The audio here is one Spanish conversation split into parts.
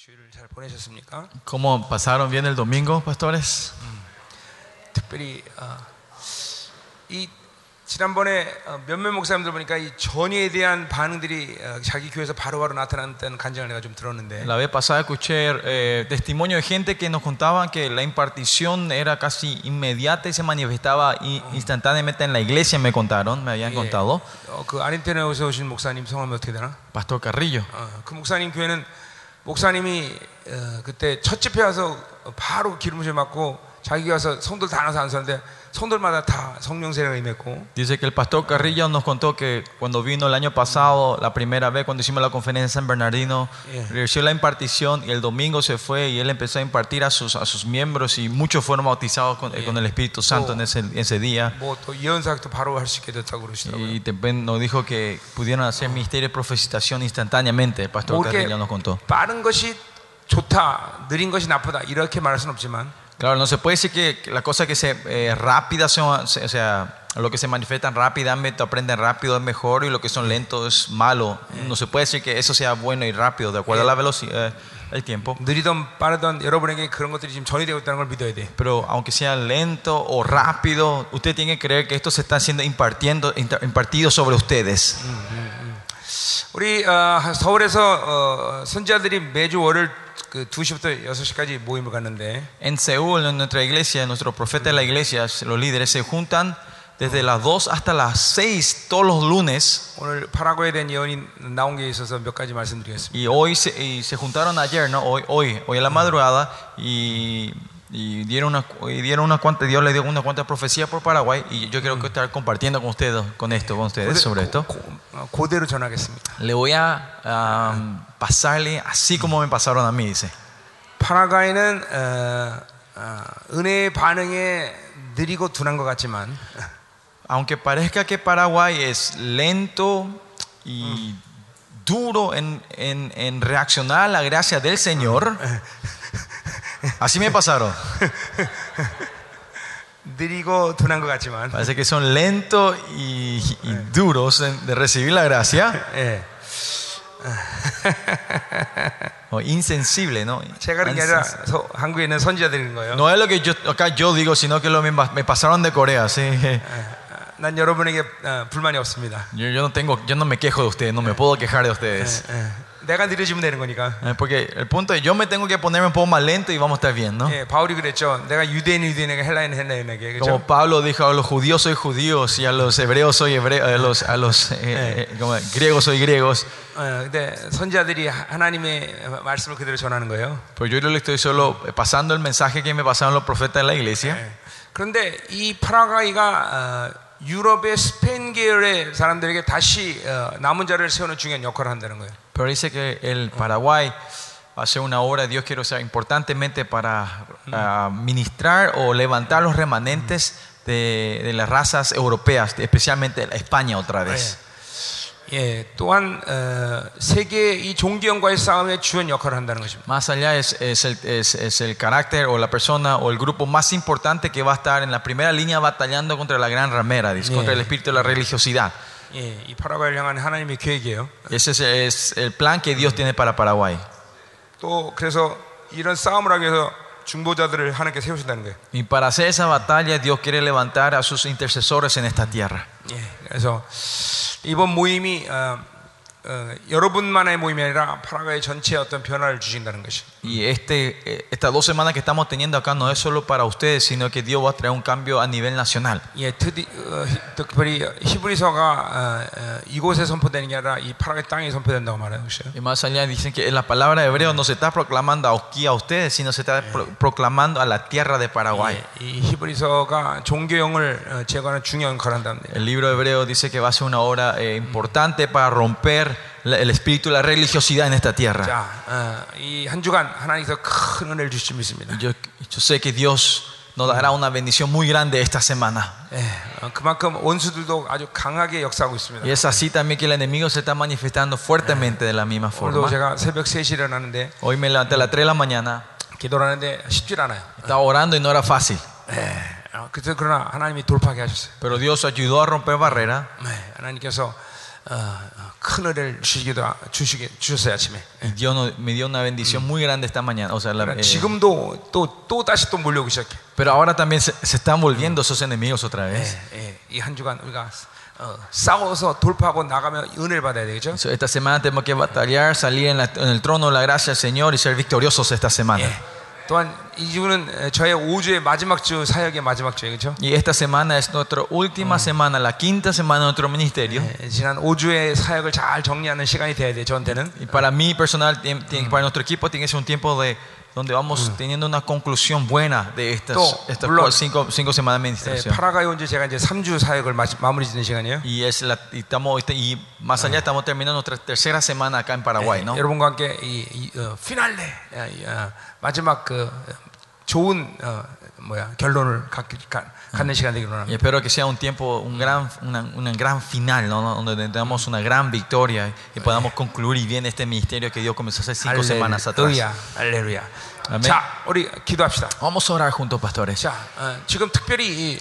주일을 잘 보내셨습니까? ¿Cómo pasaron bien el domingo, pastores? 특별히 어, 이 지난번에 어, 몇몇 목사님들 보니까 이 전의에 대한 반응들이 어, 자기 교회에서 바로바로 나타났다는 간증을 내가 좀 들었는데 La vez pasada escuché eh, testimonio de gente que nos contaban que la impartición era casi inmediata y se manifestaba i- instantáneamente en la iglesia, me contaron, me habían 예, contado. 어, 그 아르헨티나에서 오신 목사님 성함이 어떻게 되나? Pastor Carrillo. 어, 그 목사님 교회는 목사님이 어, 그때 첫 집회 와서 바로 기름을 맞고 자기 가서 성들 다 나서 안서는데 성들마다 다 성령 세례가 임했고 Dice que el pastor Carrillo nos contó que cuando vino el año pasado, la primera vez cuando hicimos la conferencia en San Bernardino, Yeah. recibió la impartición y el domingo se fue y él empezó a impartir a sus, a sus miembros y muchos fueron bautizados con, con el Espíritu Santo en ese, ese día. 뭐 또 예언사도 바로 할 수 있게 됐다고 그러시더라고요. Y también nos dijo que pudieron hacer ministerio de profetización instantáneamente. El pastor 뭐 이렇게 Carrillo nos contó. 빠른 것이 좋다, 느린 것이 나쁘다 이렇게 말할 수는 없지만 Claro, no se puede decir que la cosa que se eh, rápida, son, o sea, lo que se manifiestan rápidamente, aprenden rápido es mejor y lo que son lentos es malo. No se puede decir que eso sea bueno y rápido, de acuerdo a la velocidad, el tiempo. Pero aunque sea lento o rápido, usted tiene que creer que esto se está haciendo impartiendo, impartido sobre ustedes. Mm -hmm. 우리 어, 서울에서 어, 선지자들이 매주 월요일 그 2시부터 6시까지 모임을 갖는데 En Seúl, en nuestra iglesia, nuestros profetas de la iglesia, los líderes, se juntan desde las 2 hasta las 6 todos los lunes. 오늘 파라과에 대한 예언이 나온 게 있어서 몇 가지 말씀드리겠습니다. Y hoy se, y se juntaron ayer, ¿no? Hoy, hoy, hoy a la madrugada y, y dieron una, y dieron una cuanta, Dios le dio una cuanta profecía por Paraguay y yo quiero que estar compartiendo con ustedes, con esto, con ustedes sobre esto. 고, 어, 그대로 전하겠습니다. Le voy a um, pasarle así como me pasaron a mí, dice. 파라과이는 어, 어, 은혜의 반응에 느리고 둔한 것 같지만 Aunque parezca que Paraguay es lento y duro en, en- en reaccionar a la gracia del Señor, así me pasaron. 느리고 둔한 것 같지만 Parece que son lentos y, y duros en- de recibir la gracia, 예. o insensible, ¿no? 제가 그런 게 아니라 서- 한국에 있는 선지자들인 거예요. No es lo que yo acá yo digo, sino que lo me, me pasaron de Corea, sí. 난 여러분에게 어, 불만이 없습니다. Yo, yo no tengo, yo no me quejo de ustedes, no me puedo quejar de ustedes. 예. 내가 느려지면 되는 거니까. Eh, Porque el punto es, yo me tengo que ponerme un poco más lento y vamos a estar bien, ¿no? 예, 바울이 그랬죠. 내가 유대인 유대인에게 헬라인 헬라인에게 Como 그렇죠. Pablo dijo, a los judíos soy judíos y a los hebreos soy hebreo, a los, a los eh, eh, como griegos soy griegos. 어, 근데 선지자들이 하- 하나님의 말씀을 그대로 전하는 거예요. Pero yo le estoy solo pasando el mensaje que me pasaron los profetas de la iglesia. 예. 그런데 이 파라과이가 어, 유럽의 스페인 계열의 사람들에게 다시 어, 남은 자를 세우는 중요한 역할을 한다는 거예요. Pero dice que el Paraguay hace una obra, Dios quiere usar importantemente para ah, ministrar o levantar los remanentes de, de las razas europeas, especialmente España otra vez. 예, 또한 어, 세계 이 종교형과의 싸움에 주연 역할을 한다는 것입니다. Más allá es, es el, es- es el carácter o la persona o el grupo más importante que va a estar en la primera línea batallando contra la gran ramera, dice, contra el espíritu de la religiosidad. 예, 이 파라과이를 향한 하나님의 계획이에요. Ese es, es el plan que Dios tiene para Paraguay. 또 그래서 이런 싸움을 하기 위해서 중보자들을 하나님께 세우신다는 거예요. Y para hacer esa batalla, Dios quiere levantar a sus intercesores en esta tierra. 예, 그래서 이번 모임이 어, Y este, eh, estas dos semanas que estamos teniendo acá no es solo para ustedes, sino que Dios va a traer un cambio a nivel nacional. 예, 특히, 어, 히- 특별히 히브리서가 어, 어, 이곳에 선포되는 게 아니라 이 파라과이 땅에 선포된다고 말하는 것이에요. Y más allá dicen que en la palabra de hebreo no se está proclamando aquí a ustedes, sino se está pro- proclamando a la tierra de Paraguay. 예, 이 히브리서가 종교형을 어, 제거하는 중요한 역할을 한답니다. El libro hebreo dice que va a ser una obra eh, importante para romper la- el espíritu de la religiosidad en esta tierra. 자, 어, 이 한 주간 하나님께서 큰 은혜를 주실 줄 믿습니다. Yo, yo sé que Dios nos dará una bendición muy grande esta semana. 예, 어, 그만큼 원수들도 아주 강하게 역사하고 있습니다. Y es así también que el enemigo se está manifestando fuertemente de la misma 오늘도 forma. 제가 새벽 3시에 일어나는데 Hoy me levanté a las 3 de la mañana, 기도를 하는데 쉽질 않아요. estaba orando y no era fácil. 예, 어, 그래서 그러나 하나님이 돌파하게 하셨어요. Pero Dios ayudó a romper barreras. 네, 하나님께서 Dios me dio una bendición muy grande esta mañana. O sea, la, eh, pero ahora también se, se, están volviendo esos enemigos otra vez. Esta semana tenemos que batallar, salir en, la, en el trono de la gracia del Señor y ser victoriosos esta semana. 예. 또한 이 주는 저의 5주의 마지막 주 사역의 마지막 주예요, 그렇죠? Y esta semana es nuestra última semana, la quinta semana de nuestro ministerio. 예, 지난 5주의 사역을 잘 정리하는 시간이 돼야 돼 저한테는. Y para mí personal, para nuestro equipo, tiene que ser un tiempo de donde vamos teniendo una conclusión buena de estas, Todo, estas 물론, cinco, cinco semanas de 예, administración. 파라가이 온지 제가 이제 3주 사역을 마치, 마무리 짓는 시간이에요. Y, es la, y, estamos, y más allá estamos terminando nuestra tercera semana acá en Paraguay, ¿no? 여러분과 함께 이, 이 어, 피날레 어, 이, 어, 마지막 그 어, 좋은 어, 뭐야 결론을 갖기, 가, 갖는 시간 되기로 Y 합니다. espero que sea un tiempo, un gran, una, una gran final, ¿no? donde tengamos una gran victoria y podamos concluir bien este ministerio que Dios comenzó hace cinco semanas atrás. 할렐루야, 할렐루야. 아멘. 자, 우리 기도합시다. Vamos a orar juntos, pastores. 자, 어, 지금 특별히 이,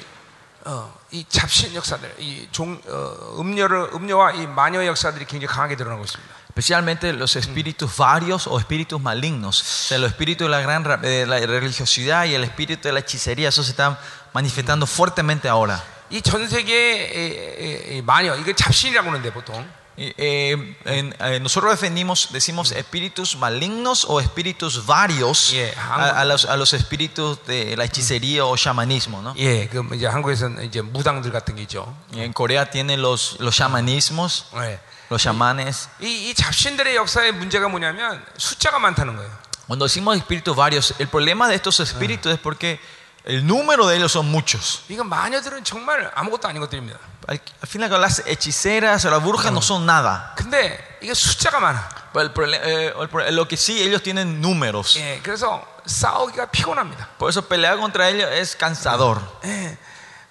어, 이 잡신 역사들, 이 종, 어, 음료를 음료와 이 마녀의 역사들이 굉장히 강하게 드러나고 있습니다. Especialmente los espíritus varios o espíritus malignos. O sea, los espíritus de la gran ra- de la religiosidad y el espíritu de la hechicería, eso se están manifestando fuertemente ahora. 이 전 세계의 이, 이, 이 마녀, 이게 잡신이라고 하는데 보통 Y, eh, en- eh, nosotros defendimos, decimos espíritus malignos o espíritus varios Yeah, a, a los, a los espíritus de la hechicería o chamanismo. ¿no? 예, 그 이제 한국에서는 이제 무당들 같은 게 있죠. Y en Corea tienen los, los chamanismos, 예. los chamanes. 이, 이 잡신들의 역사의 문제가 뭐냐면 숫자가 많다는 거예요. Cuando decimos espíritus varios, el problema de estos espíritus es porque el número de ellos son muchos. 이거 마녀들은 정말 아무것도 아닌 것들입니다. Al, al fin y al cabo, las hechiceras o las brujas no son nada. 근데 이게 숫자가 많아. Pero el prole- eh, el pro- lo que sí, ellos tienen números. 예, 그래서 싸우기가 피곤합니다. Por eso pelear contra ellos es cansador. 예,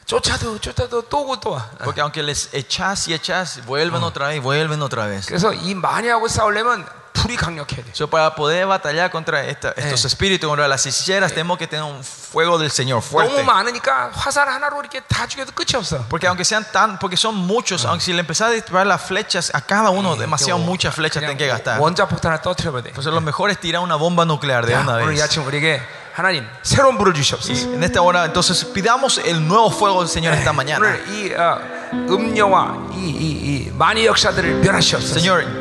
쫓아도 쫓아도 또 오고 또 와. Porque aunque les echas y echas, vuelven otra vez y vuelven otra vez. 그래서 이 마녀하고 싸우려면 불이 강력해야 돼. So, para poder batallar contra esta- estos espíritus, contra las hechiceras, tenemos que tener un fuego del Señor 너무 fuerte. 많으니까 화살 하나로 이렇게 다 죽여도 끝이 없어. Porque aunque sean tan, porque son muchos, aunque si le empezás a disparar las flechas a cada uno, demasiado muchas flechas tienen que gastar. 원자 폭탄을 터트려야 돼. Entonces lo mejor es tirar una bomba nuclear de 자, una 오늘 이 vez. 아침 우리에게 하나님 새로운 불을 Y 주시옵소서. en esta hora, entonces pidamos el nuevo fuego del Señor esta mañana. 오늘 이 어, 음녀와 이, 이, 이 마녀 역사들을 멸하시옵소서. Señor,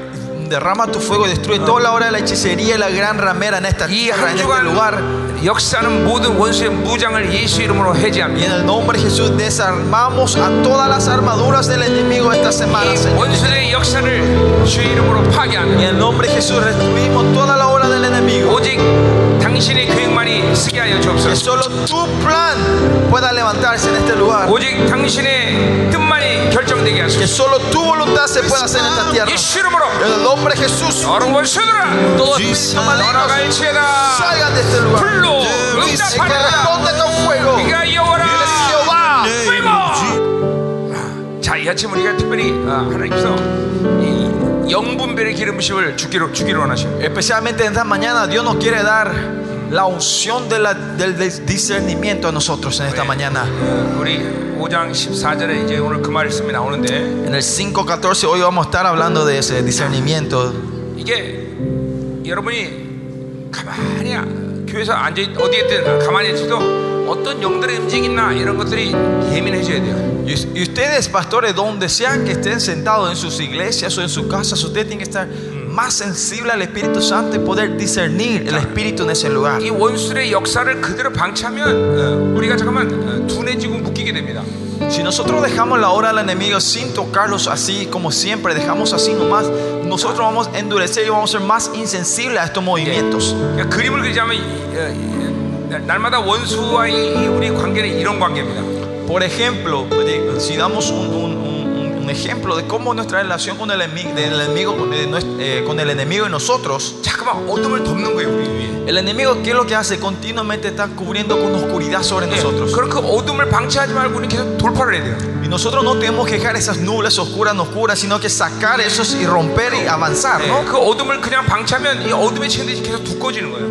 derrama tu fuego y destruye toda la hora de la hechicería y la gran ramera en esta 이 tierra, 한 en este lugar. 주간 역사는 모든 원수의 무장을 예수 이름으로 Y 해제합니다. en el nombre de Jesús desarmamos a todas las armaduras del enemigo esta semana, 이 Señor. 원수의 역사를 주 이름으로 Y en 파괴합니다. el nombre de Jesús destruimos toda la obra 쓰게 하여 Que 주옵소서. solo tu plan pueda levantarse en este lugar. 오직 당신의 뜻만이 결정되게 Que 하소서. solo tu voluntad se pueda hacer en esta tierra. 예수 이름으로 En el nombre de Jesús, 어른 원수들아 todo espíritu maligno 떠나갈지어다. salgan de este lugar. 불로 Y que 응답하라. responde con fuego. 네가 여호와라. Jehová. 불고. 자, 이 아침 우리가 특별히 아, 하나님께서 이 영분별의 기름 부심을 주기로 주기로 원하셔요. Especialmente en esta mañana, Dios nos quiere dar la unción de la, del discernimiento a nosotros en esta mañana. En el 5.14 hoy vamos a estar hablando de ese discernimiento. Y ustedes, pastores, donde sean que estén sentados en sus iglesias o en sus casas, ustedes tienen que estar más sensibles al Espíritu Santo y poder discernir el Espíritu en ese lugar. 이 원수의 역사를 그대로 방치하면 어, 우리가 잠깐만 어, 둔해지고 묶이게 됩니다. Si nosotros dejamos la obra del enemigo sin tocarlos así como siempre, dejamos así nomás, nosotros vamos a endurecer y vamos a ser más insensibles a estos movimientos. 그러니까 그림을 그리자면 이, 어, 이, 날- 날마다 원수와의 이 우리 관계는 이런 관계입니다. Por ejemplo, de- si damos un, un- ejemplo de cómo nuestra relación con el enemigo, eh, eh, con, el, enemigo y nosotros. El enemigo, ¿qué es lo que hace? Continuamente está cubriendo con oscuridad sobre nosotros. Y nosotros no tenemos que dejar esas nubes oscuras, oscuras, sino que sacar esos y romper y avanzar. ¿no?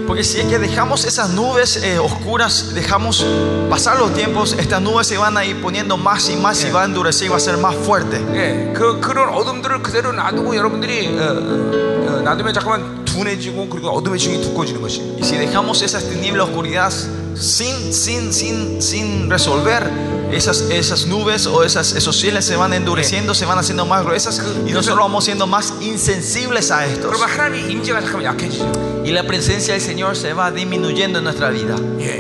Porque si es que dejamos esas nubes eh, oscuras, dejamos pasar los tiempos, estas nubes se van a ir poniendo más y más y va a endurecer y va a ser más fuerte. 예, 그 그런 어둠들을 그대로 놔두고 여러분들이 어, 어, 어, 놔두면 잠깐만 둔해지고 그리고 어둠의 층이 두꺼워지는 것이. Y si dejamos esas tinieblas, oscuridad sin, sin, sin, sin resolver, esas, esas nubes o esas, esos cielos se van endureciendo, se van haciendo más gruesas y nosotros vamos siendo más insensibles a estos. 그러면 하나님의 임재가 잠깐만 약해지죠. Y la presencia del Señor se va disminuyendo en nuestra vida. 예,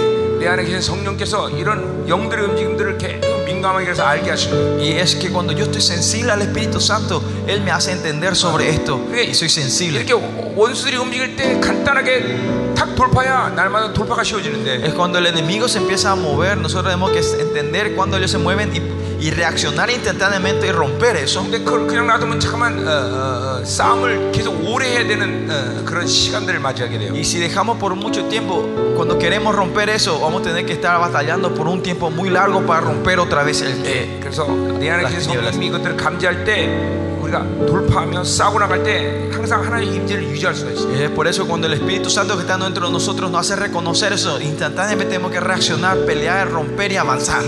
내 안에 계신 성령께서 이런 영들의 움직임들을 계속 민감하게 해서 알게 하시는 거예요. Y es que cuando yo estoy sensible al Espíritu Santo, Él me hace entender sobre esto. Y soy sensible. 이렇게 원수들이 움직일 때 간단하게 탁 돌파야 날마다 돌파가 쉬워지는데 Es cuando el enemigo se empieza a mover, nosotros tenemos que entender cuando ellos se mueven y, y reaccionar instantáneamente y romper eso. 근데 그걸 그냥 놔두면 잠깐만 어, 어, 어, 싸움을 계속 오래 해야 되는 어, 그런 시간들을 맞이하게 돼요. Y si dejamos por mucho tiempo, cuando queremos romper eso, vamos a tener que estar batallando por un tiempo muy largo para romper otra vez el que. 예, 그래서 내 안에 las 계신 tinieblas. 성령님이 이것들을 감지할 때 우리가 돌파하며 싸고 나갈 때 항상 하나님의 임재를 유지할 수가 있어요. Es por eso cuando el Espíritu Santo que está dentro de nosotros nos hace reconocer eso, instantáneamente tenemos que reaccionar, pelear, romper y avanzar.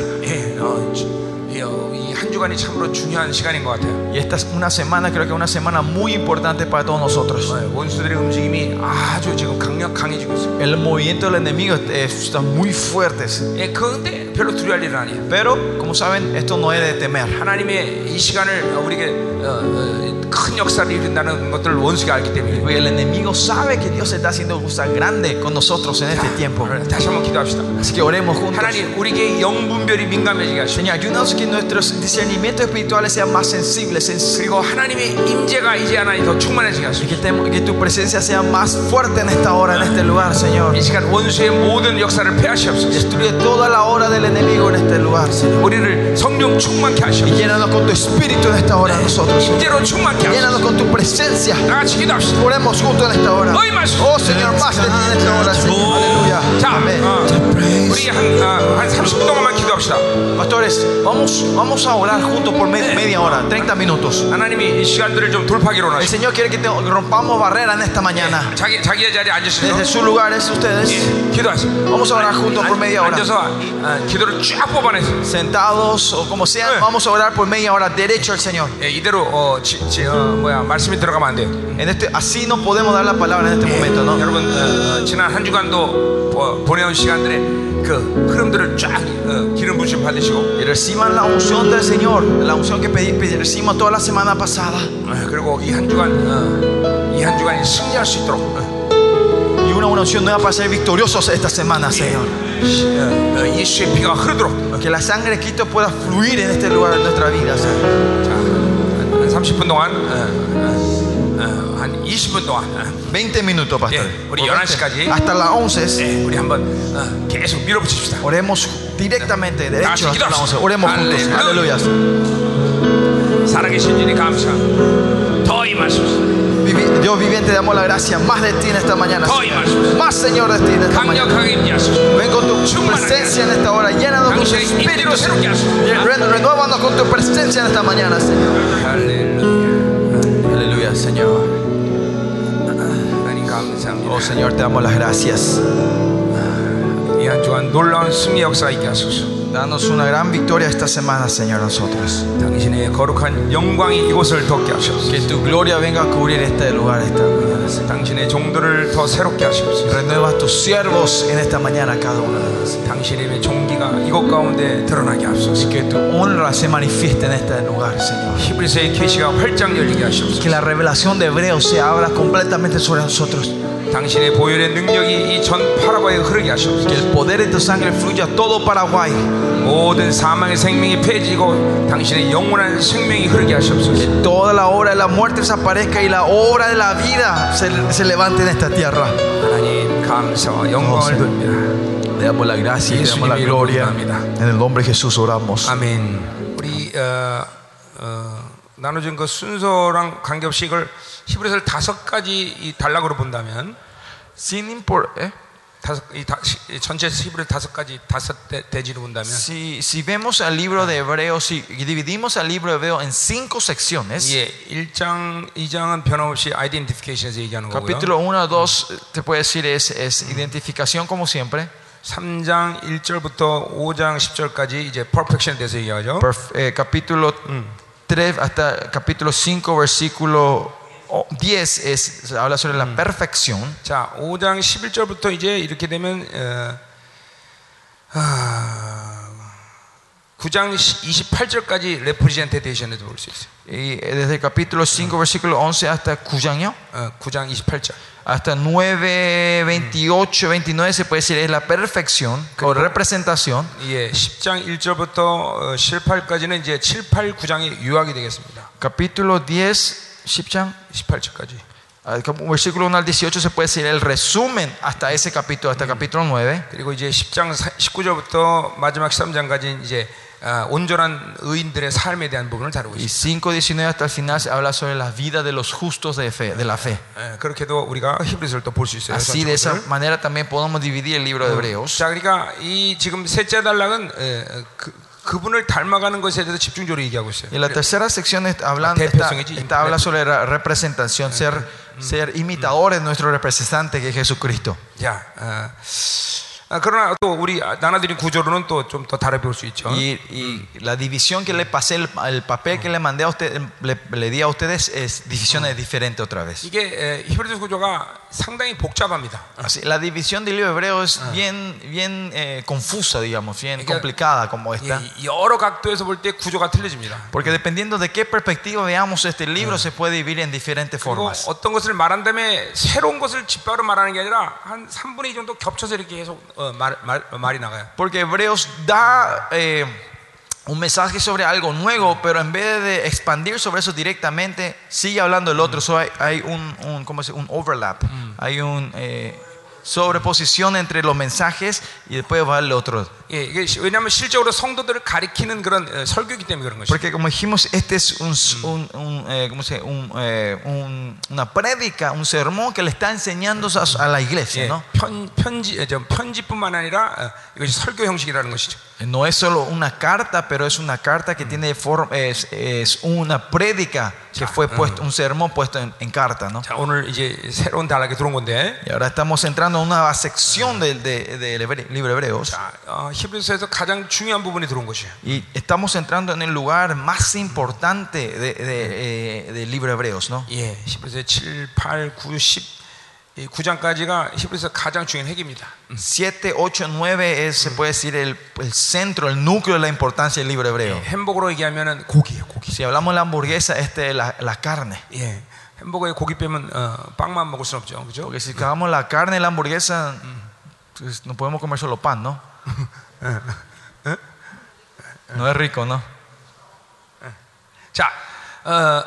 예, 어, 이 한 주간이 참으로 중요한 시간인 것 같아요. Y esta es una semana, creo que es una semana muy importante para todos nosotros. 어, 원수들의 움직임이 아주 지금 강력 강해지고 있어요. El movimiento del enemigo eh, está muy fuertes. 예, 그런데 별로 두려워할 일은 아니에요. Pero, como saben, esto no es de temer. 하나님의 이 시간을 우리에게 어, 어, 큰 역사를 이룬다는 것들을 원수가 알기 때문에 Porque el enemigo sabe que Dios está haciendo cosas grandes con nosotros en este tiempo. 오늘 다시 한번 기도합시다. Así que oremos juntos. 하나님 우리에게 영분별이 민감해지게 하시고 Señor, ayúdanos que nuestros discernimientos espirituales sean más sensibles sens- 그리고 하나님의 임재가 이제 하나님 더 충만해지게 y 하시고 que, tem- que tu presencia sea más fuerte en esta hora, en este lugar, Señor. 이 시간 원수의 모든 역사를 폐하시옵소서. Destruye toda la hora del enemigo en este lugar, Señor. 우리를 성령 충만케 Y 하시옵소서. llénanos con tu espíritu en esta hora nosotros. 임재로 충만케 Llénanos 하시옵소서. con tu presencia. 다 같이 기도합시다. Oremos juntos en esta esta esta hora. Hoy más. Oh Señor, más de en esta hora, Aleluya. Amén. Ah. 어, 우리 한, 어, 한 30분 동안만 기도합시다. Pastores, vamos, vamos a orar juntos por me- media hora, 30 minutos. 하나님이 이 시간들을 좀 돌파기로 El 하시고 Señor quiere que te- rompamos barreras en esta mañana. 자기 자기의 자리에 앉으시죠. Desde sus lugares, ustedes, 예, 기도하세요. vamos a orar juntos por media hora. 앉아서 어, 기도를 쫙 뽑아내세요. Sentados o como sean, 네. vamos a orar por media hora derecho al Señor. 예, 이대로 어, 지, 지, 어, 뭐야 말씀이 들어가면 안 돼요. En este, así no podemos dar la palabra en este momento, ¿no? 여러분 어, 어, 지난 한 주간도 보, 보내온 시간들의 그 흐름들을 쫙 어, 기름 부심 받으시고 Y reciban la unción del Señor, la unción que pedí, pedí- recibimos toda la semana pasada. 어, 그리고 이 한 주간 어, 이 한 주간이 승리할 수 있도록 어, Y una unción nueva para ser victoriosos esta semana, Señor. 시- 어, 어, 예수의 피가 흐르도록 어, Que la sangre de Cristo pueda fluir en este lugar de nuestra vida, Señor. 자, 한, 한 30분 동안 어, 어, 어, 한 20분 동안 어, 20 minutos, pastor. 예, 우리 Por 11시까지. Hasta las 11. 예, 우리 한번 어, 계속 밀어붙입시다. Oremos directamente, derecho hasta las 11. 기도합시다. Oremos juntos. Aleluya. Aleluya. 살아계신 주님 감사. 더 임하소서. Vivi- Dios viviente, te damos la gracia más de ti en esta mañana. 더 Señor. 임하소서. Más, Señor, de ti en esta mañana. 강력하게 임하소서. Ven con tu presencia en esta hora. Llénanos con tu 당신의 espíritu. 인내로 새롭게 하소서. Ren- Renuévanos con tu presencia en esta mañana, Señor. 할렐루야. Aleluya, Señor. Oh Señor, te damos las gracias. Danos una gran victoria esta semana, Señor, nosotros. Que tu gloria venga a cubrir este lugar esta mañana. Renueva tus siervos en esta mañana cada uno de Y que tu honra se manifieste en este lugar, Señor. Que la revelación de Hebreos se abra completamente sobre nosotros. 당신의 보혈의 능력이 이 전 파라과에 흐르게 하시옵소서. Que el poder de tu sangre fluya a todo Paraguay. 모든 사망의 생명이 폐지고 당신의 영원한 생명이 흐르게 하시옵소서. Que toda la obra de la muerte desaparezca y la obra de la vida se, se levante en esta tierra. 하나님 감사와 영광을 돌립니다. Le damos la gracia y le damos la 예수님의 gloria. 이름으로 기도합니다. En el nombre de Jesús oramos. 아멘. 우리 어, 어, 나눠진 그 순서랑 관계없이 이걸 히브리서를 다섯 가지 이 단락으로 본다면 Sin impor- ¿eh? 다섯 이, 다, 시- 이 전체 히브리 다섯 가지 다섯 대, 대지로 본다면 Si, si vemos al libro de Hebreos, si dividimos al libro de Hebreos en cinco secciones, 예, 1장, 2장은 변함없이 아이덴티피케이션에서 얘기하는 거고요. capítulo 1 2, te puede decir, es, es identificación como siempre. 3장 1절부터 5장 10절까지 이제 퍼펙션에 대해서 얘기하죠. Perf- eh, capítulo 3 hasta capítulo 5, versículo oh, 10 es, se habla sobre la perfección. 자, 5장 11절부터 이제 이렇게 되면 어, 아, 9장 28절까지 레프리젠테이션에도 볼수 있어요. Y eh, desde el capítulo 5, versículo 11 hasta Cuyaño, 어, 9장 28절. hasta 9, 28, 29 se puede decir es la perfección o representación. 예, 10장 1절부터 어, 18까지는 이제 7, 8, 9장의 유학이 되겠습니다. Capítulo 10, 10장, 18절까지. al cap- versículo 1 al 18 se puede decir el resumen hasta ese capítulo, hasta capítulo 9. 그리고 이제 10장 19절부터 마지막 13장까지 이제 아, 온전한 의인들의 삶에 대한 부분을 다루고 Y 있습니다. 5, 19 hasta el final se habla sobre la vida de los justos de, fe, de la fe. 예, 그렇게도 우리가 히브리서를 또 볼 수 있어요. Así de esa 전체적으로. manera también podemos dividir el libro de Hebreos. 자, 그러니까 이 지금 셋째 단락은 예, 그, 그분을 닮아가는 것에 대해서 집중적으로 얘기하고 있어요. Y la tercera sección está hablando, Te está, personaje, está habla sobre la representación, ser, ser imitadores de nuestro representante que es Jesucristo. 자, 아, 아, 그러나 또 우리 나눠드린 구조로는 또 좀 더 다르게 볼 수 있죠. Y, y la división que le pasé, el, el papel que le mandé a usted, le, le di a ustedes es divisiones diferentes otra vez. 이게 에, 히브리서 구조가 상당히 복잡합니다. Así, la división del libro hebreo es bien, bien eh, confusa, digamos, bien Kika- complicada como esta. 이- 여러 각도에서 볼 때 구조가 틀려집니다. Porque dependiendo de qué perspectiva veamos este libro, se puede dividir en diferentes 그리고 formas. 어떤 것을 말한 다음에 새로운 것을 집바로 말하는 게 아니라 한 3분의 2 정도 겹쳐서 이렇게 계속 어, 말, 말, 말이 나가요. Porque Hebreos da eh, un mensaje sobre algo nuevo, pero en vez de expandir sobre eso directamente, sigue hablando el otro. So hay, hay un, un, ¿cómo se un overlap, hay un eh, sobreposición entre los mensajes y después va el otro. 예, 이게 시- 왜냐하면 실적으로 성도들을 가리키는 그런 어, 설교이기 때문에 그런 것이죠. Porque como dijimos, este es un, un, un, eh, ¿cómo se dice? un, eh, un- una prédica, un sermón que le está enseñando a, a la iglesia, 예, ¿no? 편, 편지, 어, 저 편지뿐만 아니라 어, 이것이 설교 형식이라는 것이죠. No es solo una carta, pero es una carta que tiene forma, es, es una prédica que fue puesto, un sermón puesto en, en carta, ¿no? 자, 오늘 이제 새로운 단락에 들어온 건데, Y ahora estamos entrando en una nueva sección del de, del hebre- libro de Hebreos 자, 어, 히브리서에서 가장 중요한 부분이 들어온 것이에요. y estamos entrando en el lugar más importante de- de, eh, del libro de Hebreos, ¿no? 예, 히브리서 7, 8, 9, 10, 이 9장까지가 히브리서 가장 중요한 핵입니다. 7, 8, 9 es, se puede decir, el, el centro, el núcleo de la importancia del libro hebreo. 햄버거로 얘기하면은 고기예요, 고기. Si hablamos de la hamburguesa, este es la, la carne. 예, 햄버거에 고기 빼면 어, 빵만 먹을 수는 없죠, 그죠? Porque si acabamos la carne y la hamburguesa, pues no podemos comer solo pan, ¿no? No es rico, ¿no? 자, 어,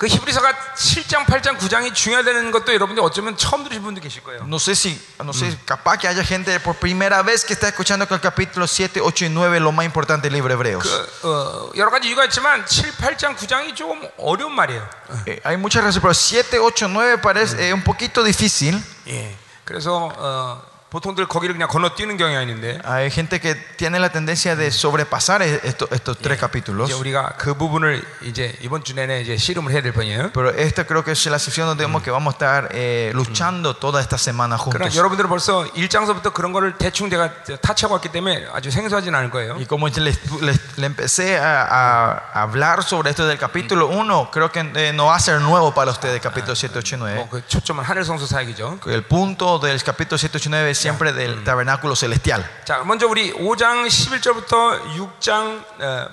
그 히브리서가 7장, 8장, 9장이 중요하다는 것도 여러분들 어쩌면 처음 들으신 분도 계실 거예요. No sé si, no sé, capaz que haya gente por primera vez que está escuchando que el capítulo 7, 8 y 9 es lo más importante del libro de Hebreos. 그, 어, 여러 가지 이유가 있지만 7, 8장, 9장이 조금 어려운 말이에요. Eh, hay muchas razones, pero 7, 8, 9 parece eh, un poquito difícil. 예. 그래서 어, 보통들 거기를 그냥 건너뛰는 경향이 있는데 Hay gente que tiene la tendencia de sobrepasar e- esto- estos tres capítulos. 이제 우리가 그 부분을 이제 이번 주 내내 이제 씨름을 해야 될 번이에요. Pero esta creo que es la sección donde vemos que vamos a estar eh, luchando toda esta semana 그러나 juntos. 여러분들은 벌써 1장서부터 그런 거를 대충 제가 타치하고 왔기 때문에 아주 생소하진 않을 거예요. Y como les, les- le empecé a, a hablar sobre esto del capítulo 1, creo que eh, no va a ser nuevo para ustedes el capítulo 7, 8 y 9. 뭐그 초점은 하늘 성소 사역이죠. El punto del capítulo 7, 8 y 9 es siempre del tabernáculo celestial. 자, 먼저 우리 5장 11절부터 6장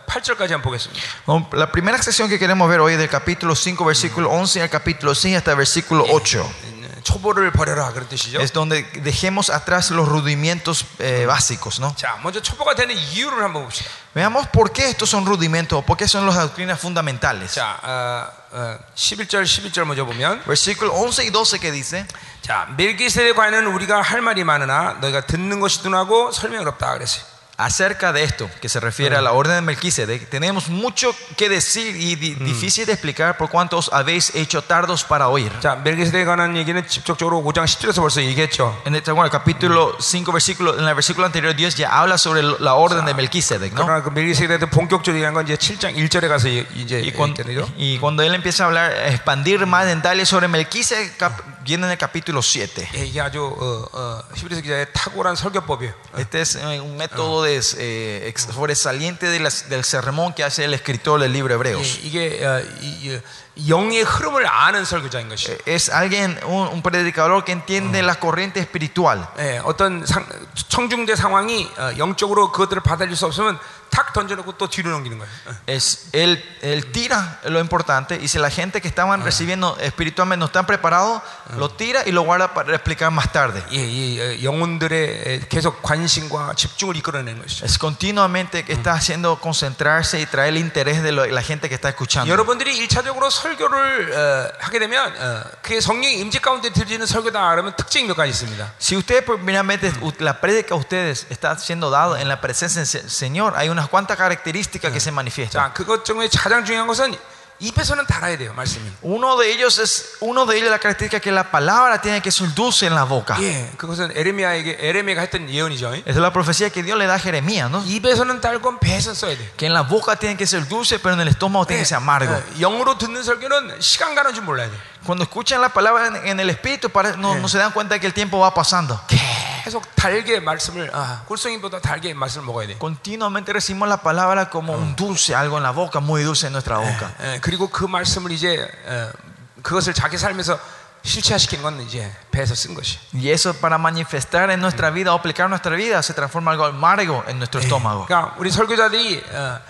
8절까지 한번 보겠습니다. Bueno, La primera sección que queremos ver hoy es del capítulo 5, versículo 11 al capítulo 6 hasta el versículo 8. 초보를 버려라 그런 뜻이죠. Es donde dejemos atrás los rudimentos eh, básicos, ¿no? 자, 먼저 초보가 되는 이유를 한번 봅시다. Veamos por qué estos son rudimentos, por qué son las doctrinas fundamentales. 자, 어, 어, 11절, 12절 먼저 보면 Versículo 11 y 12 que dice, 자, 멜기세덱 관은 우리가 할 말이 많으나 너희가 듣는 것이 둔하고 설명이 없다 그랬어요. Acerca de esto, que se refiere a la orden de Melquisedec, tenemos mucho que decir y di- difícil de explicar por cuanto os habéis hecho tardos para oír. 자, 멜기세덱에 관한 얘기는 직접적으로 5장 10절에서 벌써 얘기했죠. En este bueno, capítulo 5, versículo, en el versículo anterior, Dios ya habla sobre la orden de Melquisedec, ¿no? 그러나 그 멜기세덱에 대해 본격적으로 얘기한 건 이제 7장 1절에 가서 이- 이제 Y cuando, 얘기했죠. y cuando él empieza a hablar, a expandir más detalles sobre Melquisedec, cap- viene en el capítulo 7. 예, 이게 아주 어, 어, 히브리서 기자의 탁월한 설교법이에요. Este es eh, un método de, eh, ex- sobresaliente de las- del sermón que hace el escritor del libro 예, Hebreos. 이게 어, 이, 이, 영의 흐름을 아는 설교자인 것이. Eh, Es alguien, un, un predicador que entiende la corriente espiritual. 예, 어떤 상, 청중대 상황이 어, 영적으로 그것들을 받아들일 수 없으면 Es, él, él, tira lo importante y si la gente que estaban recibiendo espiritualmente no están preparados, lo tira y lo guarda para explicar más tarde. Es continuamente que está haciendo concentrarse y traer el interés de la gente que está escuchando. Si ustedes primeramente la prédica ustedes está siendo dado en la presencia del Señor, hay una unas cuantas características que se manifiestan. 자, 그것 중에 가장 중요한 것은 입에서는 달아야 돼요, 말씀이. Uno de ellos es uno de ellos la característica que la palabra tiene que ser dulce en la boca. 예, 그것은 에레미야에게 에레미야가 했던 예언이죠. Esa es la profecía que Dios le da a Jeremías, ¿no? 입에서는 달고 배에서 써야 돼. Que en la boca tiene que ser dulce, pero en el estómago tiene que ser amargo. 어, 영으로 듣는 설교는 시간 가는 줄 몰라야 돼. Cuando escuchan la palabra en, en el espíritu, pare- no, no se dan cuenta que el tiempo va pasando. 계속 달게 말씀을 아, 꿀송이보다 달게 말씀을 먹어야 돼. Continuamente recibimos la palabra como un dulce, algo en la boca, muy dulce en nuestra boca. 예, 그리고 그 말씀을 이제 어, 그것을 자기 삶에서 실체화시킨 건 이제 배에서 쓴 것이. Y eso para manifestar en nuestra vida o aplicar en nuestra vida se transforma en algo amargo en nuestro estómago. 그러니까 우리 설교자들이 어,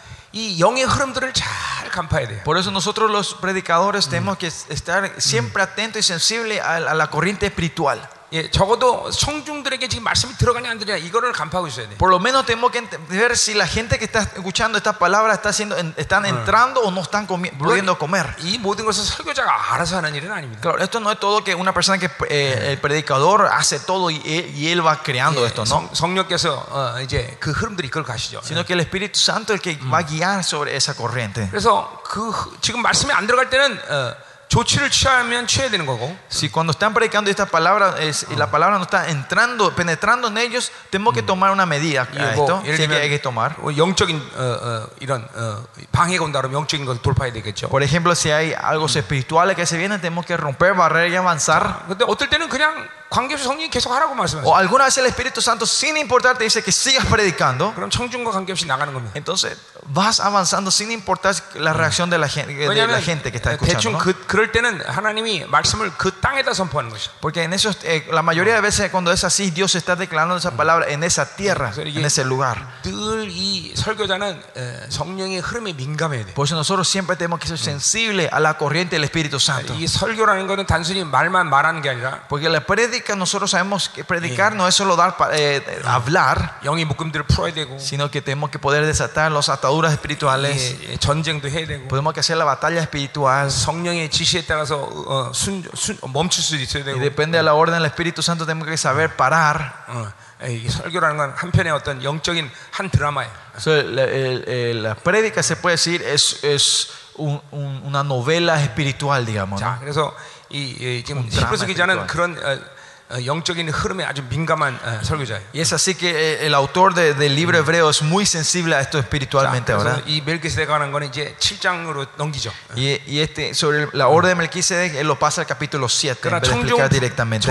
por eso nosotros los predicadores tenemos que estar siempre atentos y sensibles a, la corriente espiritual. 예, 적어도 청중들에게 지금 말씀이 들어가냐 안 들어가냐 이거를 간파하고 있어야 돼. Por lo menos tenemos que ent- ver si la gente que está escuchando esta palabra está haciendo, en- están entrando o no están comi- pudiendo comer. 이 모든 것은 설교자가 알아서 하는 일은 아닙니다. Claro, esto no es todo que una persona que eh, el predicador hace todo y él, y él va creando esto, ¿no? 성, 성령께서 어, 이제 그 흐름들이 이끌 가시죠. Sino que el Espíritu Santo es el que va a guiar sobre esa corriente. 그래서 그 흐- 지금 말씀이 안 들어갈 때는 어, 조치를 취하면 취해야 되는 거고 Si cuando están predicando esta palabra es- y la palabra no está entrando, penetrando en ellos, tenemos que tomar una medida a 이게 esto. 뭐 예를 Sí que 들면 hay que tomar. 뭐 영적인 어, 어, 이런 어, 방해가 온다 그러면 영적인 걸 돌파해야 되겠죠. Por ejemplo, si hay algo espirituales que se vienen, tenemos que romper barreras y avanzar. 근데 어떨 때는 그냥 관계없이 성령이 계속 하라고 말씀하세요. O alguna vez el Espíritu Santo, sin importar, te dice que sigas predicando. 그럼 청중과 관계없이 나가는 겁니다. Entonces vas avanzando sin importar la reacción de la gente, de la 왜냐하면 gente que está 대충 escuchando. ¿no? 그, 그럴 때는 하나님이 말씀을 그 땅에다 선포하는 것이죠. Porque en esos, eh, la mayoría de veces cuando es así, Dios está declarando esa palabra en esa tierra, 그래서 이게 en ese lugar. 늘 이 설교자는 에, 성령의 흐름에 민감해야 돼. Por eso nosotros siempre tenemos que ser sensibles a la corriente del Espíritu Santo. 이 설교라는 거는 단순히 말만 말하는 게 아니라 Porque la prédica, nosotros sabemos que predicar no es solo dar pa- eh, eh, hablar, 영의 묶음들을 풀어야 되고 sino que tenemos que poder desatar las ataduras espirituales. 예, 예, 전쟁도 해야 되고 Podemos que hacer la batalla espiritual. 성령의 지시에 따라서 어, 순, 순, 멈출 수도 있어야 Y 되고 depende de la orden del Espíritu Santo, tenemos que saber parar. 어, 예, 이 설교라는 건 한편의 어떤 영적인 한 드라마예요. So, la, el- el- la prédica se puede decir es, es un- un- una novela espiritual, digamos. ¿no? 자, 그래서 이, 이 지금 음, 드라마 히브리서 기자는 espiritual. 그런 어, y es así que el autor de, del libro hebreo es muy sensible a esto espiritualmente ahora. Y, y este, sobre la orden de Melquisedec, él lo pasa al capítulo 7 para explicar directamente.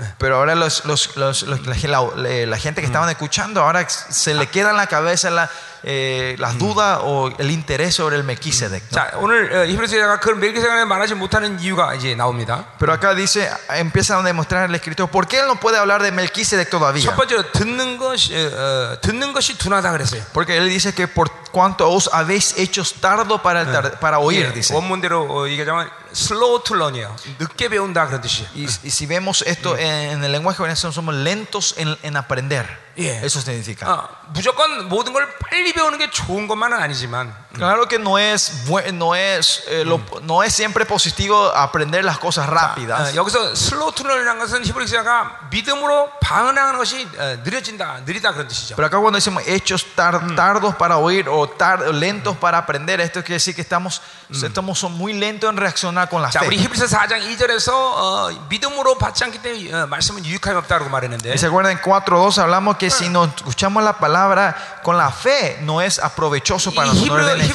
청중들은 분명히 그 멜기세덱에 대한 궁금증을 지금 갖고 있어요. 예. Pero ahora los, los- los- los- la, la- la gente que estaban escuchando, ahora se le queda en la cabeza la, eh, las dudas o el interés sobre el Melquisedec. ¿no? 자, 오늘 어, 히브리서 기자가 그런 멜기세덱에 말하지 못하는 이유가 이제 나옵니다. Pero acá dice, empieza a demostrar el escritor, ¿por qué él no puede hablar de Melquisedec todavía? 첫 번째로 듣는 것이 어, 어, 듣는 것이 둔하다 그랬어요. Porque él dice que por cuanto os habéis hecho tardo para, el tar- para oír, 예, dice. 원문대로 어, 얘기하자면 slow to learn이에요. 늦게 배운다 그런 뜻이에요. Y, y si vemos esto en, en el lenguaje venezolano, somos lentos en, en aprender. Yeah. Eso significa. 어, 무조건 모든 걸 빨리 배우는 게 좋은 것만은 아니지만 Claro que no es, bue- no es, eh, lo- no es siempre positivo aprender las cosas rápidas. 어, 여기서 슬로우 투널이라는 것은 히브리 기자가 믿음으로 방언하는 것이 어, 느려진다, 느리다 그런 뜻이죠. Pero acá cuando decimos hechos tar- tardos para oír o tar- lentos para aprender, esto quiere decir que estamos, estamos son muy lentos en reaccionar con la 자, 우리 fe. 히브리서 4장 2절에서 어, 믿음으로 받지 않기 때문에 어, 말씀은 유익함이 없다고 말했는데 Y se acuerdan en 4.2 hablamos porque si nos escuchamos la palabra con la fe, no es aprovechoso para nosotros, no es.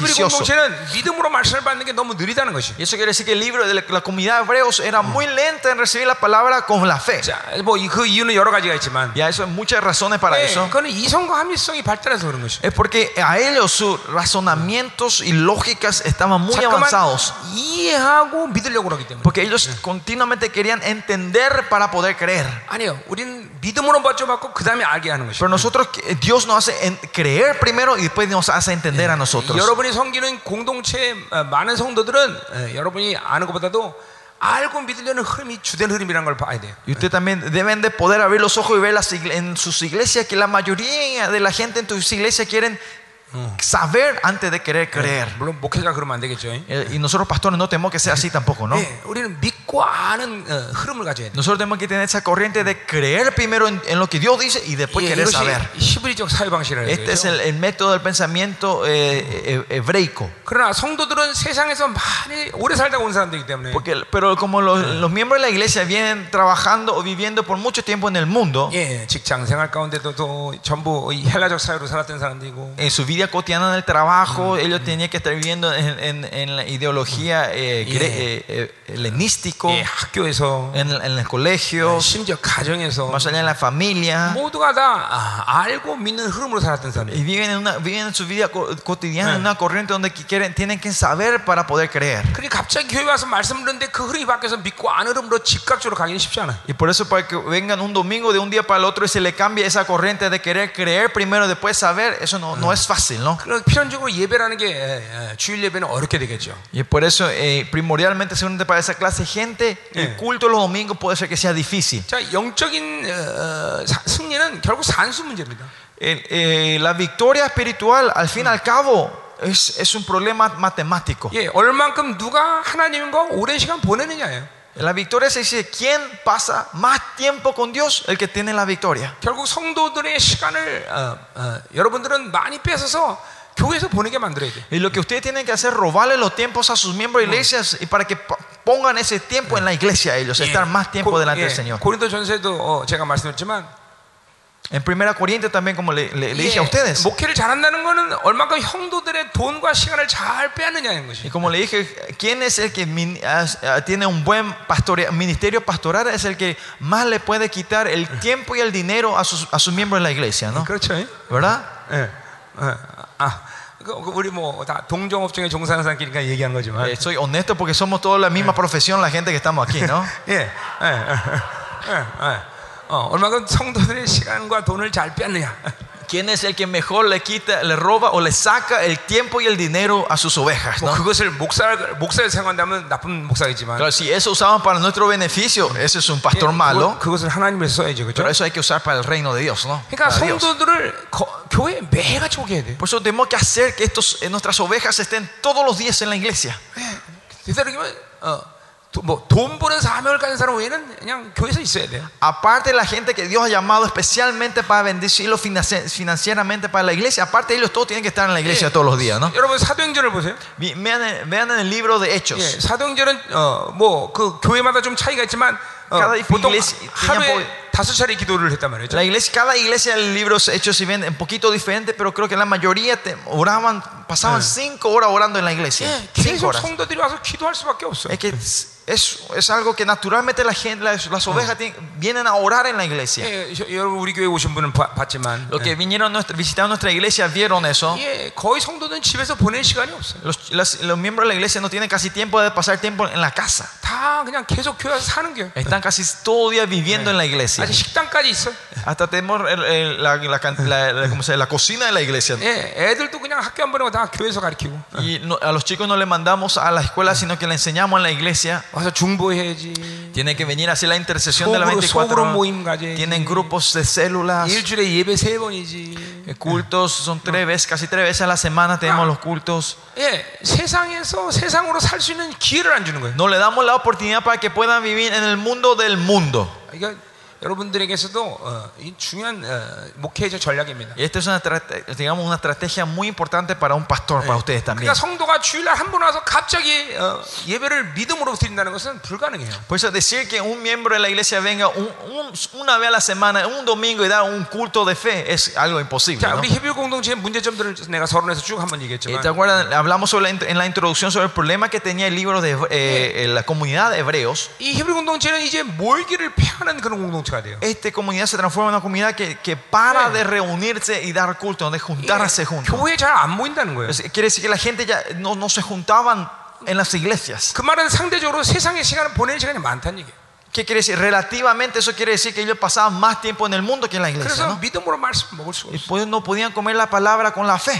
Y eso quiere decir que el libro de la comunidad de hebreos era muy lenta en recibir la palabra con la fe. Ya eso hay muchas razones para eso. Es porque a ellos sus razonamientos y lógicas estaban muy avanzados. Porque ellos continuamente querían entender para poder creer. 아니요, 우리는 믿음으로 먼저 받고 그 다음에 알게 하는 것이. Pero nosotros, Dios nos hace en- creer primero y después nos hace entender a nosotros. 여러분이 섬기는 공동체 어, 많은 성도들은 어, 여러분이 아는 것보다도 알고 믿으려는 흐름이 주된 흐름이라는 걸 봐야 돼요. Y usted también deben de poder abrir los ojos y ver las igle- en sus iglesias que la mayoría de la gente en tus iglesias quieren saber antes de querer creer. 물론 목회자가 그러면 안 되겠죠. 예, Eh, Y nosotros pastores no tenemos que ser así tampoco, ¿no? 우리는 믿고 아는 어, 흐름을 가져야 돼. Nosotros tenemos que tener esa corriente de creer primero en, en lo que Dios dice y después 예, querer 이것이 saber. 히브리적 사회 방식이라는 Este es 거죠. el, el método del pensamiento eh, eh, hebreico. 그러나 성도들은 세상에서 많이 오래 살다 온 사람들이기 때문에 Porque, pero como los, los miembros de la iglesia vienen trabajando o viviendo por mucho tiempo en el mundo, 예, 직장 생활 가운데도 또 전부 이 헬라적 사회로 살았던 사람들이고 en su vida cotidiana en el trabajo, ellos tenían que estar viviendo en, en- en la ideología eh, gre- eh, eh, helenístico, 예, 학교에서 en, en los colegios, 심지어 가정에서 más allá en la familia. 모두가 다 아, 알고 믿는 흐름으로 살았던 사람들. Y viven en, una, viven en su vida co- cotidiana en una corriente donde qui- quieren, tienen que saber para poder creer. 그러니까 갑자기 교회 와서 말씀 듣는데 그 흐름이 바뀌어서 믿고 아는 흐름으로 즉각적으로 가기는 쉽지 않아. Y por eso para que vengan un domingo de un día para el otro y se le cambie esa corriente de querer creer primero después saber, eso no, no es fácil, ¿no? 필연적으로 예배라는 게 주일 예배는 어렵게 되겠죠. Y por eso eh, primordialmente seguramente para esa clase de gente, el Eh. culto los domingos puede ser que sea difícil. 자, 영적인 어, 어, 사- 승리는 결국 산수 문제입니다. El- eh, la victoria espiritual al fin y al cabo es, es un problema matemático. 예, 얼만큼 누가 하나님과 오랜 시간 보내느냐예요. La victoria se dice, ¿quién pasa más tiempo con Dios? El que tiene la victoria. 결국 성도들의 시간을 어, 어, 여러분들은 많이 뺏어서 교회에서 보내게 만들어야 돼. Y lo que ustedes tienen que hacer es robarle los tiempos a sus miembros de iglesias y para que pa- pongan ese tiempo en la iglesia ellos, estar más tiempo 고- delante 예, del Señor. 고린도 전서에도 어, 제가 말씀드렸지만 En primera Corintios también, como le, le- le dije a 예, ustedes, 목회를 잘한다는 거는 얼마큼 형도들의 돈과 시간을 잘 빼앗느냐는 것이. y como le dije, ¿quién es el que min- as- ah, tiene un buen pastorea- ministerio pastoral? Es el que más le puede quitar el tiempo y el dinero a sus, a sus miembros de la iglesia, ¿no? 그렇죠. 예. ¿Verdad? 예. 어, 아, 그- 그 우리 뭐 다 동종업종에 종사하는 사람끼리니까 얘기하는 거지만. Eh, soy honesto porque somos todos la misma profesión, la gente que estamos aquí, ¿no? 예. 예. 예. 예. 예. 어, 얼마큼 성도들의 시간과 돈을 잘 빼앗느냐. ¿Quién es el que mejor le quita, le roba o le saca el tiempo y el dinero a sus ovejas? 뭐 ¿no? 그것을 목사 목사를 생각한다면 나쁜 목사이지만 Claro, si eso usamos para nuestro beneficio, ese es un pastor malo, 그것, 을 하나님에서 써야죠, 그렇죠? pero eso hay que usar para el reino de Dios, ¿no? 그러니까 Para Dios. 성도들을 거- 교회 매일같이 오게 해야 돼. Por eso tenemos que hacer que estos, eh, nuestras ovejas estén todos los días en la iglesia. 되도록이면 어, 뭐돈 버는 사명을 가진 사람 외에는 그냥 교회에서 있어야 돼요. Aparte de la gente que Dios ha llamado especialmente para bendecirlo financi- financieramente para la iglesia, aparte de ellos todos tienen que estar en la iglesia todos los días, ¿no? 여러분 사도행전을 보세요. Vi- Vean, en- vean en el libro de 예, Hechos. 사도행전은 어, 뭐그 교회마다 좀 차이가 있지만 어, Cada 보통 iglesia 하루에 tenía 다섯 차례 기도를 했단 말이죠. La iglesia, cada iglesia del libro de Hechos, si ven, un poquito diferente, pero creo que la mayoría te- oraban, pasaban cinco horas orando en la iglesia. 예, Cinco 계속 horas. 성도들이 와서 기도할 수밖에 없어. Es que es, es, es algo que naturalmente la gente, las, las ovejas tienen- vienen a orar en la iglesia. 예, 저- 여러분 우리 교회 오신 분은 봐- 봤지만 Los que vinieron, nuestra, visitaron nuestra iglesia vieron eso. 예, 거의 성도들은 집에서 보낼 시간이 없어요. Los, las- los miembros de la iglesia no tienen casi tiempo de pasar tiempo en la casa. 다 그냥 계속 교회 와서 사는 게. Están casi todo el día viviendo en la iglesia. 아직 식당까지 있어. Hasta tenemos el- el- la, la can- la- la- ¿cómo se llama? la cocina de la iglesia. 예, 애들도 그냥 학교 안 보내고 다 교회에서 가르치고 Y no- a los chicos no le mandamos a la escuela, sino que le enseñamos en la iglesia. Tienen que venir a hacer la intercesión de las 24 horas. Tienen grupos de células. Eh, cultos son tres veces, casi tres veces a la semana tenemos los cultos. No le damos la oportunidad para que puedan vivir en el mundo del mundo. 그러니까 여러분들에게서도 어, 이 중요한 어, 목회자 전략입니다. Y esta es una, tra- digamos, una estrategia muy importante para un pastor, para ustedes también. 그러니까 성도가 주일날 한 번 와서 갑자기 어, 예배를 믿음으로 드린다는 것은 불가능해요. Por eso decir que un miembro de la iglesia venga un- un- una vez a la semana, un domingo y da un culto de fe es algo imposible. 자, ¿no? 우리 헤빌 공동체의 문제점들을 내가 서론에서 쭉 한번 Eh, 얘기했지만 ¿Te acuerdas? Hablamos sobre la int- en la introducción sobre el problema que tenía el libro de eh, eh, la comunidad de hebreos. 이 헤빌 공동체는 이제 몰기를 폐하는 그런 공동체 가 돼요. Esta comunidad se transforma en una comunidad que, que para de reunirse y dar culto, de juntarse juntos. 교회 잘 안 모인다는 거예요. Es- Quiere decir que la gente ya no, no se juntaban en las iglesias. 그 말은 상대적으로 세상의 시간을 보내는 시간이 많다는 얘기예요. ¿Qué quiere decir? Relativamente eso quiere decir que ellos pasaban más tiempo en el mundo que en la iglesia. 그래서 ¿no? 믿음으로 말씀 먹을 수가 Y 없어요. pues no podían comer la palabra con la fe.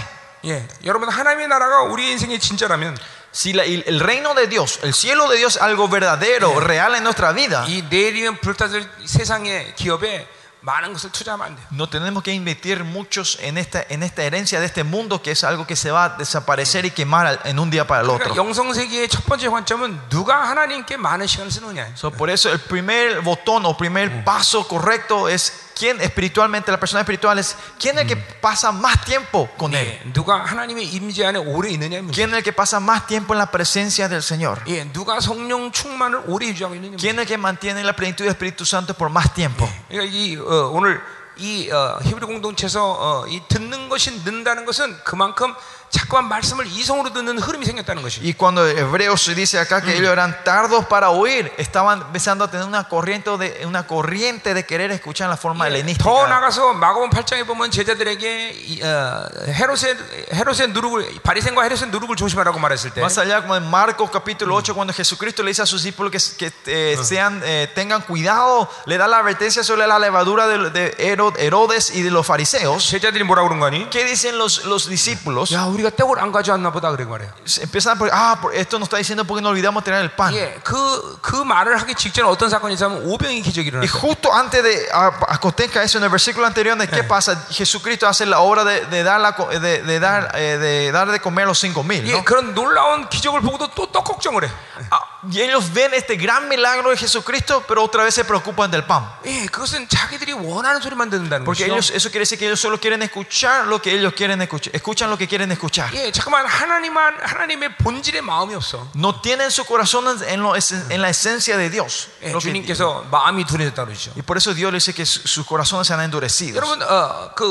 예, 여러분 하나님의 나라가 우리 인생의 진짜라면 Si la- el el reino de Dios, el cielo de Dios es algo verdadero, real en nuestra vida, 이 내리면 불타질 세상의 기업에 많은 것을 투자하면 안 돼요. no tenemos que invertir muchos en esta, en esta herencia de este mundo que es algo que se va a desaparecer y quemar al- en un día para el otro. 그러니까 영성 세계의 첫 번째 관점은 누가 하나님께 많은 시간을 쓰느냐. So, por eso el primer botón o primer paso correcto es quién espiritualmente, la persona espiritual es quién es el que pasa más tiempo con él. 예, 누가 하나님의 임재 안에 오래 있느냐의 문제. ¿Quién es el que pasa más tiempo en la presencia del Señor? 예, 누가 성령 충만을 오래 유지하고 있느냐. 문제. ¿Quién es el que mantiene la plenitud del Espíritu Santo por más tiempo? 그러니까 이 어, 오늘 이 어, 히브리 공동체에서 어, 이 듣는 것이 는다는 것은 그만큼 자꾸만 말씀을 이성으로 듣는 흐름이 생겼다는 것이. Y cuando Hebreos dice acá que ellos eran tardos para oír, estaban empezando a tener una corriente de, una corriente de querer escuchar en la forma 더 helenística. 나가서 마가복음 8장에 보면 제자들에게 이, 어, 헤롯의 헤롯의 누룩을 바리새인과 헤롯의 누룩을 조심하라고 말했을 때 Más allá, como en Marcos capítulo 8, cuando Jesucristo le dice a sus discípulos que, que, eh, sean, eh, tengan cuidado, le da la advertencia sobre la levadura de, de Herod- Herodes y de los fariseos. 제자들이 뭐라 그런 거니? ¿Qué dicen los, los discípulos? 야 우리가 떡을 안 가져왔나 보다 그래 말이야. Empiezan por, ah, por- esto nos está diciendo porque no olvidamos tener el pan. 예, 그, 그 말을 하기 직전에 어떤 사건이 있었냐면 오병이 기적이 Y 일어났어요. justo antes de a- acontezca eso en el versículo anterior, ¿de qué pasa? Jesucristo hace la obra de, de dar, la co- de, de dar, eh, de dar de comer a los cinco mil. 예, ¿no? 그런 놀라운 기적을 보고도 또 떡 걱정을 해. Ah, Y ellos ven este gran milagro de Jesucristo, pero otra vez se preocupan del pan. 예, 그것은 자기들이 원하는 소리만 듣는다는 Porque 거죠. ellos, eso quiere decir que ellos solo quieren escuchar lo que ellos quieren escuchar. Escuchan lo que quieren escuchar. 예, 잠깐만 하나님만 하나님의 본질의 마음이 없어. No tienen su corazón en, lo esen- en la esencia de Dios. 예, Lo que- 주님께서 마음이 둔해졌다 그러죠. y por eso Dios le dice que su- sus corazones se han endurecido. 여러분, 어, 그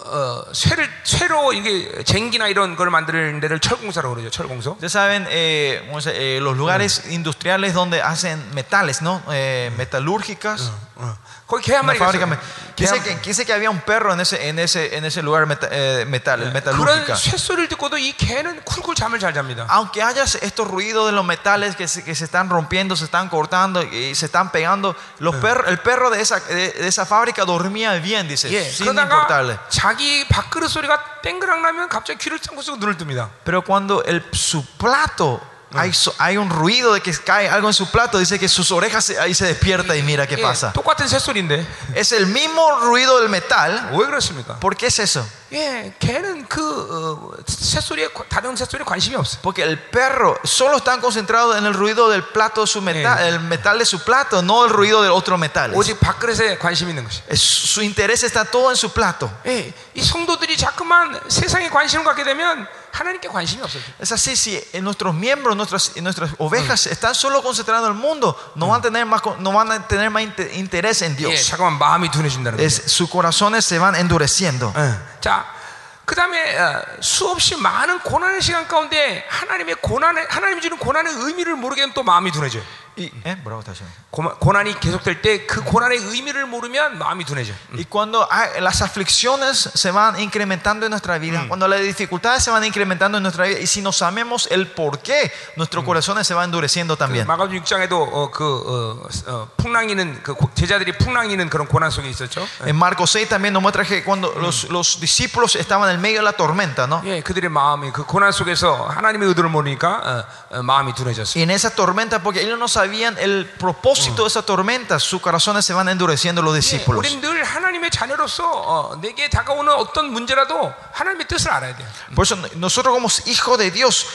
어, 쇠를 쇠로 이게 쟁기나 이런 걸 만드는 데를 철공사라고 그러죠. 철공소. Ustedes saben eh, ¿cómo se dice? Eh, los lugares industriales donde hacen metales, ¿no? Eh, metalúrgicas. 어. 거기 개 한 Una 마리가 fábrica. 있어요. me- 개 Dice 한- que, dice que había un perro en ese, en ese, en ese lugar meta- eh, metal, el 그런 metalúrgica. 쇠소리를 듣고도 이 개는 쿨쿨 잠을 잘 잡니다. Aunque haya estos ruidos de los metales que se, que se están rompiendo, se están cortando y se están pegando, los perros, el perro de esa, de, de esa fábrica dormía bien, dice, 예, sin importarle. 그러다가 자기 밥그릇 소리가 땡그랑 나면 갑자기 귀를 짱고 쓰고 눈을 뜹니다. Pero cuando el, su plato, hay, so- hay un ruido de que cae algo en su plato, dice que sus orejas se- ahí se despierta y mira qué 예, pasa. 똑같은 쇠소리인데 Es el mismo ruido del metal. 왜 그렇습니까? ¿Por qué es eso? 예, 개는 그 어, 쇠소리에 관- 다른 쇠소리에 관심이 없어. Porque el perro solo está concentrado en el ruido del plato de su metal, el metal de su plato, no el ruido del otro metal. 오직 밥그릇에 관심 있는 것이. Es- su interés está todo en su plato. 예, 이 성도들이 자꾸만 세상에 관심을 갖게 되면 하나님께 관심이 없어져. Es así, si en nuestros miembros, nuestras, nuestras ovejas están solo concentradas en el mundo, no van a tener más, co- no van a tener más inte- interés en 예, Dios. 잠깐만 마음이 둔해진다는 거죠. Es, sus corazones se van endureciendo. 예. 자, 그 다음에 수없이 많은 고난의 시간 가운데 하나님의 고난의 하나님이 주는 고난의 의미를 모르게 되면 또 마음이 둔해져요. Y, ¿eh? Bravo, está bien. 고마- 고난이 계속될 때 그 고난의 의미를 mo르면 마음이 둔해져. Y cuando hay- las aflicciones se van incrementando en nuestra vida, cuando las dificultades se van incrementando en nuestra vida, y si no sabemos el por qué, nuestros corazones se van endureciendo también. 마가복 6장에도 어, 그 어, 어, 풍랑이는 그 고- 제자들이 풍랑이는 그런 고난 속에 있었죠. En Marcos 6 también nos muestra que cuando los, los discípulos estaban en medio de la tormenta, ¿no? 예, 그들의 마음이 그 고난 속에서 하나님의 의도를 모르니까 어, 어, 마음이 둔해졌어요. Y en esa tormenta, porque ellos no sabían sabían el propósito de esa tormenta, sus corazones se van endureciendo los discípulos. Por eso nosotros como hijos de Dios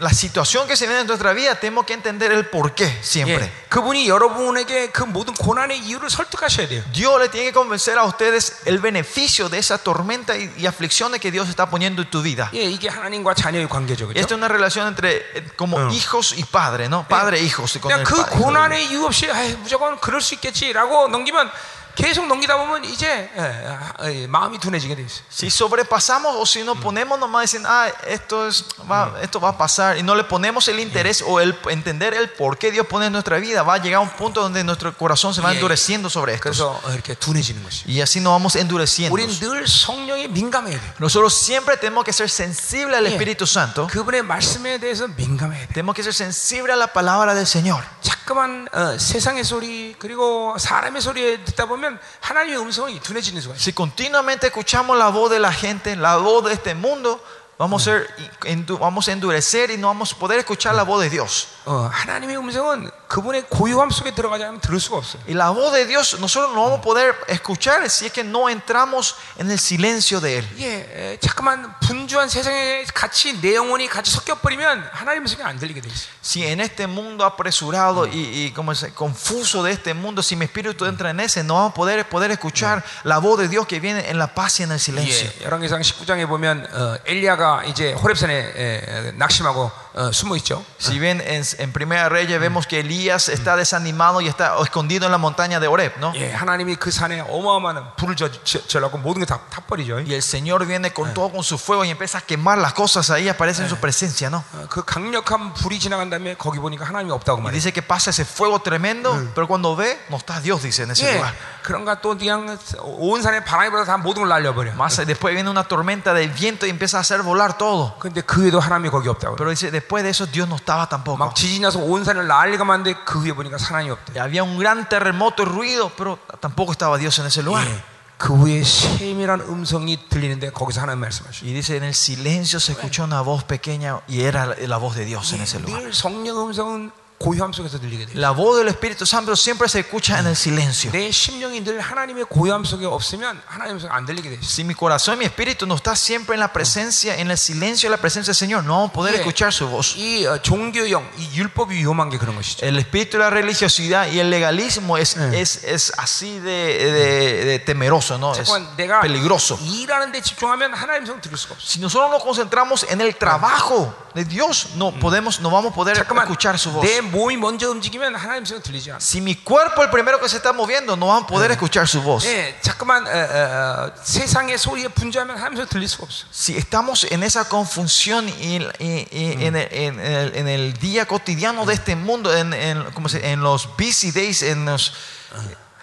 la situación que se viene en nuestra vida, tenemos que entender el porqué siempre. 예, 그분이 여러분에게 그 모든 고난의 이유를 설득하셔야 돼요. Dios le tiene que convencer a ustedes el beneficio de esa tormenta y, y aflicciones que Dios está poniendo en tu vida. 예, 이게 하나님과 자녀의 관계죠. Esta 그렇죠? es una relación entre eh, como hijos y padre, ¿no? Padre e hijos. Con 그냥 el 그 padre, hijo de Dios. 고난의 이유 없이 아이, 무조건 그럴 수 있겠지라고 넘기면 계속 넘기다 보면 이제 예, 아, 예, 마음이 둔해지게 돼 있어요. Si sobrepasamos o si nos ponemos nomás dicen, ah, esto, es, va, esto va a pasar y no le ponemos el interés o el entender el por qué Dios pone en nuestra vida, va a llegar a un punto donde nuestro corazón se va Yeah. endureciendo sobre esto. 그래서 어, 이렇게 둔해지는 것이. Y así nos vamos endureciendo. 우리는 늘 성령에 민감해야 돼요. Nosotros siempre tenemos que ser sensibles al Yeah. Espíritu Santo. 그분의 말씀에 대해서 민감해야 돼요. Tenemos que ser sensibles a la palabra del Señor. 자꾸만 어, 세상의 소리 그리고 사람의 소리에 듣다 보면 하나님의 음성이 둔해지는 수가 있어요. Si continuamente escuchamos la voz de la gente, la voz de este mundo, vamos a, ser, endu- vamos a endurecer y no vamos a poder escuchar la voz de Dios. 어, 하나님의 음성은 그분의 고요함 속에 들어가지 않으면 들을 수가 없어요. Y la voz de Dios nosotros no vamos a poder escuchar si es que no entramos en el silencio de Él. 예, 에, 자꾸만 분주한 세상에 같이 내 영혼이 같이 섞여버리면 하나님의 음성이 안 들리게 돼 있어요. Si en este mundo apresurado y, y como se- confuso de este mundo, si mi espíritu entra en ese, no vamos a poder, poder escuchar la voz de Dios que viene en la paz y en el silencio. 예, 열왕기상 19장에 보면 어, 엘리야가 이제 호렙산에 에, 에, 낙심하고 어, 숨어 있죠. Si ven en, en Primera Reyes vemos que Elías está desanimado y está escondido en la montaña de Oreb, ¿no? 예, 하나님이 그 산에 어마어마한 불을 져, 져, 져갖고 모든 게 다 타버리죠. Y el Señor viene con todo con su fuego y empieza a quemar las cosas ahí, aparece en su presencia, ¿no? 어, 그 강력한 불이 지나간 다음에 거기 보니까 하나님이 없다고 Y 말이에요. dice que pasa ese fuego tremendo, pero cuando ve, no está Dios, dice en ese 예, lugar. 그런가 또 그냥 온 산에 바람이 불어서 다 모든 걸 날려버려. Más después viene una tormenta de viento y empieza a hacer volar todo. 근데 그 위에도 하나님이 거기 없다고. Pero dice, después de eso Dios no estaba tampoco. 막 지진이 나서 온 산을 난리가 많은데 그 위에 보니까 하나님이 없대. Y había un gran terremoto y ruido, pero tampoco estaba Dios en ese lugar. 예, 그 위에 세밀한 음성이 들리는데 거기서 하나님 말씀하시죠. Y dice, en el silencio se escuchó una voz pequeña y era la- la voz de Dios en ese lugar. 늘 성령 음성은 고요함 속에서 들리게 돼요. La voz del Espíritu Santo siempre se escucha en el silencio. 내 심령이 늘 하나님의 고요함 속에 없으면 하나님 음성 안 들리게 돼 있어. Si mi corazón y mi espíritu no está siempre en la presencia, en el silencio de la presencia del Señor, no vamos a poder 예, escuchar su voz. 이 어, 종교형, 이 율법이 위험한 게 그런 것이죠. El espíritu de la religiosidad y el legalismo es, Eh. es, es así de, de- de temeroso, ¿no? Es 잠깐 내가 peligroso. 일하는 데 집중하면 하나님 성 들을 수가 없어. Si nosotros nos concentramos en el trabajo de Dios, no podemos, no vamos a poder 잠깐만 escuchar su voz. 내 몸이 먼저 움직이면 하나님 성 들리지 않아. Si mi cuerpo el primero que se está moviendo, no vamos a poder escuchar su voz. 예, 자꾸만 어, 어, 어, 세상의 소리에 분주하면 하나님 성 들릴 수가 없어. Si estamos en esa confusión y, y- y en, el, en el- en el día cotidiano de este mundo, en, en, ¿cómo se- en los busy days, en los,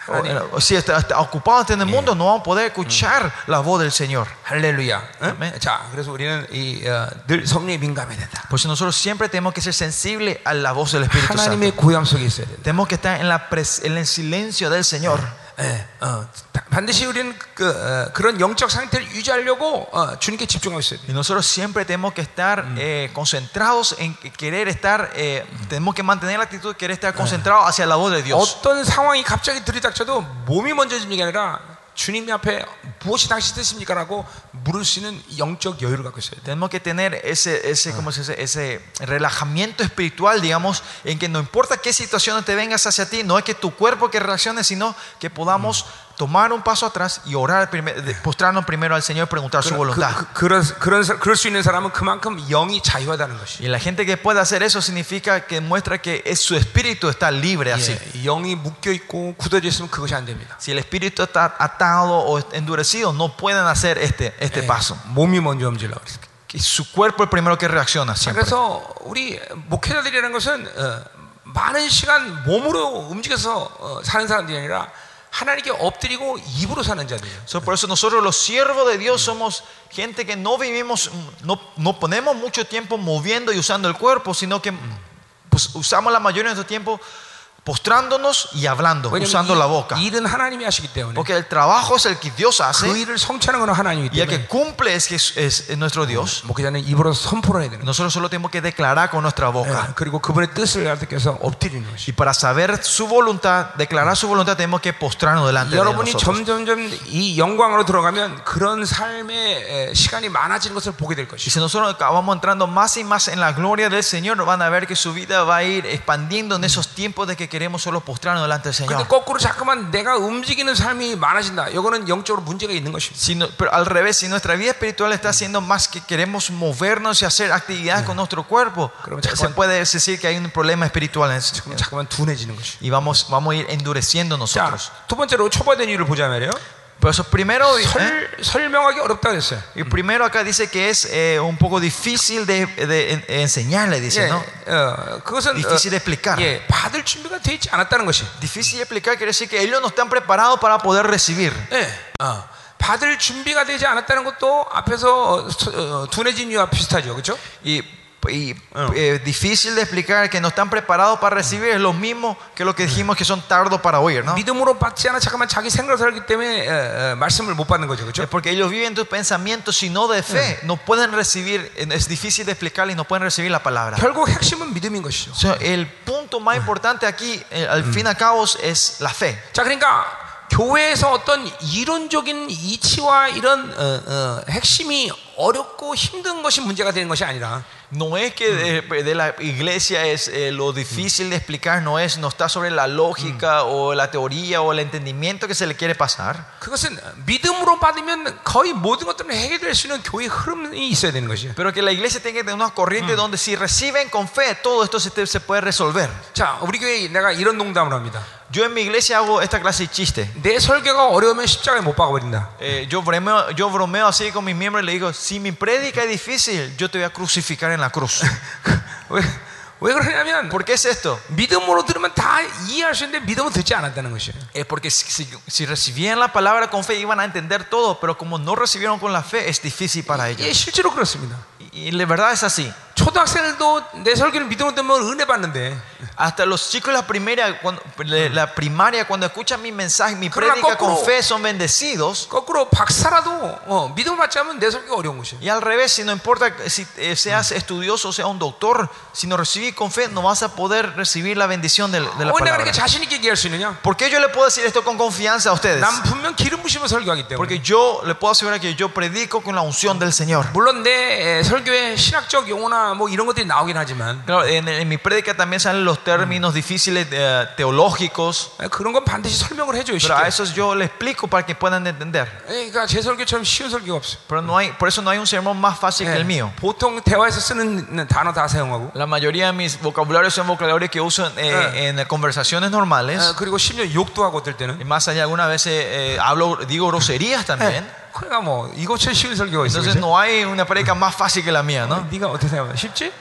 o- en- o- si está, está ocupados en el mundo, no vamos a poder escuchar la voz del Señor. 할렐루야. 응? 아멘. 자, 그래서 우리는 이, 어, 늘 성령에 민감해야 된다. Por eso nosotros siempre tenemos que ser sensibles a la voz del Espíritu Santo. 하나님의 고향 속에 있어야 된다. Tenemos que estar en, la pres- en el silencio del Señor. 예, 어, 다- 반드시 우리는 그, 어, 그런 영적 상태를 유지하려고 어, 주님께 집중하고 있어야 돼. Y nosotros siempre tenemos que estar eh, concentrados en que- querer estar, eh, tenemos que mantener la actitud de querer estar concentrados hacia la voz de Dios. 어떤 상황이 갑자기 들이닥쳐도 몸이 먼저 지는 게 아니라 주님 앞에 무엇이 당신 뜻입니까라고 물을 수 있는 영적 여유를 갖고 있어야 돼. Tenemos que tener ese, ese, ¿cómo se dice? ese relajamiento espiritual, digamos, en que no importa qué situaciones te vengas hacia ti, no es que tu cuerpo que reaccione, sino que podamos tomar un paso atrás y orar, primer- de- postrarnos primero al Señor y preguntar su 그, voluntad. 그, 그런 그런 사- 그럴 수 있는 사람은 그만큼 영이 자유하다는 것이. Y la gente que puede hacer eso significa que muestra que es, su espíritu está libre así. 예, 영이 묶여 있고 굳어져 있으면 그것이 안 됩니다. Si el espíritu está atado o endurecido, no pueden hacer este, este 예, paso. 몸이 먼저 움직이려고 그랬어요. Que su cuerpo es el primero que reacciona siempre. 그래서 우리 목회자들이라는 것은 어, 많은 시간 몸으로 움직여서 어, 사는 사람들이 아니라 하나님께 엎드리고 입으로 사는 자들이에요. So, por eso nosotros los siervos de Dios somos gente que no vivimos, mm, no, no ponemos mucho tiempo moviendo y usando el cuerpo, sino que pues, usamos la mayoría de nuestro tiempo postrándonos y hablando, usando 이, la boca. Porque el trabajo es el que Dios hace. Y el que cumple es, es, es nuestro Dios. Nosotros solo tenemos que declarar con nuestra boca. Y para saber su voluntad, declarar su voluntad, tenemos que postrarnos delante de nosotros. Y si nosotros vamos entrando más y más en la gloria del Señor, van a ver que su vida va a ir expandiendo en esos tiempos de que queremos solo postrarnos delante del 근데 Señor. 거꾸로 자꾸만 내가 움직이는 삶이 많아진다. 이거는 영적으로 문제가 있는 것입니다. Si no- pero al revés, si nuestra vida espiritual está haciendo más que queremos movernos y hacer actividades con nuestro cuerpo, Pero se 잠깐만. puede decir que hay un problema espiritual en eso. 그럼 자꾸만 둔해지는 것이. Y vamos, vamos a ir endureciendo 자, nosotros. 두 번째로 초보된 이유를 보자 말이에요. Por eso primero, ¿eh? 설, 설명하기 어렵다 그랬어요. Y primero acá dice que es eh, un poco difícil de, de en- enseñarle, dice, 예, ¿no? 어, 그것은 Difícil de explicar. 예, 받을 준비가 되어 있지 않았다는 것이. Difícil de explicar quiere decir que ellos no están preparados para poder recibir. 예, 어, 받을 준비가 되지 않았다는 것도 앞에서 어, 서- 어, 둔해진 이유와 비슷하죠, 그렇죠? Y, y, eh, difícil de explicar que no están preparados para recibir es lo mismo que lo que dijimos que son tardos para oír, ¿no? 믿음으로 받지 않아 잠깐만 자기 생각을 살기 때문에 어, 어, 말씀을 못 받는 거죠, Es 그렇죠? porque ellos viven tus pensamientos sino de fe. No pueden recibir, es difícil de explicar y no pueden recibir la palabra. 결국 핵심은 믿음인 것이죠. O sea, el punto más importante aquí, eh, al fin y al cabo, es la fe. 자, 그러니까 교회에서 어떤 이론적인 이치와 이런 어, 어, 핵심이 어렵고 힘든 것이 문제가 되는 것이 아니라 No es que de, de la iglesia es eh, lo difícil de explicar, no es, no está sobre la lógica o la teoría o el entendimiento que se le quiere pasar. 그것은 믿음으로 받으면 거의 모든 것들은 해결될 수 있는 교회의 흐름이 있어야 되는 것이에요. Pero que la iglesia tenga que tener una corriente donde si reciben con fe, todo esto se, te- se puede resolver. 자, 우리 교회에 내가 이런 농담을 합니다. Yo en mi iglesia hago esta clase de chiste. 내 설교가 어려우면 십자가에 못 박아버린다. Eh, yo, bromeo, yo bromeo así con mis miembros y le digo, si mi prédica es difícil, yo te voy a crucificar en la cruz. ¿Por qué es esto? Es porque si, si, recibían la palabra con fe iban a entender todo, pero como no recibieron con la fe es difícil para ellos. Y, y la verdad es así. 초등학생들도 내 설교를 믿음으로 듣면 은혜 받는데 Hasta los chicos de la primaria, cuando, de la primaria, cuando escuchan mi mensaje, mi Pero la prédica con coco- fe, son bendecidos. 거꾸로 박사라도 어, 믿음을 받지 않으면 내 설교가 어려운 것이에요. Y al revés, si no importa si eh, seas estudioso o seas un doctor, si no recibís con fe, no vas a poder recibir la bendición de, de la 왜 내가 palabra. 이렇게 자신 있게 얘기할 수 있느냐? ¿Por qué yo le puedo decir esto con confianza a ustedes? 난 분명 기름 부심을 설교하기 때문에. Porque yo le puedo asegurar que yo predico con la unción del Señor. 물론 내 에, 설교에 신학적 용어나 뭐 이런 것들이 나오긴 하지만 Claro, en, en mi prédica también salen los términos difíciles eh, teológicos, 에, 그런 건 반드시 설명을 해줘요. pero a 쉽게. esos yo les explico para que puedan entender. 에, 그러니까 제 설교처럼 쉬운 설교가 없어요. Pero no hay, por eso no hay un sermón más fácil que el mío. 보통 대화에서 쓰는 단어 다 사용하고 La mayoría de mis vocabularios son vocabularios que uso en, eh, en conversaciones normales. 에, 그리고 심지어 욕도 하고 어떨 Y 때는 más allá, algunas veces eh, hablo, digo groserías también. 그러니까 뭐 이것처럼 쉬운 설교가 있어. Entonces no hay una prédica más fácil que la mía, ¿no? 네가 어떻게 생각해? 쉽지?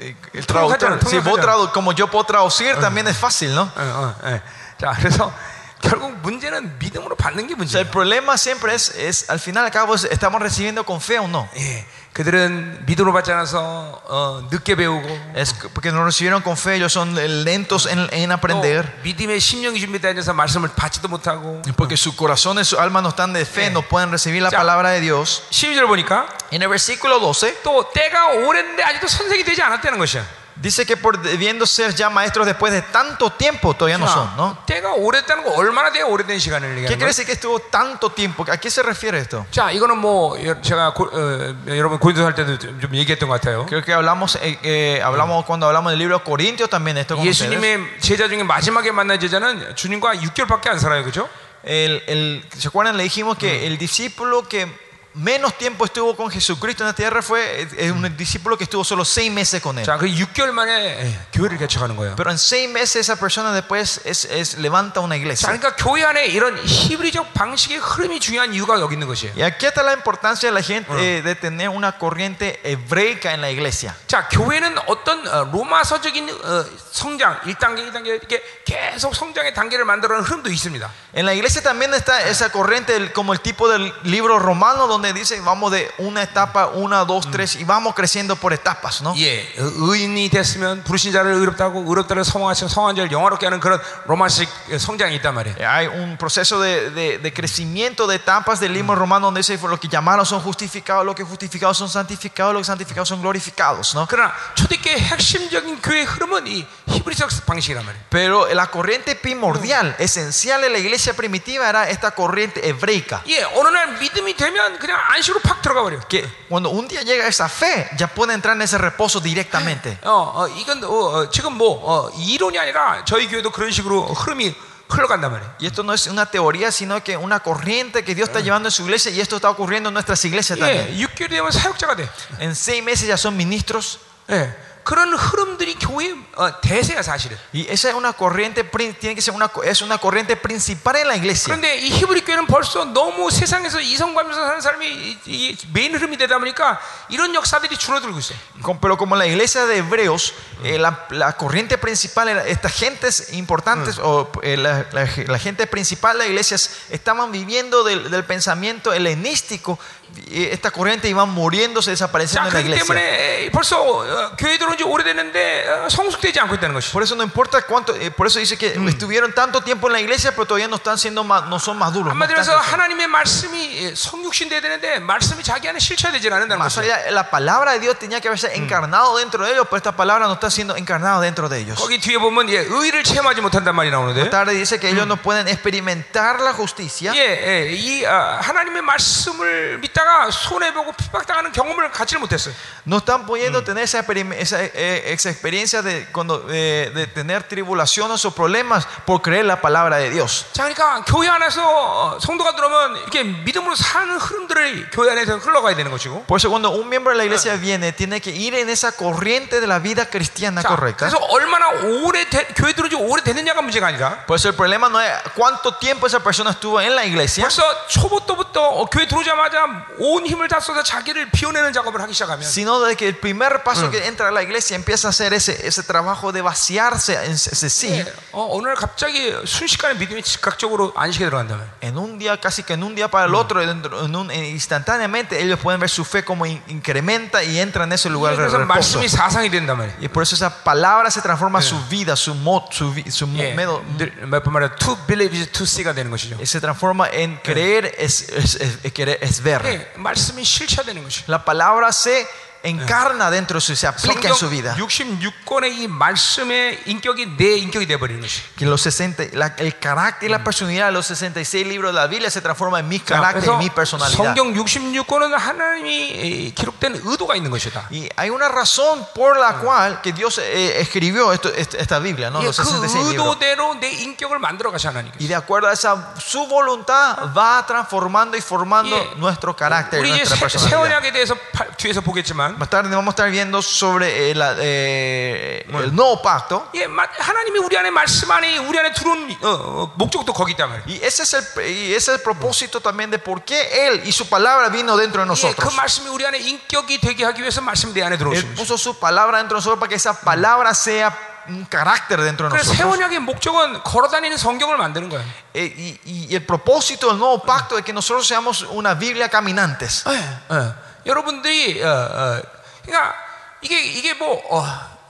Eh, El traductor, si vos tradu- como yo puedo traducir, también es fácil, ¿no? 어, 어, 예. 자, 그래서 결국 문제는 믿음으로 받는 게 O sea, 문제예요. el problema siempre es, es, al final y al cabo, es, ¿estamos recibiendo con fe o no? 예. 그들은 믿음으로 받지 않아서 어, 늦게 배우고 Es que- porque no recibieron con fe, ellos son lentos en, en 또 aprender. 믿음의 심령이 준비되어 있어서 말씀을 받지도 못하고 Porque su corazón y su alma no están de fe, Eh. no pueden recibir la Ya. palabra de Dios. 12절 보니까 En el versículo 12 또 때가 오랜데 아직도 선생이 되지 않았다는 것이야. dice que por debiendo ser ya maestros después de tanto tiempo, todavía no son, ¿no? 자, 때가 오랬다는 거 얼마나 돼야 오래된 시간을 ¿Qué 얘기하는 quiere 거야? decir que estuvo tanto tiempo? ¿A qué se refiere esto? 자, 이거는 뭐 여- 제가 고, 어, 여러분 고린도 할 때도 좀 좀 얘기했던 것 같아요. Creo que hablamos, eh, eh, hablamos cuando hablamos del libro de Corintios también esto con ustedes. 예수님의 제자 중에 마지막에 만난 제자는 주님과 6개월밖에 안 살아요, 그렇죠? El, el- ¿Se acuerdan? Le dijimos que el discípulo que menos tiempo estuvo con Jesucristo en la tierra fue eh, eh, un discípulo que estuvo solo seis meses con él. 자, 그 6개월 만에 예, 교회를 개척하는 거예요. Pero en seis meses esa persona después es, es- levanta una 자, iglesia. 그러니까 교회 안에 이런 히브리적 방식의 흐름이 중요한 이유가 여기 있는 것이에요. Y aquí está la importancia de la gente eh, de tener una corriente hebreica en la iglesia. 자, 교회는 어떤 어, 로마서적인 어, 성장, 1단계, 2단계 이렇게 계속 성장의 단계를 만들어가는 흐름도 있습니다. En la iglesia también está esa corriente del- como el tipo del libro romano donde donde dice vamos de una etapa, una, dos, tres, y vamos creciendo por etapas, ¿no? 예, 의인이 됐으면 부르신 자를 의롭다고 의롭다를 성화하신 성한 자를 영화롭게 하는 그런 로마식 성장이 있단 말이에요. Eh, Hay un proceso de, de- de crecimiento de etapas del libro romano donde dice los que llamaron son justificados, los que justificados son santificados, los que santificados son glorificados, ¿no? 그러나 초대교회 핵심적인 교회 흐름은 이 히브리적 방식이란 말이에요. Pero la corriente primordial, esencial de la iglesia primitiva era esta corriente hebreica. 예, 어느 날 믿음이 되면 그냥 안식으로 팍 들어가 버려. Que cuando un día llega esa fe, ya puede entrar en ese reposo directamente. 어, 어 이건 어, 어, 지금 뭐 어, 이론이 아니라 저희 교회도 그런 식으로 흐름이 흘러간단 말이에요. Y esto no es una teoría, sino que una corriente que Dios está llevando en su iglesia y esto está ocurriendo en nuestras iglesias también. 예, 6개월이 되면 사역자가 돼. En seis meses ya son ministros 예, 그런 흐름들이 교회 어, 대세야 사실은. y esa es una corriente, prin- tiene que ser una, es una corriente principal en la iglesia. 그런데 이 히브리 교회는 벌써 너무 세상에서 이성감에서 사는 사람이 이, 이 메인 흐름이 되다 보니까 이런 역사들이 줄어들고 있어. Com- Pero como la iglesia de Hebreos, eh, la, la corriente principal, era, estas gentes importantes, o eh, la, la- la gente principal de las iglesias, estaban viviendo del, del pensamiento helenístico, y esta corriente iban muriéndose, 자, desapareciendo en la 그렇기 iglesia. 때문에 벌써 어, 교회 들어온 지 오래됐는데 어, 성숙되지 않고 있다는 것이. Por eso no importa cuánto, eh, por eso dice que estuvieron tanto tiempo en la iglesia, pero todavía no están siendo ma- no son maduros. no 한마디로 están 해서 creciendo. 하나님의 말씀이 예, 성육신돼야 되는데 말씀이 자기 안에 실체되지 않는다는 Más 것이. allá, la palabra de Dios tenía que haberse encarnado dentro de ellos, pero esta palabra no está siendo encarnada dentro de ellos. 거기 뒤에 보면 예, 의를 체험하지 못한단 말이 나오는데. Tarde dice que ellos no pueden experimentar la justicia. 예, 예, 이 아, 하나님의 말씀을 믿다 가 손해 보고 핍박당하는 경험을 갖지를 못했어요. No están pudiendo tener esa, experim- esa, eh, esa experiencia de, cuando, eh, de tener tribulaciones o problemas por creer la palabra de Dios. 자, 그러니까 교회 안에서 어, 성도가 들어오면 이렇게 믿음으로 사는 흐름들을 교회 안에서 흘러가야 되는 것이고. Por eso cuando un miembro de la iglesia viene, tiene que ir en esa corriente de la vida cristiana 자, correcta. 그래서 얼마나 오래 되- 교회 들어오지 오래 됐느냐가 문제가 아니라 Por eso el problema no es cuánto tiempo esa persona estuvo en la iglesia, 벌써 초부터부터 어, 교회 들어오자마자 온 힘을 다 쏟아 자기를 비워내는 작업을 하기 시작하면 sino de que el primer paso que entra a la iglesia empieza a hacer ese, ese trabajo de vaciarse en ese sí. 예, 어, 어느 날 갑자기 순식간에 믿음이 즉각적으로 안식에 들어간다면 En un día, casi que en un día para el otro, dentro- en un- eh, instantáneamente, ellos pueden ver su fe como in- incrementa y entra en ese lugar de 그래서 reposo. 말씀이 사상이 된단 말이에요. Y por eso esa palabra se transforma su vida, su mod, su, vi- su mo- 예, medo- 몇번 말해 to believe is to see가 되는 것이죠. se transforma en creer es, es, es- es querer, es ver. 예, 말씀이 실체되는 것이. La palabra se encarna dentro de su, se aplica en su vida. 66권의 이 말씀의 인격이 내 인격이 돼 버리는 것이. Que los 60, la- el carácter y la personalidad de los 66 libros de la Biblia se transforma en mi 자, carácter y 그래서 mi personalidad. 성경 66권은 하나님이 이, 기록된 의도가 있는 것이다. Y hay una razón por la cual que Dios eh, escribió esto- est- esta Biblia, ¿no? 예, los 그 66 libros. 의도대로 내 인격을 만들어 가시 하나님. Y de acuerdo a esa su voluntad va transformando y formando 예, nuestro carácter, y 우리 이제 nuestra 새- 새 personalidad. 언약에 대해서 파- 뒤에서 보겠지만 Más tarde vamos a estar viendo sobre eh, la- eh, el nuevo pacto. 예, 마- 하나님이 우리 안에 말씀 안에 우리 안에 들어온 어, 어, 목적도 거기 있단 말이에요. Y ese, es el, y ese es el propósito también de por qué Él y su palabra vino dentro de 예, 그 nosotros. 말씀이 우리 안에 인격이 되게 하기 위해서 말씀이 내 안에 Él 들어오신 거죠. puso su palabra dentro de nosotros para que esa palabra sea un carácter dentro de 그래서 새 nosotros. 언약의 목적은 걸어다니는 성경을 만드는 거예요. Eh, y, y el propósito del nuevo pacto es que nosotros seamos una Biblia caminantes. 예, 예. 여러분들이 어, 어, 그러니까 이게 이게 뭐 어,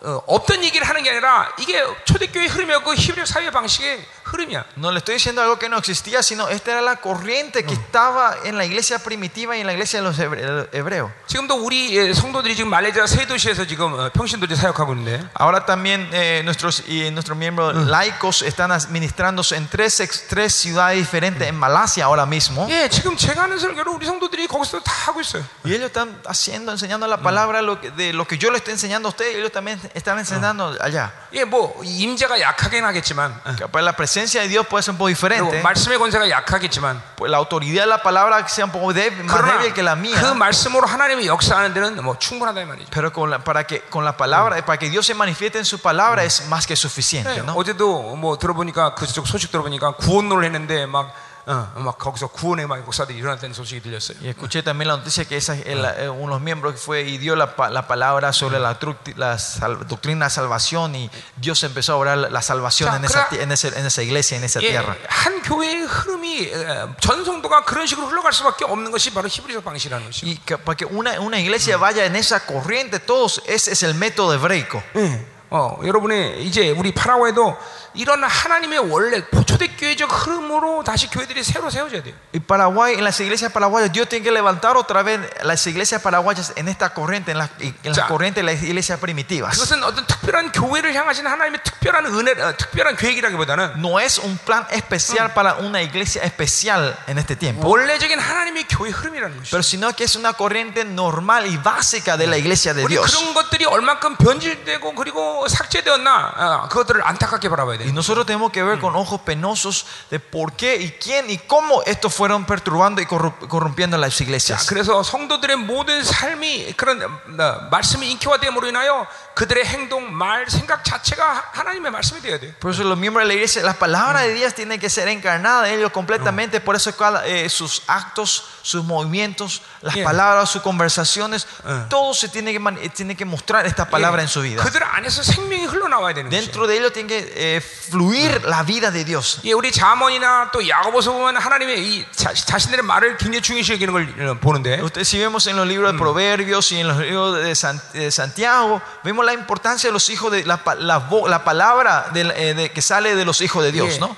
어, 없던 얘기를 하는 게 아니라 이게 초대교회 흐름이었고 히브리 사회 방식의 흐름이야. No le estoy diciendo algo que no existía, sino esta era la corriente que estaba en la iglesia primitiva y en la iglesia de los hebre- hebreos. 지금도 우리 예, 성도들이 지금 말레이시아 세 도시에서 지금 어, 평신도들이 사역하고 있는데 Ahora también eh, nuestros, y nuestros miembros laicos están administrándose en tres, ex- tres ciudades diferentes en Malasia ahora mismo. 예, 지금 제가 하는 설교를 우리 성도들이 거기서 다 하고 있어요. Y ellos están haciendo, enseñando la palabra lo que- de lo que yo les estoy enseñando a ustedes, ellos también están enseñando allá. 예, 뭐 임재가 약하긴 하겠지만 어, Capaz la presencia de Dios puede ser un poco 그리고 diferente, 말씀의 권세가 약하겠지만 pues la autoridad de la palabra sea un poco débil, más 그러나 débil que la 그 mía. 말씀으로 하나님이 역사하는 데는 뭐 충분하다 이 말이죠. Pero con la, para que con la palabra, para que Dios se manifieste en su palabra es más que suficiente, 네, ¿no? 어제도 뭐 들어보니까 그쪽 소식 들어보니까 구원론을 했는데 막 어, 막 거기서 구원의 막 목사들이 일어났다는 소식이 들렸어요. Y escuché también la noticia que esa, el- eh, unos miembros que fue y dio la, pa- la palabra sobre la, truc- la sal- doctrina de salvación y Dios empezó a obrar la salvación Ya, en esa, claro. ti- en, ese- en esa iglesia, en esa 예, tierra. 한 교회의 흐름이 어, 전 성도가 그런 식으로 흘러갈 수밖에 없는 것이 바로 히브리적 방식이라는 것이죠. Y que- para que una, una iglesia vaya en esa corriente, todos, ese es el método hebreico. 예. 어, 여러분의 이제 우리 파라과이도 이런 하나님의 원래 초대교회적 흐름으로 다시 교회들이 새로 세워져야 돼요. Y Paraguay, en las iglesias paraguayas, Dios tiene que levantar otra vez las iglesias paraguayas en esta corriente, en la, en la Ya. corriente de las iglesias primitivas. 그것은 어떤 특별한 교회를 향하신 하나님의 특별한 은혜, 어, 특별한 계획이라기보다는 No es un plan especial para una iglesia especial en este tiempo, 원래적인 하나님의 교회 흐름이라는 것이죠. pero sino que es una corriente normal y básica de la iglesia de 우리 Dios. 그런 것들이 얼만큼 변질되고 그리고 삭제되었나 어, 그것들을 안타깝게 바라봐야 Y 돼 요. nosotros tenemos que ver con ojos penosos de por qué y quién y cómo estos fueron perturbando y corru- corrompiendo las 자, iglesias. 그래서 성도들의 모든 삶이 그런 어, 말씀이 인격화됨으로 인하여 그들의 행동, 말, 생각 자체가 하- 하나님의 말씀이 되어야 돼요. Por eso los miembros de la iglesia, la palabra de Dios tiene que ser encarnada en ellos completamente. Por eso cada- eh, sus actos, sus movimientos, las Yeah. palabras, sus conversaciones, Uh. todo se tiene que, man- eh, tiene que mostrar esta palabra en su vida. 그들 안에서 생명이 흘러나와야 되는 거죠. Dentro de ellos tiene que eh, fluir la vida de Dios. 예, 우리 자문이나 또 야고보서 보면 하나님의 이 자, 자신들의 말을 굉장히 중요시 여기는 걸 어, 보는데 Usted, si vemos en los libros de Proverbios y en los libros de, San- de Santiago, vemos la importancia de los hijos de la, la, la palabra de, eh, de, que sale de los hijos de Dios, ¿no?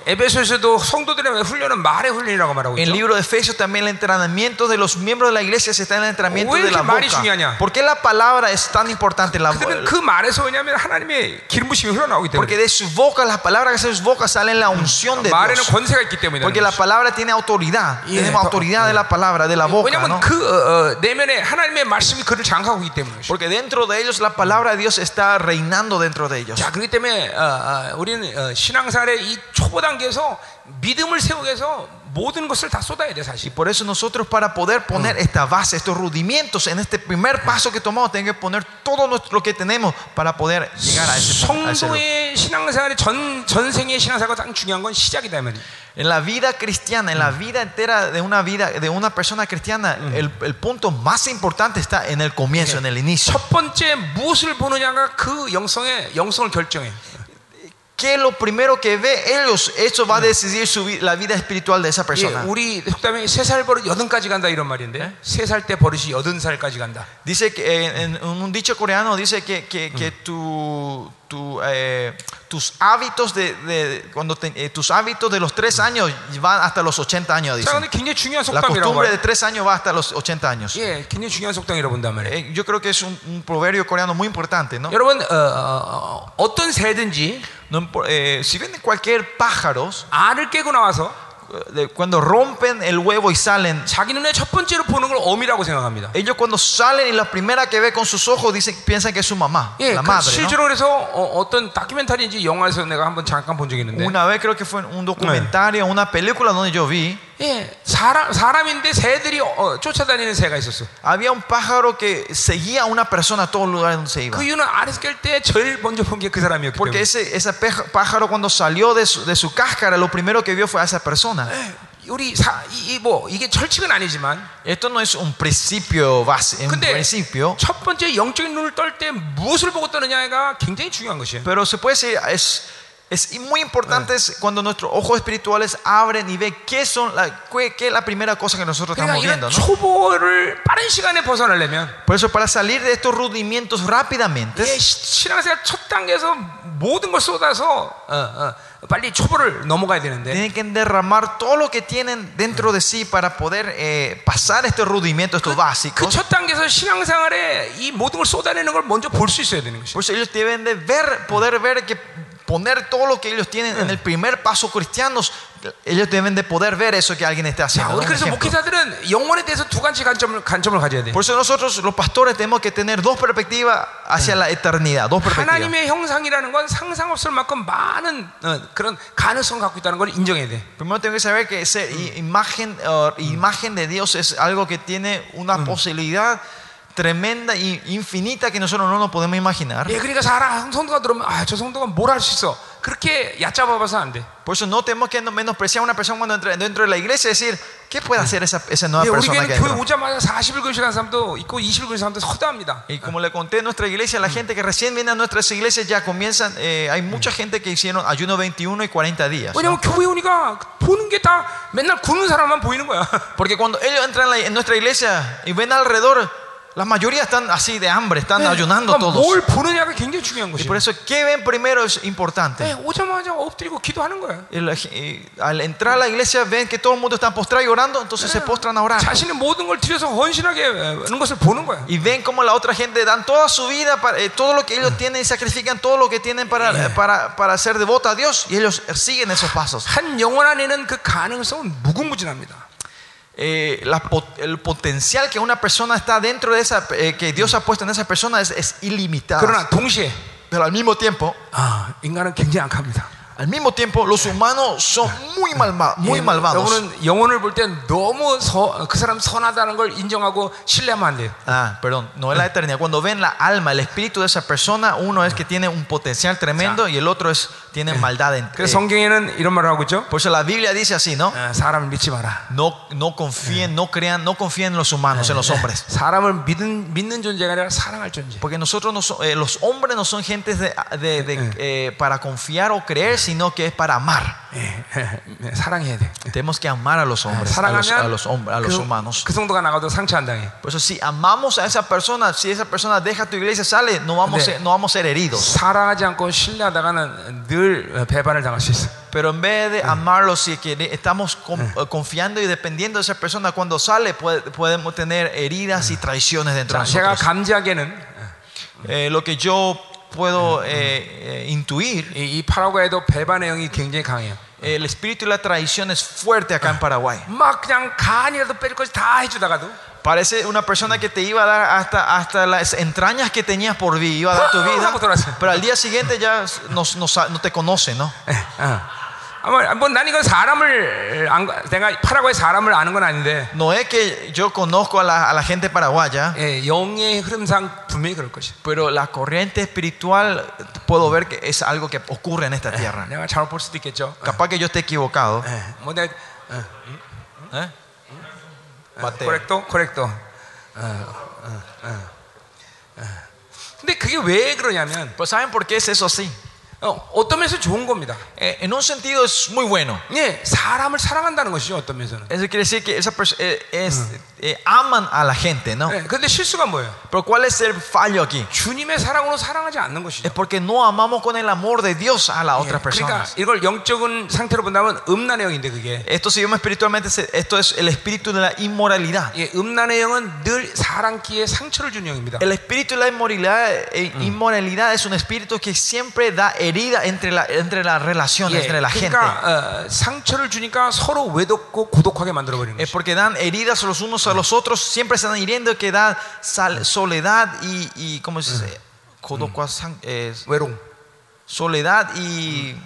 En el libro de Efesios también el entrenamiento de los miembros de la iglesia se está en el entrenamiento de la boca. ¿Por qué la palabra es tan importante? La, porque de su boca, las palabras que salen de su boca salen la unción de Dios. Porque la palabra tiene autoridad. Tenemos autoridad de la palabra, de la boca. ¿no? Porque dentro de ellos la palabra de Dios está reinando dentro de ellos. 자 그렇기 때문에 어, 어, 우리는 어, 신앙생활의 이 초보 단계에서 믿음을 세우기 위해서 모든 것을 다 쏟아야 돼 Y 사실 por eso nosotros para poder poner esta base, estos rudimentos en este primer paso que tomamos, tenemos que poner todo nuestro- lo que tenemos para poder llegar a ese, a ese lugar. 성도의 신앙생활의 전, 전생의 신앙생활과 가장 중요한 건 시작이다 이 말이에요 En la vida cristiana, en la vida entera de una vida de una persona cristiana, el, el punto más importante está en el comienzo, en el inicio. 첫 번째 무엇을 보느냐가 그 영성의 영성을 결정해. ¿Qué es lo primero que ve ellos? Eso va a decidir su vi- la vida espiritual de esa 예, persona. 우리 속담에 세 살 버릇 여든까지 간다 이런 말인데 세 살 때 버릇이 여든 살까지 간다. Dice que eh, en, en un dicho coreano dice que, que, que tu, tu, eh, tus hábitos de, de- cuando te- eh, tus hábitos de los tres años van hasta los 80 años. 자, Dicen. 근데 굉장히 중요한 La 속담이라고 costumbre de 봐요. tres años va hasta los 80 años. 예, 굉장히 중요한 속담이라고 본단 말이에요. Eh, yo creo que es un, un proverbio coreano muy importante, ¿no? 여러분 어, 어, 어, 어떤 새든지 No impo- eh, si ven cualquier pájaros, 알을 깨고 나와서 eh, de- cuando rompen el huevo y salen, 자기 눈에 첫 번째로 보는 걸 어미라고 생각합니다. ellos cuando salen y la primera que ve con sus ojos dicen, piensan que es su mamá, 예, la 그 madre. ¿no? 실제로 그래서 어, 떤 다큐멘터리인지 영화에서 내가 한번 잠깐 본 적이 있는데, Una vez creo que fue en un documentario, una película donde yo vi, 예, 사람 사람인데 새들이 어, 쫓아다니는 새가 있었어. había un pájaro que seguía a una persona a todos los lugares donde se iba. 그 이유는 깰때 제일 먼저 본 게 그 사람이었기 Porque 때문에. ese, ese peja- pájaro cuando salió de su, de su cáscara, lo primero que vio fue a esa persona. 우리 사, 이, 이뭐 이게 철칙은 아니지만, Esto no es un principio base, un principio, 첫 번째 영적인 눈을 떨 때 무엇을 보고 떠느냐가 굉장히 중요한 것이에요. pero se puede decir, es, es muy importante es cuando nuestros ojos espirituales abren y ven qué, son la, qué, qué es la primera cosa que nosotros 그러니까 estamos viendo. 이런 ¿no? 초보를 빠른 시간에 벗어나려면 Por eso, para salir de estos rudimentos rápidamente, 예, 시- 신앙생활 첫 단계에서 모든 걸 쏟아서 어, 어, 빨리 초보를 넘어가야 되는데 tienen que derramar todo lo que tienen dentro de sí para poder eh, pasar estos rudimentos, estos 그 básicos. 첫 단계에서 신앙생활에 이 모든 걸 쏟아내는 걸 먼저 볼 수 있어야 되는 것이죠. Por eso ellos deben de ver, poder ver que poner todo lo que ellos tienen en el primer paso cristianos, ellos deben de poder ver eso que alguien está 자, haciendo. ¿no? 우리 Un 그래서 ejemplo. 목회자들은 영혼에 대해서 두 가지 관점을 관점을 가져야 돼. Por eso nosotros los pastores tenemos que tener dos perspectivas hacia la eternidad, dos perspectivas. 하나님의 형상이라는 건 상상 없을 만큼 많은 어, 그런 가능성 을 갖고 있다는 걸 인정해야 돼. Primero tengo que saber que esa i- imagen, uh, imagen de Dios es algo que tiene una posibilidad tremenda e infinita que nosotros no nos podemos imaginar. 예, 그러니까 사람 성도가 들으면 아, 저 성도가 뭘 할 수 있어? 그렇게 얕잡아봐서 안 돼. Por eso no tenemos que menospreciar a una persona cuando entra dentro de la iglesia y decir, ¿qué puede hacer esa, esa nueva 예, 우리 persona que 교회는 교회 entra? 오자마자 40일 근실한 사람도 있고 20일 근실한 사람도 허다합니다. Y como le conté en nuestra iglesia, la gente que recién viene a nuestras iglesias ya comienzan, eh, hay mucha gente que hicieron ayuno 21 y 40 días. ¿no? 왜냐면 교회 오니까 보는 게 다 맨날 굶는 사람만 보이는 거야. Porque cuando ellos entran en, la- en nuestra iglesia y ven alrededor, la mayoría están así de hambre, están ayunando 그러니까 todos. 뭘 보느냐가 굉장히 중요한 Y 것이야. por eso, ¿qué ven primero es importante? 예, 오자마자 엎드리고 기도하는 거야. Y la- y al entrar a la iglesia ven que todo el mundo está postrado y orando, entonces se postran a orar. 자신의 모든 걸 들여서 헌신하게 하는 것을 보는 거야. Y ven como la otra gente dan toda su vida, para, eh, todo lo que ellos tienen y sacrifican todo lo que tienen para, eh, para, para ser devota a Dios y ellos siguen esos pasos. 한 영혼 안에는 그 가능성은 무궁무진합니다. Eh, la pot- el potencial que una persona está dentro de esa, eh, que Dios ha puesto en esa persona es, es ilimitado. 그러나 동시에 Pero al mismo tiempo, 아, 인간은 굉장히 악합니다. al mismo tiempo, los humanos son muy, malma- muy 예, malvados. 여러분은 영혼을 볼 때 너무 서- 그 사람 선하다는 걸 인정하고 신뢰하면 안 돼요. Ah, perdón, no es la eternidad. Cuando ven la alma, el espíritu de esa persona, uno es que tiene un potencial tremendo y el otro es tiene maldad. En, 그래서 eh, 성경에는 이런 말을 하고 있죠. por eso la Biblia dice así, ¿no? 아, 사람을 믿지 마라. No, no confíen, no crean, no confíen en los humanos, en los hombres. 사람을 믿는 믿는 존재가 아니라 사랑할 존재. Porque nosotros no so- eh, los hombres no son gentes de, de- de, eh, para confiar o creer, sino que es para amar. 예, 예, 사랑해야 돼. Tenemos que amar a los hombres, a los, a 사랑하면 los, hombres, a los 그, humanos. 그 정도가 나가도 상처 안 당해. Por eso si amamos a esa persona, si esa persona deja tu iglesia, sale, no vamos, 네. a, no vamos a ser heridos. 사랑하지 않고 신뢰하다가는 늘 배반을 당할 수 있어. Pero en vez de amarlos, si que estamos con- eh, confiando y dependiendo de esa persona, cuando sale puede- podemos tener heridas y traiciones dentro 자, de 제가 nosotros. 감지하기에는 Eh, lo que yo puedo eh, eh, intuir, 이, 이 파라과이도 배반의 영이 굉장히 강해요. el espíritu y la traición es fuerte acá en Paraguay. 막 그냥 간이라도 빼줄 것이 다 해주다가도 Parece una persona que te iba a dar hasta, hasta las entrañas que tenías por vida, iba a dar tu vida. pero al día siguiente ya no te conoce, ¿no? No es que yo conozco a la, a la gente paraguaya. Pero la corriente espiritual puedo ver que es algo que ocurre en esta tierra. Capaz que yo esté equivocado. ¿Eh? 뭐 ¿eh? Mateo. 코렉토 코렉토. 어, 어, 어, 어. 근데 그게 왜 그러냐면 Pues ¿saben por qué es eso así? 어, 어떤 면에서 좋은 겁니다. Eh, en un sentido es muy bueno. 예, 사람을 사랑한다는 것이죠. 어떤 면에서는. Eso quiere decir que esa perso- eh, es, eh, aman a la gente, ¿no? 예, 근데 실수가 뭐예요? Pero ¿cuál es el fallo aquí? 주님의 사랑으로 사랑하지 않는 것이죠. Es porque no amamos con el amor de Dios a las 예, otras 그러니까 personas. 이걸 영적인 상태로 본다면 음란의 영인데 그게 Esto si vemos espiritualmente, se- esto es el espíritu de la inmoralidad. 예, 음란의 영은 늘 사랑기에 상처를 주는 영입니다. El espíritu de la inmoralidad, eh, inmoralidad es un espíritu que siempre da herida entre, la, entre las relaciones, 예, entre la gente. 그러니까 어, 상처를 주니까 서로 외롭고 고독하게 만들어 버리는 Es 거죠. porque dan heridas los unos a los otros, siempre están hiriendo, que da soledad y, y, ¿cómo se dice? Mm. Soledad y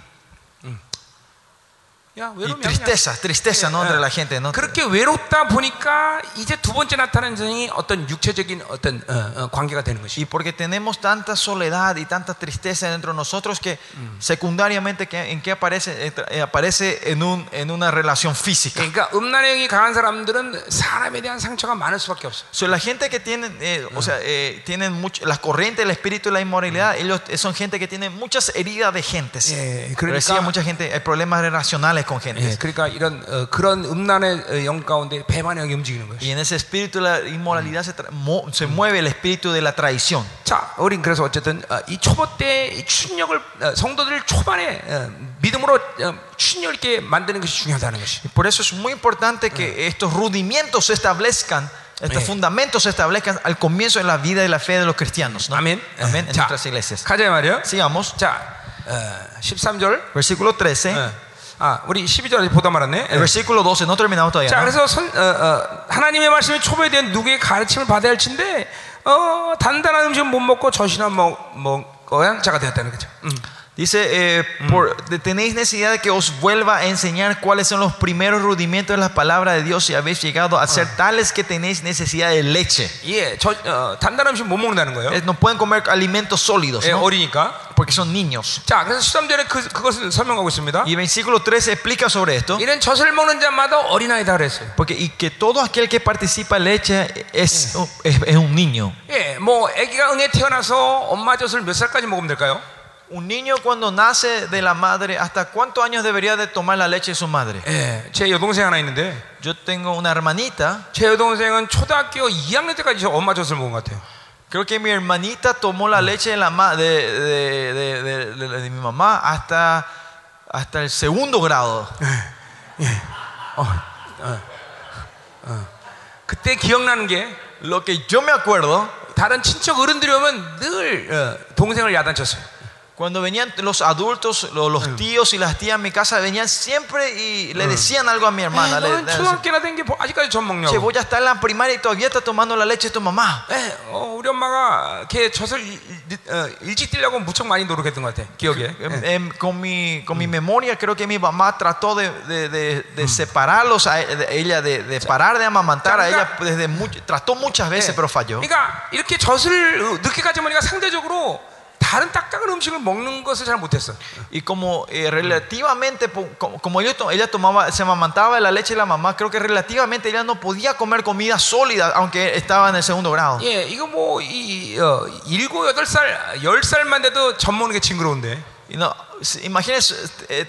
y 외로움이 tristeza, tristeza ¿no? entre la gente. ¿no? 그렇게 외롭다 보니까 이제 두 번째 나타나는 점이 어떤 육체적인 어떤 어, 어, 관계가 되는 것이. Y porque tenemos tanta soledad y tanta tristeza dentro de nosotros que secundariamente que, en qué aparece, eh, eh, aparece en, un, en una relación física. 그러니까 음란의 영이 강한 사람들은 사람에 대한 상처가 많을 수밖에 없어. So, la gente que tienen, eh, o sea, eh, tienen mucho, las corrientes del espíritu y la inmoralidad, ellos eh, son gente que tiene muchas heridas de gentes. 예, 그러니까- Reciben mucha gente, hay problemas relacionales con gente. 예, 그러니까 이런 어, 그런 음란의 어, 영 가운데 배반의 영이 움직이는 것이. Y en ese espíritu de la inmoralidad se, tra- mo- se mueve el espíritu de la traición. 자, 우린 그래서 어쨌든 어, 이 초보 때 이 추진력을 어, 성도들 초반에 어, 믿음으로 어, 추진력 있게 만드는 것이 중요하다는 것이. Y por eso es muy importante que estos rudimentos se establezcan, estos Eh. fundamentos se establezcan al comienzo de la vida y la fe de los cristianos. ¿no? 아멘. Amén. En 자, nuestras iglesias. 가자 말이요. Sigamos. 자, 어, 13절. Versículo 13. 어, 아, 우리 12절 보다 말았네. El versículo 12, no terminamos todavía. 자. 그래서 선, 어, 어, 하나님의 말씀이 초보에 대한 누구의 가르침을 받아야 할진데 어, 단단한 음식은 못 먹고 저신한 먹, 먹어야 자가 되었다는 거죠. 음. Dice, eh, por- de- tenéis necesidad de que os vuelva a enseñar cuáles son los primeros rudimentos de la palabra de Dios y habéis llegado a ser tales que tenéis necesidad de leche. 예, 저 어, 단단한 음식 못 먹는다는 거예요. Eh, No pueden comer alimentos sólidos, 예, ¿no? 어리니까. porque son niños. 자, 그래서 13절에 그, 그것을 설명하고 있습니다. Y versículo 13 explica sobre esto. 이는 젖을 먹는 자마다 어린아이다 그랬어요. Porque y que todo aquel que participa en leche es, es, es un niño. 예, 뭐 아기가 응에 태어나서 엄마 젖을 몇 살까지 먹으면 될까요? Un niño cuando nace de la madre, ¿hasta cuántos años debería de tomar la leche de su madre? 예, 제 여동생 하나 있는데 Yo tengo una hermanita, 제 여동생은 초등학교 2학년 때까지 저 엄마 젖을 먹은 것 같아요. creo que mi hermanita tomó la leche de, la ma- de, de- de- de- de- de mi mamá hasta, hasta el segundo grado. 그때 기억나는 게 Lo que yo me acuerdo, 다른 친척 어른들이 오면 늘 어, 동생을 야단쳤어요. cuando venían los adultos, lo- los, tíos y las tías a mi casa, venían siempre y le decían algo a mi hermana. le- 너는 le- 초등학교나 된 게 아직까지 젖 Che, 먹냐고. voy a estar en la primaria y todavía está tomando la leche de tu mamá. 예, 어, 우리 엄마가 걔 젖을 일, 일- 어, 일찍 뛰려고 무척 많이 노력했던 것 같아. 기억에. Em, 예. em, con, mi, con mi memoria, creo que mi mamá trató de, de- de- de separarlos a e- de ella, de, de parar de amamantar a ella. Desde much- trató muchas veces, 예. pero falló. 그러니까 이렇게 젖을 어, 늦게까지 먹으니까 상대적으로 다른 딱딱한 음식을 먹는 것을 잘 못했어. Y como eh, relativamente, po- como, como ella, to- ella tomaba, se amamantaba de la leche de la mamá, creo que relativamente ella no podía comer comida sólida, aunque estaba en el segundo grado. 예, 이거 뭐이 어, 일곱 여덟 살, 열 살만 돼도 젖 먹는 게 징그러운데. Y no, si- imagínense, eh,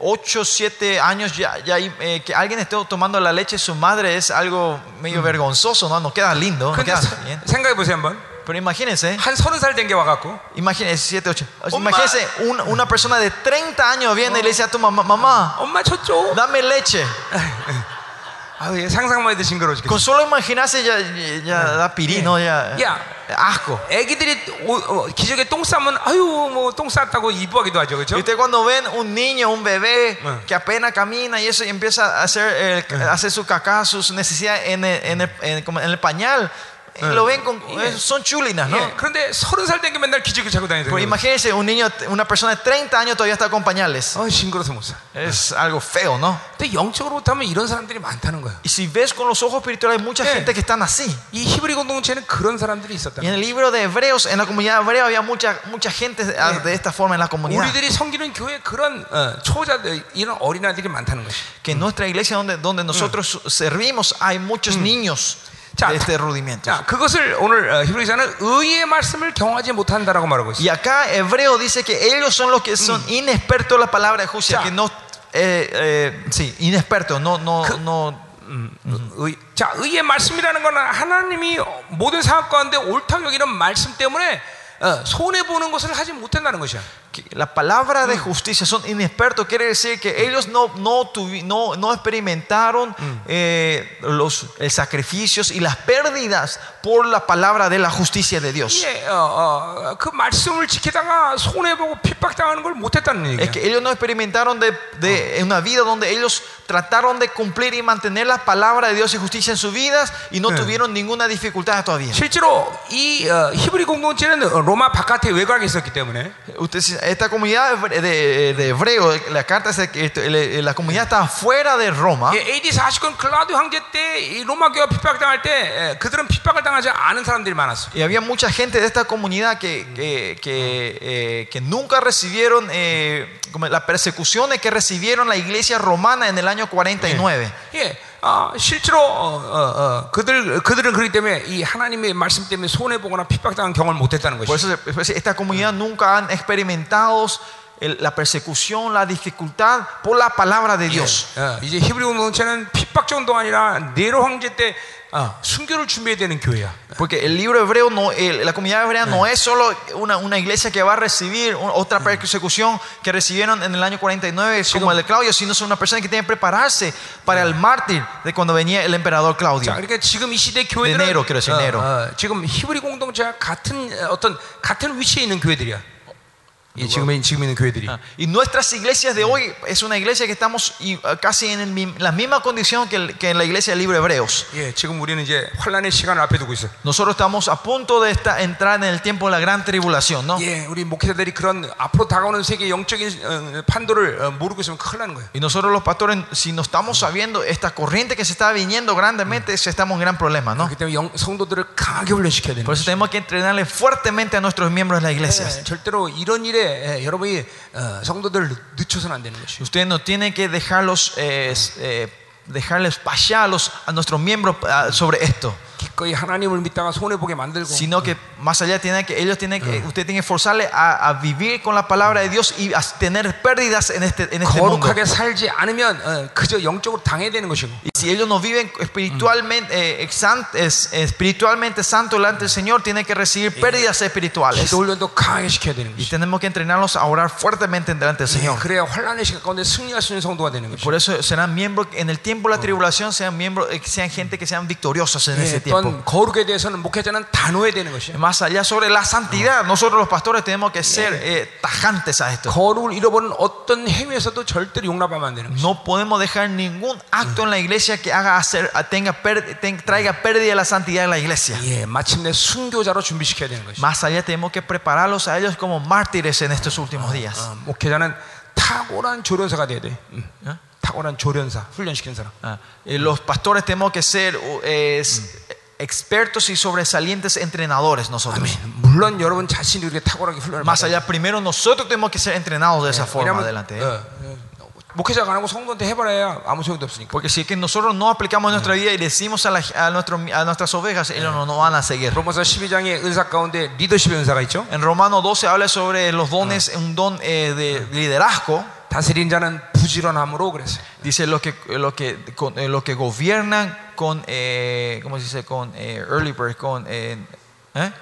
8, 7 años ya, ya eh, que alguien esté tomando la leche de su madre es algo medio vergonzoso, ¿no? No queda lindo, no 근데 queda 사- bien. 생각해 보세요 한번. Pero imagínense, 한 서른 살 된 게 와갖고 imagínense, 7, 8. Oma. Imagínense, un- una persona de 30 años viene y le dice a tu mamá, mamá, 엄마 젖 줘. dame leche. 아, 예, 상상만 해도 징그러워 죽겠어. Con solo imaginarse ya, ya, ya da pirino, ya, Ya. asco. 애기들이 오- 어, 기저귀에 똥 싸면 아유 뭐 똥 쌌다고 이뻐하기도 하죠, 그렇죠? Y usted cuando ven un niño, un bebé Ah. que apenas camina y eso y empieza a hacer, eh, a hacer su caca, sus necesidades en el, en el- en- como en el pañal, y lo ven con, eh, son chulinas, ¿no? 예, 그런데 서른 살 된 게 맨날 기저귀 차고 다니더라고요. Pero imagínense un niño, una persona de 30 años todavía está con pañales. 아, 징그러서 못 사. Es algo feo, ¿no? 근데 영적으로 못하면 이런 사람들이 많다는 거야. Y si ves con los ojos espirituales, hay mucha Eh. gente que están así. 이 히브리 공동체는 그런 사람들이 있었다. Y en el libro de Hebreos, en la comunidad hebrea, había mucha, mucha gente de, de esta forma en la comunidad. 우리들이 섬기는 교회 그런 어, 초자들 이런 어린아이들이 많다는 것이. Que en nuestra iglesia, donde, donde nosotros servimos, hay muchos niños 자, de este rudimento. 자, 그것을 오늘 어, 히브리서는 의의 말씀을 경험하지 못한다라고 말하고 있어. Y acá Hebreo dice que ellos son los que son inexpertos en la palabra de justicia, Ya. que no, eh, eh, sí, inexpertos, no, no, no. 의, 자, 의의 말씀이라는 거는 하나님이 모든 상황 가운데 옳다고 여기는 말씀 때문에 어, 손해 보는 것을 하지 못한다는 것이야. la palabra de justicia son inexpertos, quiere decir que ellos no, no, tuvi, no, no experimentaron eh, los sacrificios y las pérdidas por la palabra de la justicia de Dios. Es que ellos no experimentaron de, una vida donde ellos trataron de cumplir y mantener la palabra de Dios y justicia en sus vidas y no tuvieron ninguna dificultad todavía. Ustedes 제로 이 어, 히브리 공동체는 로마 바깥에 외곽에 있었기 때문에 Usted, esta comunidad de, de- de hebreo, la carta dice que esto- el- la comunidad está fuera de Roma. 예, AD 49년 클라우드 황제 때 이 로마 교회가 핍박당할 때 예, 그들은 핍박을 당하지 않은 사람들이 많았어. Y había mucha gente de esta comunidad que, que, que, eh, que nunca recibieron eh, como las persecuciones que recibieron la iglesia romana en el año 49. 예, 아, 실제로 어, 어, 어, 그들 그들은 그렇기 때문에 이 하나님의 말씀 때문에 손해 보거나 핍박당한 경험을 못했다는 Por 것이. eso esta comunidad el- la persecución, la dificultad por la palabra de Dios. 어, 이제 히브리 공동체는 핍박 정도가 아니라 네로 황제 때 어, 순교를 준비해야 되는 교회야. Porque el libro hebreo, no, el- la comunidad hebrea no es solo una, una iglesia que va a recibir un- otra persecución que recibieron en el año 49 como el de Claudio, sino son una persona que tiene que prepararse para el mártir de cuando venía el emperador Claudio. 자, 그러니까 지금 이 시대 교회들은 네로, quiero decir, 네로. 지금 히브리 공동체와 같은 어, 어떤 같은 위치에 있는 교회들이야. 이 지금 지금 있는 교회들이. Ah, Y nuestras iglesias de hoy es una iglesia que estamos y, ah, casi en el mi- la misma condición que, el- que en la iglesia del libro de Hebreos. 예, 지금 우리는 이제 환란의 시간을 앞에 두고 있어. Nosotros estamos a punto de esta- entrar en el tiempo de la gran tribulación, ¿no? 예, 우리 목회자들이 그런 앞으로 다가오는 세계 영적인 어, 판도를 어, 모르고 있으면 큰일 나는 거예요. Y nosotros los pastores, si no estamos sabiendo esta corriente que se está viniendo grandemente, se estamos en gran problema, ¿no? 그렇기 때문에 영, 성도들을 강하게 훈련시켜야 되는 Por 거예요. eso tenemos que entrenarle fuertemente a nuestros miembros de la iglesia. 예, 절대로 이런 일에 예, 여러분이 어, 성도들을 늦춰서는 안 되는 것이죠. Ustedes no tienen que dejarlos, eh, eh, dejarles pasar a nuestros miembros ah, sobre esto. Sino que más allá tienen que ellos tienen que usted tiene que forzarle a, vivir con la palabra de Dios y a tener pérdidas en este en este mundo. Y si ellos no viven espiritualmente eh, espiritualmente santo delante del Señor, tienen que recibir pérdidas espirituales. Y tenemos que entrenarlos a orar fuertemente delante del Señor. Y por eso serán miembros en el tiempo de la tribulación, sean miembros, eh, sean gente que sean victoriosos en ese 예, tiempo. 어떤 거룩에 대해서는 목회자는 단호해야 되는 것이에요. Más allá sobre la santidad, nosotros los pastores tenemos que ser eh, tajantes a esto. 거룩을 잃어버린 어떤 행위에서도 절대로 용납하면 안 되는 것이죠. No podemos dejar ningún acto en la iglesia que haga hacer, tenga, per- ten- traiga pérdida de la santidad en la iglesia. 예, 마침내 순교자로 준비시켜야 되는 것이죠. Más allá tenemos que prepararlos a ellos como mártires en estos últimos días. 어, 목회자는 탁월한 조련사가 돼야 돼. 음. ¿Eh? 탁월한 조련사, 훈련시킨 사람. Ah, eh, los pastores tenemos que ser uh, es, expertos y sobresalientes entrenadores nosotros. 아멘. 물론 여러분 자신이 이렇게 탁월하게 훈련을 Más 받아야 allá, primero nosotros tenemos que ser entrenados de esa 돼요. forma 왜냐하면 adelante. ¿eh? 어, 어, 목회자가 안 하고 성도한테 해봐야 아무 소용도 없으니까. Porque si es que nosotros no aplicamos nuestra vida y decimos a, la- a nuestro- a nuestras ovejas, ellos no nos van a seguir. 로마서 12장의 은사 가운데 리더십의 은사가 있죠. En Romano 12 habla sobre los dones, un don eh, de liderazgo. 다스린 자는 부지런함으로 그랬어요. Dice lo que, lo que, con- eh, lo que gobiernan con, eh, ¿cómo se dice? Con eh, early bird, con, eh, ¿eh?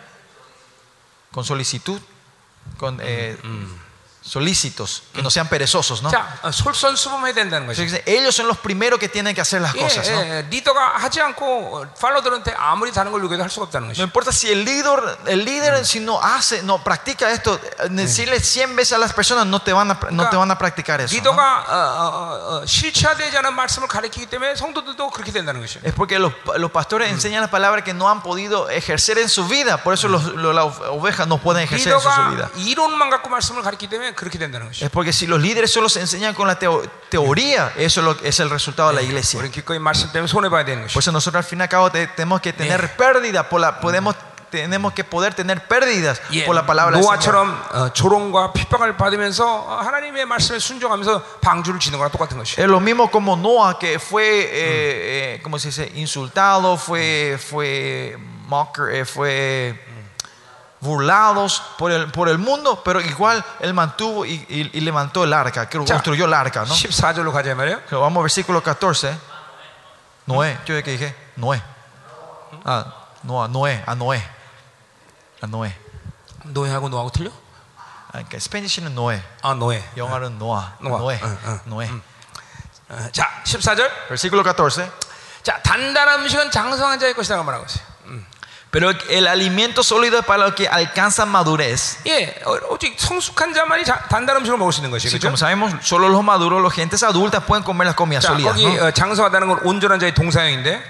con solicitud, con eh, solícitos, que no sean perezosos, ¿no? 자, 어, 솔선수범해야 된다는 Entonces 거죠. dice, ellos son los primeros que tienen que hacer las 예, cosas, ¿no? 예, 리더가 하지 않고 어, 팔로들한테 아무리 다른 걸 요구해도 할 수가 없다는 No 것이죠. importa si el líder, el líder si no hace, no practica esto, eh, decirle 100 veces a las personas no te van a, no te van a practicar eso. ¿no? 리더가 어, 어, 어, 어, 실체화되지 않은 말씀을 가르치기 때문에 성도들도 그렇게 된다는 것이죠. Es porque los, los pastores enseñan las palabras que no han podido ejercer en su vida, por eso los, los- las ovejas no pueden ejercer en su, su vida. 리더가 이론만 갖고 말씀을 가르치기 때문에 그렇게 된다는 것이죠. Es porque si los líderes solo se enseñan con la teo- teoría, eso es, lo- es el resultado de la iglesia. 우리는 기꺼이 말씀 때문에 손해 봐야 되는 Por 것이죠. eso nosotros al fin y al cabo te- tenemos que tener pérdida, por la, podemos, tenemos que poder tener pérdidas 예, por la palabra del Señor. 노아처럼 어, 조롱과 핍박을 받으면서 어, 하나님의 말씀에 순종하면서 방주를 지는 거랑 똑같은 것이죠. Es lo mismo como Noah que fue, eh, eh, ¿cómo se dice? Insultado, fue, fue, mocker, eh, fue burlados por el, por el mundo, pero igual él mantuvo y, y- y levantó el arca, que 자, construyó el arca, ¿no? 14절로 가자 말이에요. Pero vamos al versículo 14. Noé, yo que dije, Noé. Ah, Noah, Noé, a Noé. A Noé. 노예하고 노하고 틀려? 아, 그러니까 스페니쉬는 Noé, 아 노예. 영어는 Noah, Noah. Noé, 응, 응, Noé. 어, 자 14절. Versículo 14. 자 단단한 음식은 장성한 자의 것이라고 말하고 있어요. 음. Pero el alimento sólido es para los que alcanzan madurez. 예, 어, 오직 성숙한 자만이 자, 단단한 음식을 먹을 수 있는 것이죠. Sí, 그렇죠? como sabemos, solo los maduros, los gentes adultas pueden comer las comidas 자, sólidas. 거기 ¿no? 어, 장성하다는 건 온전한 자의 동사형인데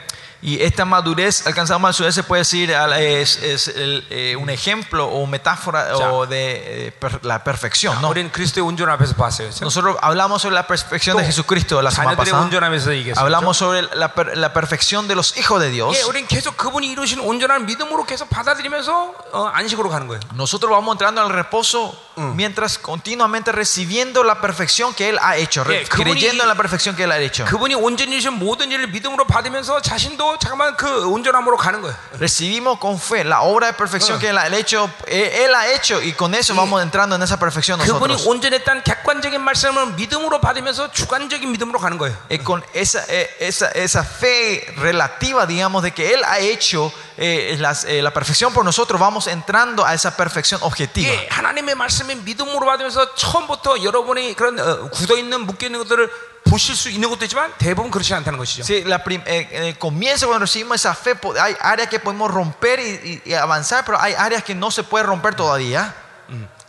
Y esta madurez, alcanzar madurez, se puede decir a la- es, es el, eh, un ejemplo o metáfora Ya. o de eh, per- la perfección. ¿no? 우리는 그리스도의 온전 앞에서 봤어요. 그렇죠? Nosotros hablamos sobre la perfección de 또 Jesucristo la semana 자녀들의 pasada. 온전함에서 얘기했어요. Hablamos sobre la, per- la perfección de los hijos de Dios. 예, 우리는 계속 그분이 이루신 온전한 믿음으로 계속 받아들이면서 어, 안식으로 가는 거예요. Nosotros vamos entrando al reposo mientras continuamente recibiendo la perfección que Él ha hecho, re- Yeah, 그분이- creyendo en la perfección que Él ha hecho. 그분이 온전히 이루신 모든 일을 믿음으로 받으면서 자신도 잠깐만 그 온전함으로 가는 거예요. Recibimos con fe la obra de perfección que Él ha hecho, Él él ha hecho y con eso vamos entrando en esa perfección 그분이 nosotros. 온전했다는 객관적인 말씀을 믿음으로 받으면서 주관적인 믿음으로 가는 거예요. Eh, con esa, eh, esa, esa fe relativa, digamos, de que Él ha hecho eh, las- eh, la perfección por nosotros, vamos entrando a esa perfección objetiva. 예, 하나님의 말씀을 믿음으로 받으면서 처음부터 여러분이 그런 어, 굳어 있는 묶여 있는 것들을 보실 수 있는 것도 있지만 대부분 그렇지 않다는 것이죠. Sí, la prim- eh, en el comienzo cuando recibimos esa fe, po- hay áreas que podemos romper y, y- y avanzar, pero hay áreas que no se puede romper todavía.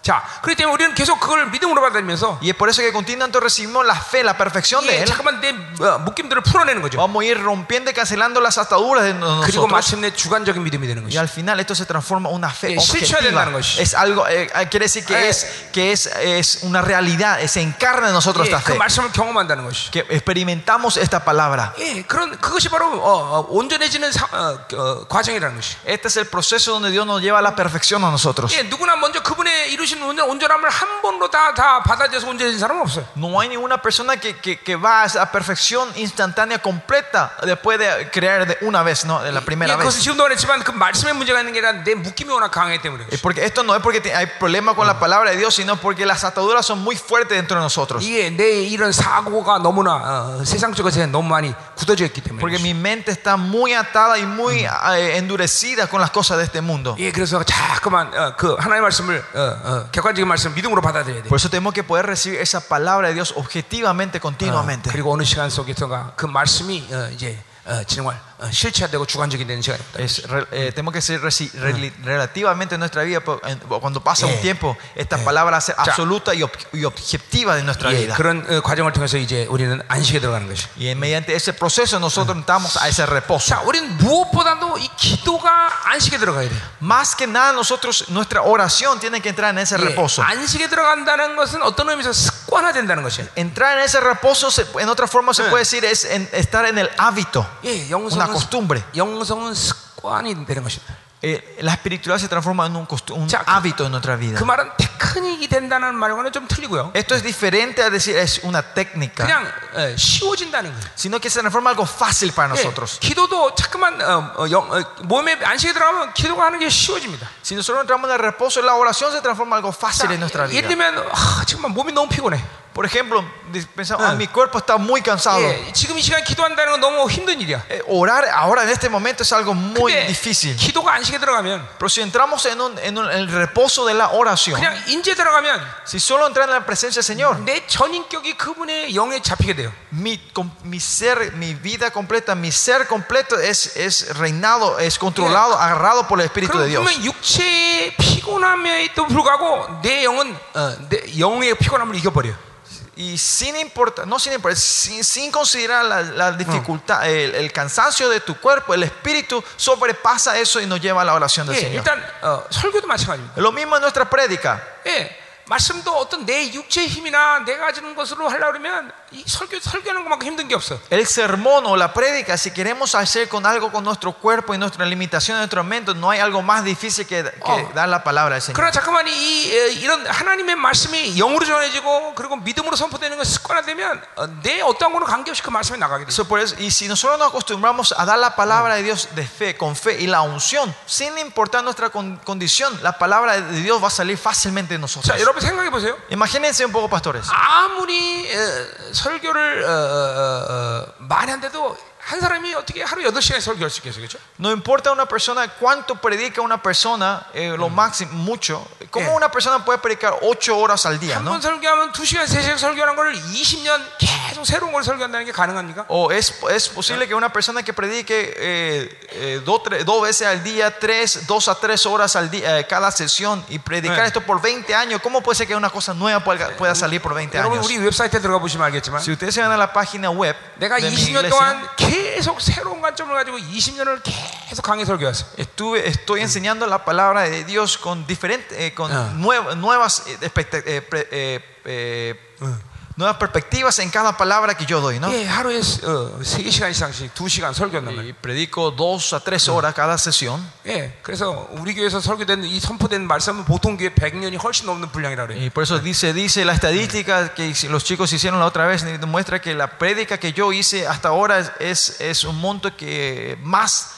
자, 그렇기 때문에 우리는 계속 그걸 믿음으로 받아들면서 Y es por eso que continuamente recibimos la fe, la perfección de 예, Él. 잠깐만 내 어, 묶임들을 풀어내는 거죠. Vamos a ir rompiendo y cancelando las ataduras de 그리고 nosotros. 마침내 주관적인 믿음이 되는 Y 것이. al final esto se transforma en una fe 예, 실체화 objetiva. 된다는 것이. Es algo, eh, eh, quiere decir que, 예. es, que es, es una realidad, eh, se encarna en nosotros 예, esta 그 fe. 말씀을 경험한다는 것이. Que experimentamos esta palabra. 예, 그런 그것이 바로 어, 어, 온전해지는 사, 어, 어, 과정이라는 것이. Este es el proceso donde Dios nos lleva a la perfección a nosotros. 예, 누구나 먼저 그분의 이루신 온전, 온전함을 한 번으로 다, 다 받아들여서 온전해진 사람은 없어요. No hay ninguna persona que, que, que va a esa perfección instantánea completa después de crear de una vez, ¿no? De la 예, primera 그것은 vez. 지금도 말했지만 그 말씀에 문제가 있는 게 아니라 내 묶임이 워낙 강하기 때문에. Es porque esto no es porque te- hay problema con la palabra de Dios, sino porque las ataduras son muy fuertes dentro de nosotros. 이게 내 이런 사고가 너무나 어, 세상적 것에 너무 많이 굳어져 있기 때문에. Porque mi mente está muy atada y muy eh, endurecida con las cosas de este mundo. 예, 그래서 자꾸만 어, 그 하나님의 말씀을 어, 어, 객관적인 말씀 믿음으로 받아들여야 돼. Por eso tenemos que poder recibir esa palabra de Dios objetivamente, 어, continuamente. 그리고 어느 시간 속에서가 그 말씀이 어, 이제 어, 정말 어, 실체화되고 주관적이 되는 시간입니다. Es re- eh, tenemos que ser reci- rel- relativamente en nuestra vida, po- en- cuando pasa Yeah. un tiempo, esta palabra ser Ya. absoluta y, ob- y objetiva de nuestra 예, vida. 그런 어, 과정을 통해서 이제 우리는 안식에 들어가는 것이. Y mediante ese proceso nosotros entramos a ese reposo. 자, 우리는 무엇보다도 이 기도가 안식에 들어가야 돼요. Más que nada nosotros, nuestra oración tiene que entrar en ese 예, reposo. 안식에 들어간다는 것은 어떤 의미에서 습관화된다는 것이에요. Entrar en ese reposo, se- en otra forma se Eh. puede decir, es en- estar en el hábito, 예, una 영성 은 costumbre. 영성은 습관이 되는 것입니다. Eh, la espiritualidad se transforma en un, costu- un Ya, 그- hábito en nuestra vida. 그 말은 테크닉이 된다는 말과는 좀 틀리고요. Esto es diferente a decir es una técnica, 그냥 어, 쉬워진다는 거예요. sino que se transforma en algo fácil para 예, nosotros. 기도도 자꾸만 어, 어, 영- 어, 몸에 안식에 들어가면 기도가 하는 게 쉬워집니다. Si nosotros entramos en el reposo, la oración se transforma en algo fácil en nuestra 예를 vida. 들면 아, 정말 몸이 너무 피곤해. Por ejemplo, di- pensamos, Eh. "Ah, mi cuerpo está muy cansado. 예, 지금 이 시간 기도한다는 건 너무 힘든 일이야. Eh, orar ahora en este momento es algo muy 근데 difícil. 기도가 안식에 들어가면 Pero si entramos en, un- en un- el reposo de la oración, 그냥 인제 들어가면 si solo entrar en la presencia del Señor, 내 전인격이 그분의 영에 잡히게 돼요. mi, com- mi ser, mi vida completa, mi ser completo es, es reinado, es controlado, agarrado por el Espíritu de 그럼 Dios. 그러면 육체의 피곤함에도 불구하고 내 영은 어, 내 영의 피곤함을 이겨버려. 요 Y sin importar, no sin importar, sin, sin considerar la, la dificultad, el, el cansancio de tu cuerpo, el Espíritu sobrepasa eso y nos lleva a la oración del 예, Señor. 일단 어, 설교도 마찬가지입니다. Lo mismo en nuestra prédica. 예, 말씀도 어떤 내 육체의 힘이나 내가 가지는 것으로 하려고 그러면 이 설교 설교하는 것만큼 힘든 게 없어. El sermón o la prédica, si queremos hacer con algo con nuestro cuerpo y nuestra limitación de nuestro mente, no hay algo más difícil que, que Oh. dar la palabra del Señor. 그러나 잠깐만 이 에, 이런 하나님의 말씀이 영으로 전해지고 그리고 믿음으로 선포되는 건 습관화되면 어, 내 어떤 거는 관계없이 그 말씀이 나가게 돼. Eso por eso- y si nosotros nos acostumbramos a dar la palabra de Dios de fe, con fe y la unción, sin importar nuestra con- condición, la palabra de Dios va a salir fácilmente de nosotros. 자, 여러분 생각해 보세요. Imagínense un poco, pastores. 아무리 어, 설교를 어, 어, 어, 많이 한데도 한 사람이 어떻게 하루 8시간 설교할 수 있겠어요? 그렇죠? No importa una persona cuánto predica una persona, eh, lo máximo, mucho. ¿Cómo Eh. una persona puede predicar ocho horas al día? 한 ¿no? 번 설교하면 2시간, 3시간 설교하는 걸 20년 계속 새로운 걸 설교한다는 게 가능합니까? O es, es posible que una persona que predique eh, eh, dos, tres- dos veces al día, tres, dos a tres horas al día, eh, cada sesión y predicar Eh. esto por 20 años, ¿cómo puede ser que una cosa nueva pueda, pueda salir por 20 여러분 años? 우리 웹사이트에 들어가 보시면 알겠지만 Si ustedes se van a la página web 내가 de mi 20년 iglesia, 동안 계속 새로운 관점을 가지고 20년을 계속 강의 설교했어. estuve, estoy enseñando la palabra de Dios con diferentes, eh, con Ah. nuev- nuevas, eh, expecta- eh, pre- eh, eh, nuevas perspectivas en cada palabra que yo doy, ¿no? 예, 하루에 어, 3시간 이상씩 2시간 설교한단 말이에요. Y predico dos a tres horas cada sesión. 예, 그래서 우리 교회에서 설교된 이 선포된 말씀은 보통 교회 100년이 훨씬 넘는 분량이라 그래요. Y por eso dice, dice la estadística que hice- los chicos hicieron la otra vez, demuestra que la prédica que yo hice hasta ahora es, es, es un monto que más,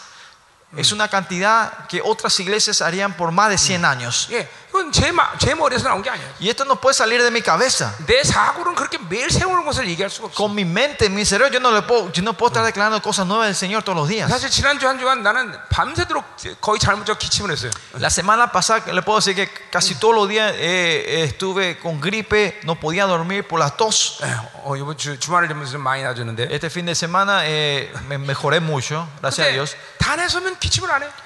es una cantidad que otras iglesias harían por más de 100 años. 예, 그건 제, 마, 제 머리에서 나온 게 아니에요. Y esto no puede salir de mi cabeza. 내 사고는 그렇게 매일 세우는 것을 얘기할 수가 없어. Con mi mente, mi cerebro, yo no, le puedo, yo no puedo estar declarando cosas nuevas del Señor todos los días. 사실 지난주 한 주간 나는 밤새도록 거의 잘못 적 기침을 했어요. La semana pasada le puedo decir que casi todos los días eh, eh, estuve con gripe, no podía dormir por la tos. 예, 어, 이번 주 주말을 되면서 좀 많이 나아졌는데. Este fin de semana eh, me mejoré mucho, gracias a 근데 Dios. 단에 서면 기침을 안 해.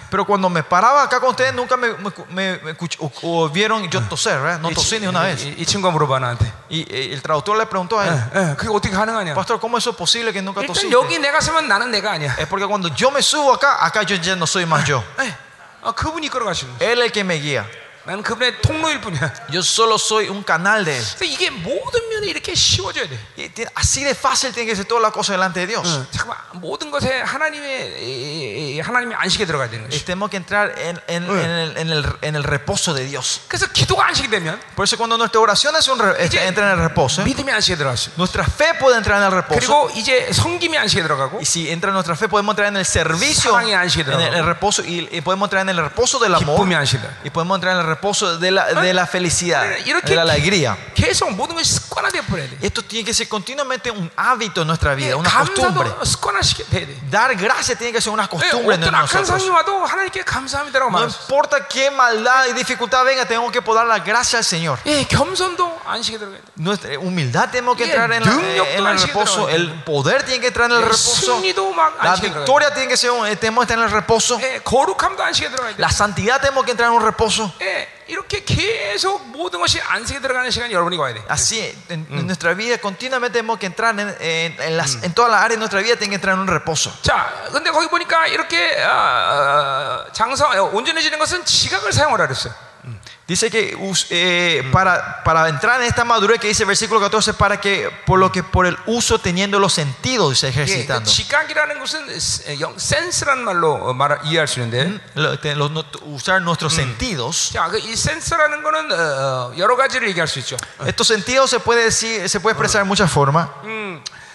Pero cuando me paraba acá con ustedes, nunca me, me, me- me escuch- o- o oyeron yo toser, ¿verdad? No 이, tosí ni 치- una vez. 이, 이 친구가 물어봐 나한테. Y eh, el traductor le preguntó a él, 예, 그게 어떻게 가능하냐? Pastor, ¿cómo eso es posible que nunca 일단 tosiste? 여기 내가 서면 나는 내가 아니야. Es porque cuando yo me subo acá, acá yo ya no soy más yo. 예, 아, 그분이 이끌어가시는 거야. Él es el que me guía. 나는 그분의 통로일 뿐이야. Yo solo soy un canal de él. 그래서 이게 모든 면에 이렇게 쉬워져야 돼. Y tiene- así de fácil tiene que ser toda la cosa delante de Dios. 어, 잠깐만 모든 것에 하나님의 이- 이- 하나님의 안식에 들어가야 되는 Y 것이. tenemos que entrar en, en- en el, en el- en el reposo de Dios. 그래서 기도가 안식이 되면 Por eso cuando nuestra oración es un re- 이제 entra en el reposo, 믿음의 안식에 들어갔어. nuestra fe puede entrar en el reposo. 그리고 이제 성김의 안식에 들어가고 Y si entra en nuestra fe, podemos entrar en el servicio, 사랑의 안식에 en el, 들어가고. el reposo, y, y podemos entrar en el reposo del amor, 기쁨의 안식이다. y podemos entrar en el reposo, de la, de la felicidad, de la alegría. Esto tiene que ser continuamente un hábito en nuestra vida, una costumbre. Dar gracias tiene que ser una costumbre en nosotros. No importa qué maldad y dificultad venga, tenemos que poder dar la gracia al Señor. Nuestra eh, humildad tenemos que entrar en, eh, en el reposo, el poder tiene que entrar en el reposo, la victoria tiene que ser, eh, tenemos que estar en el reposo, la santidad tenemos que entrar en un reposo. 예, 이렇게 계속 모든 것이 안식에 들어가는 시간이 여러분이 와야 돼. Así, en, en nuestra vida continuamente tenemos que entrar en, en, en las, en todas las áreas de nuestra vida, tiene que entrar en un reposo. 자, 근데 거기 보니까 이렇게 어, 어, 장사 어, 온전해지는 것은 지각을 사용하라 그랬어요. Dice que eh, para, para, entrar en esta madurez que dice el versículo 14, para que por lo que por el uso teniendo los sentidos se ejercitando. Mm, usar nuestros sentidos. Estos sentidos se puede decir, se puede expresar de muchas formas.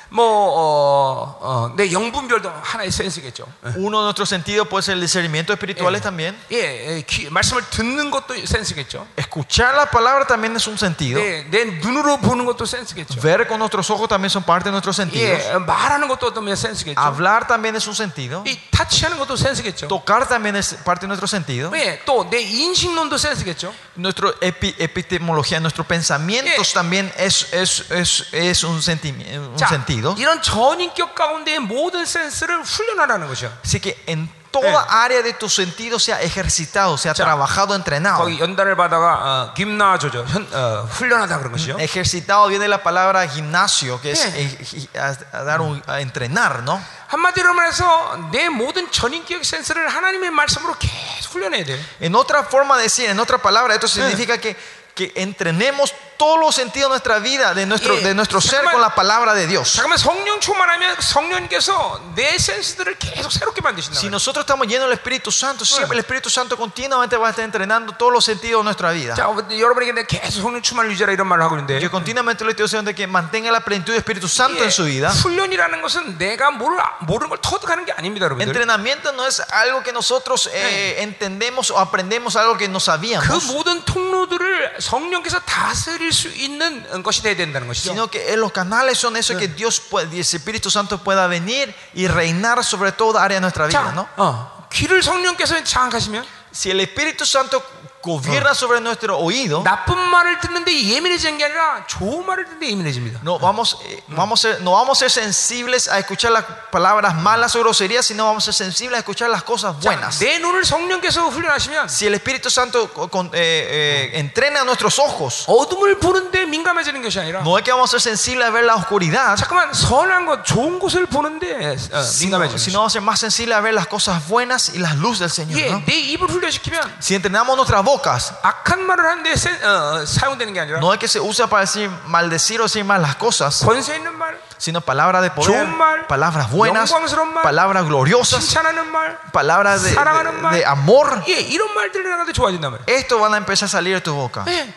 음, 뭐, 어, 어, 내 영분별도 하나의 센스겠죠. Uno de nuestros sentidos puede ser el discernimiento espirituales también. 예, 예, 귀, 말씀을 듣는 것도 센스겠죠. Escuchar la palabra también es un sentido. 내, 내 눈으로 보는 것도 센스겠죠. Ver con nuestros ojos también son parte de nuestros sentidos. 예, 말하는 것도 어떤 면에 센스겠죠. Hablar también es un sentido. 이 타치하는 것도 센스겠죠. Tocar también es parte de nuestro sentido. 예, 또 내 인식론도 센스겠죠. Nuestra epi- epistemología, nuestros pensamientos 예. también es, es, es, es un, sentimi- un 자, sentido. 이런 전인격 가운데 모든 센스를 훈련하라는 것이야. Así que en toda área de tu sentido sea ejercitado, sea trabajado, entrenado. 거기 연단을 받아가 어, 김나조죠. 현, 어, 훈련하다 그런 것이요. Ejercitado viene la palabra gimnasio, que es 예. eh, a, a dar un- a entrenar, ¿no? 한마디로 말해서 내 모든 전인격 센스를 하나님의 말씀으로 계속 훈련해야 돼. En otra forma de decir, en otra palabra, esto significa que, que entrenemos todos los sentidos de nuestra vida, de nuestro, 예. de nuestro ser 잠깐만. con la palabra de Dios. 잠깐만 성령 충만하면 성령님께서 내 센스들을 계속 새롭게 만드신다. Si nosotros estamos llenos del Espíritu Santo, siempre el Espíritu Santo continuamente va a estar entrenando todos los sentidos de nuestra vida. 자, 여러분에게 내가 계속 성령 충만을 유지하라 이런 말을 하고 있는데 Yo continuamente le estoy diciendo que mantenga la plenitud del Espíritu Santo 예, en su vida. 훈련이라는 것은 내가 모를, 모르는 걸 터득하는 게 아닙니다, 여러분들. Entrenamiento no es algo que nosotros eh, entendemos o aprendemos algo que no 그 sabíamos, 모든 통로들을 성령께서 다스 릴 수 있는 것이 돼야 된다는 것이죠. sino que eh, los canales son eso que Dios puede, y el Espíritu Santo pueda venir y reinar sobre toda área de nuestra vida, 자, ¿no? 어, 귀를 성령께서 장악하시면 Si el Espíritu Santo gobierna sobre nuestro oído, 나쁜 말을 듣는데 예민해지는 게 아니라 좋은 말을 듣는데 예민해집니다. no vamos, eh, vamos a ser, no vamos a ser sensibles a escuchar las palabras malas o groserías, sino vamos a ser sensibles a escuchar las cosas 자, buenas. 내 눈을 성령께서 훈련하시면 Si el Espíritu Santo co- con- eh, eh, entrena nuestros ojos, 어둠을 보는데 민감해지는 것이 아니라 no es que vamos a ser sensibles a ver la oscuridad, 잠깐만 선한 것 좋은 것을 보는데 어, sino, 민감해지는 sino vamos a ser más sensibles a ver las cosas buenas y las luces del Señor. 예, ¿no? 내 입을 훈련시키면 Si entrenamos nuestras bocas, 악한 말을 하는데 세- 어, 사용되는 게 아니라 no es que se usa para decir maldecir o decir mal las cosas, 권세 있는 말, sino palabras de poder, 좋은 말, palabras buenas, 영광스러운 말, palabras gloriosas, 칭찬하는 말, palabras de, 사랑하는 말. de- de amor. 예, 이런 말들이 나한테 좋아진단 말이에요. Esto van a empezar a salir de tu boca. 예,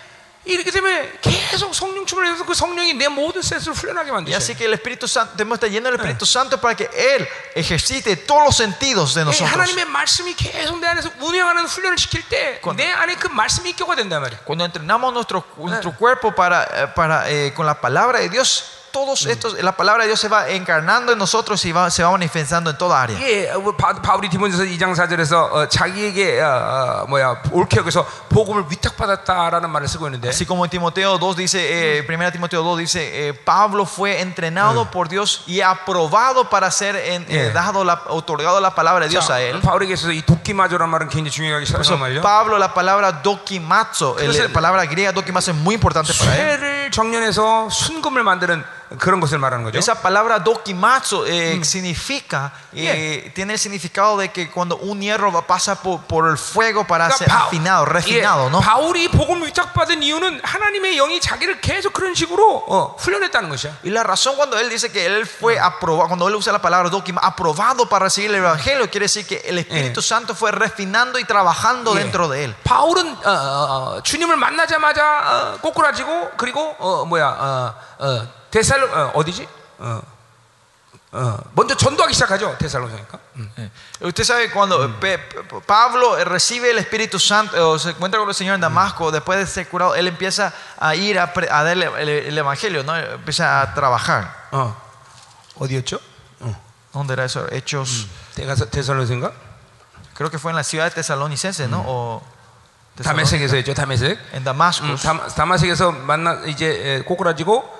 이렇게 되면 계속 성령 충만을 해서 그 성령이 내 모든 센스를 훈련하게 Y así 만드셔요. que el Espíritu Santo, debemos estar llenos del Espíritu Santo para que Él ejercite todos los sentidos de 예, nosotros. 하나님의 말씀이 계속 내 안에서 운영하는 훈련을 시킬 때 내 안에 그 말씀이 입교가 된단 말이에요. Cuando entrenamos nuestro, nuestro cuerpo para, eh, para, eh, con la palabra de Dios, todos estos, la palabra de Dios se va encarnando en nosotros y va- se va manifestando en toda área. 예, 어, 바, 바울이 디모데서 2장 4절에서 어, 자기에게 어, 어, 뭐야 옳게 여기서 복음을 위탁받았다라는 말을 쓰고 있는데 Así como en Timoteo 2 dice, eh, 1 Timoteo 2 dice, eh, Pablo fue entrenado por Dios y aprobado para ser en- eh, Yeah. dado la, otorgado la palabra de Dios 자, a él. 바울에게 있어서 이 도끼마조란 말은 굉장히 중요하게 Por eso, 사용한 말이죠. Pablo, la palabra dokimazo, el- Entonces- la palabra griega dokimazo es muy importante para él. 쇠를 정련해서 순금을 만드는 그런 것을 말하는 거죠. Esa palabra dokimazo eh, significa, eh, tiene el significado de que cuando un hierro va- pasa por, por el fuego para ser 바- afinado, refinado, 예, ¿no? 바울이 복음을 위탁받은 이유는 하나님의 영이 자기를 계속 그런 식으로 어, 훈련했다는 것이야. Y la razón cuando él dice que él fue aprobado, cuando él usa la palabra dokima, aprobado para recibir el evangelio, quiere decir que el Espíritu Santo fue refinando y trabajando 예. dentro de él. 바울은 어, 어, 어, 주님을 만나자마자 어, 꼬꾸라지고 그리고 어, 뭐야 어, 어, 데살로 어, 어디지? 어, 어, 먼저 전도하기 시작하죠 데살로니까. 음. Eh, Usted sabe cuando Pe- Pe- Pablo eh, recibe el Espíritu Santo eh, o se encuentra con el Señor en Damasco, después de ser curado, él empieza a ir a, pre- a darle el, el evangelio, ¿no? Empieza a trabajar. 어, 어디였죠? 어, ¿Dónde era eso? Hechos, 데가서 데살로니가 creo que fue en la ciudad de Tesalonicense, ¿no? O 다메섹에서 했죠 다메섹. en 음, Damasco. 다, 다마섹에서 만나 이제 에, 꼬꾸라지고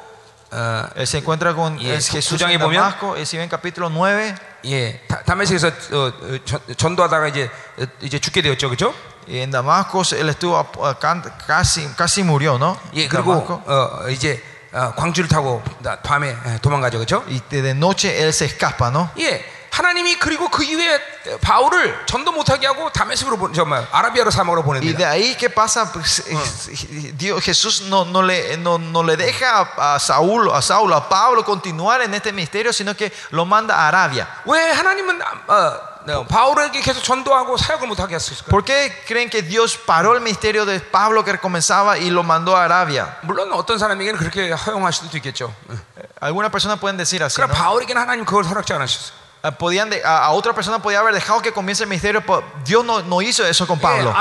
어, Él se encuentra con 예, es Jesús 구장에 en 보면- Damasco. Y si ven capítulo 9, 예, 다, 다메섹에서 어, 어, 전- 전도하다가 이제 어, 이제 죽게 되었죠, 그렇죠? y en Damasco él estuvo a- a- can- casi, casi murió, ¿no? 예, 그리고 Damasco. 어, 이제 어, 광주를 타고 나- 밤에 예, 도망가죠, 그렇죠? Y de de noche él se escapa, ¿no? 예, 하나님이 그리고 그 이후에 바울을 전도 못하게 하고 다메섹으로 보, 정말 아라비아로 사막으로 Y de 보냅니다. ahí qué pasa, Pues, eh, Dios, Jesús no, no, le, no, no le deja a, a Saúl, a Saulo, a Pablo continuar en este misterio, sino que lo manda a Arabia. 왜 하나님은 어, 어, 바울에게 계속 전도하고 사역을 못하게 했을까요? ¿Por qué creen que Dios paró el misterio de Pablo que comenzaba y lo mandó a Arabia? 물론 어떤 사람에게는 그렇게 허용하실 수도 있겠죠. 응. Algunas personas pueden decir así. 그러나 ¿no? 바울에게는 하나님 그걸 허락지 않으셨어요. Eh, podían de, a, a, otra persona podía haber dejado que comience el ministerio, pero Dios no, no hizo eso con Pablo.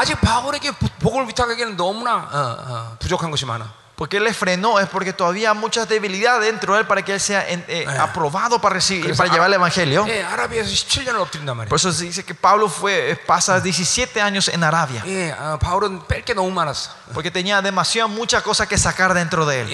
Porque él le frenó es porque todavía hay muchas debilidades dentro de él para que él sea en, eh, aprobado para recibir para llevar el evangelio. Por eso se dice que Pablo fue eh, pasa 17 años en Arabia. Porque tenía demasiadas muchas cosas que sacar dentro de él.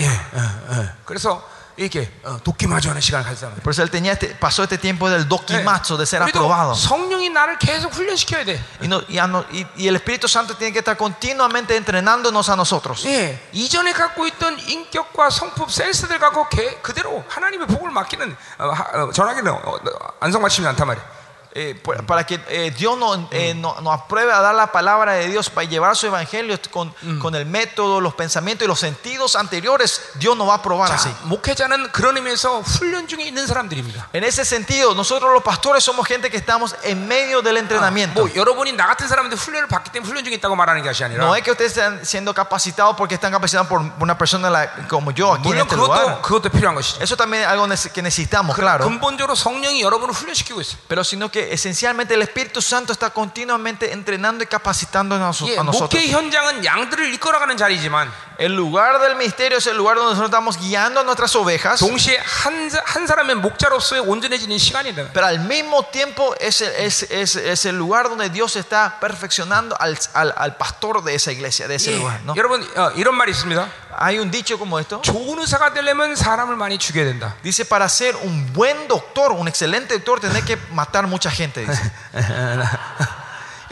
예, 어, 어. 이렇게 어, 도끼마저 하는 시간을 가졌단 말이에요. Por eso él tenía este, pasó este tiempo del 예. doquimazo, de ser aprobado. 성령이 나를 계속 훈련시켜야 돼. Y, no- y no- y- y el Espíritu Santo tiene que estar continuamente entrenándonos a nosotros. 예, 이전에 갖고 있던 인격과 성품, 센스들 갖고 개- 그대로 하나님의 복을 맡기는 어, 하- 어, 전하기는 어, 어, 안성맞춤이 않단 말이에요. Eh, por- para que eh, Dios nos eh, no, nos apruebe a dar la palabra de Dios para llevar su evangelio con, con el método, los pensamientos y los sentidos anteriores, Dios nos va a aprobar así. 자, 목회자는 그런 의미에서 훈련 중에 있는 사람들입니다. En ese sentido, nosotros los pastores somos gente que estamos en medio del entrenamiento. 뭐 여러분이 나 같은 사람들 훈련을 받기 때문에 훈련 중에 있다고 말하는 것이 아니라 No es que ustedes estén siendo capacitados porque están capacitados por una persona la- como yo aquí en 물론 este 그것도 lugar. 그것도 필요한 것이죠. Eso también es algo nece- que necesitamos, claro. 근본적으로 성령이 여러분을 훈련시키고 있어요. Pero sino que esencialmente el Espíritu Santo está continuamente entrenando y capacitando a noso- 예, a nosotros. 목회 현장은 양들을 이끌어가는 자리지만 El lugar del misterio es el lugar donde nosotros estamos guiando a nuestras ovejas, 동시에 한, 사- 한 사람의 목자로서의 온전해지는 시간이다. pero al mismo tiempo es, el- es, es, es el lugar donde Dios está perfeccionando al, al, al pastor de esa iglesia, de ese 예, lugar. ¿no? 여러분 어, 이런 말이 있습니다. Hay un dicho como esto. 좋은 의사가 되려면 사람을 많이 죽여야 된다. Dice, para ser un buen doctor, un excelente doctor, tenés que matar mucha gente. Dice.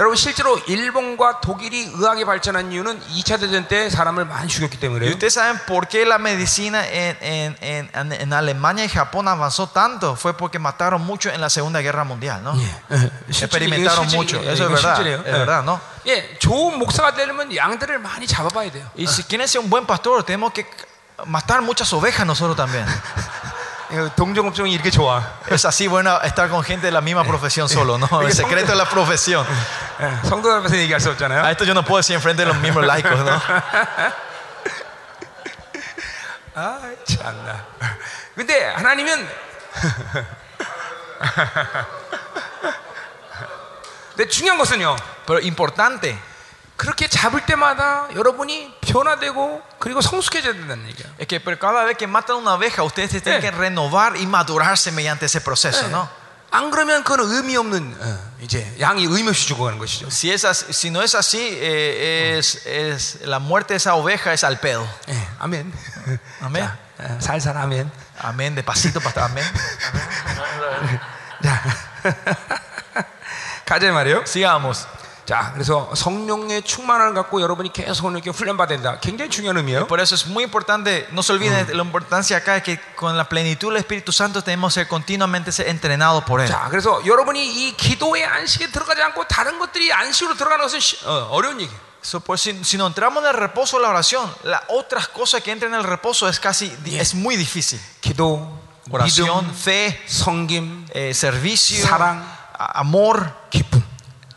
여러분 실제로 일본과 독일이 의학이 발전한 이유는 2차 대전 때 사람을 많이 죽였기 Y 때문에요. ustedes saben por qué la medicina en, en, en, en- en Alemania y Japón avanzó tanto. Fue porque mataron mucho en la Segunda Guerra Mundial, ¿no? Experimentaron 실제- mucho. 이게 Eso es 실제예요. verdad. 예. Es verdad, ¿no? 예, 좋은 목사가 되려면 양들을 많이 잡아봐야 돼요. Y si quieren ser un buen pastor, tenemos que matar muchas ovejas nosotros también. 예, 동종업종이 이렇게 좋아. Es así bueno estar con gente de la misma profesión solo, ¿no? El secreto de la profesión. 예, 성도 앞에서 얘기할 수 없잖아요. A esto yo no puedo decir enfrente de los mismos laicos, ¿no? 아, 참나. 근데 하나님은 근데 중요한 것은요. Pero importante, 그렇게 잡을 때마다 여러분이 변화되고 그리고 성숙해져야 된다는 얘기야. Es que pero cada vez que matan una oveja, ustedes se tienen Eh. que renovar y madurarse mediante ese proceso, ¿no? 안 그러면 그건 의미 없는 어, 이제 양이 의미 없이 죽어가는 것이죠. Si, es así- si no es así, eh, es, es- la muerte de esa oveja es al pedo. 예, 아멘. 아멘. 자, 어, 살살 아멘. Amén, de pasito para amén. 자, 가자 말이요. Sigamos. 자, 그래서 성령의 충만함을 갖고 여러분이 계속 이렇게 훈련 받아야 된다. 굉장히 중요한 의미예요. Por eso es muy importante, no se olviden de la importancia acá es que con la plenitud del Espíritu Santo tenemos que ser continuamente ser entrenados por Él. 자, 그래서 여러분이 이 기도의 안식에 들어가지 않고 다른 것들이 안식으로 들어가는 것은 시- 어, 어려운 얘기. So, pues, si, si no entramos en el reposo de la oración, las otras cosas que entran en el reposo es casi es muy difícil. 기도, Oración, 믿음, fe, 성김, eh, servicio, 사랑. a- amor, 기쁨.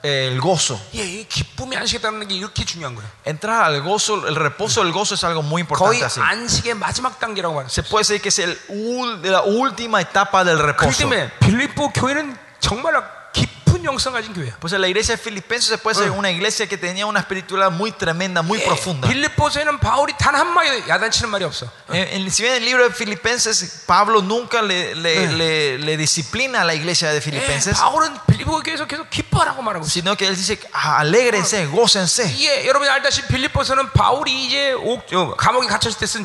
eh, el gozo. 예, 이 기쁨이 안식에 따르는 게 이렇게 중요한 거예요. Entrar al gozo, el reposo del gozo es algo muy 거의 importante así. 안식의 마지막 단계라고 말해요. Se puede decir que es el, la última etapa del reposo. 때문에 빌립보 교회는 정말 영성 가진 교회야. Pues en la iglesia de Filipenses se puede ser una iglesia que tenía una espiritualidad muy tremenda, muy 예, profunda. 빌립보서에는 바울이 단 한 마디 야단치는 말이 없어. En- en- si bien en el libro de Filipenses, Pablo nunca le, le- le- le disciplina a la iglesia de 예, Filipenses, 바울은 빌립보 교회에서 계속 기뻐하라고 말하고 있어. sino que él dice, "Ah, alégrense, gócense. 예, 여러분이 알다시피 빌립보서는 바울이 이제 옥, 어, 감옥에 갇혔을 때 쓴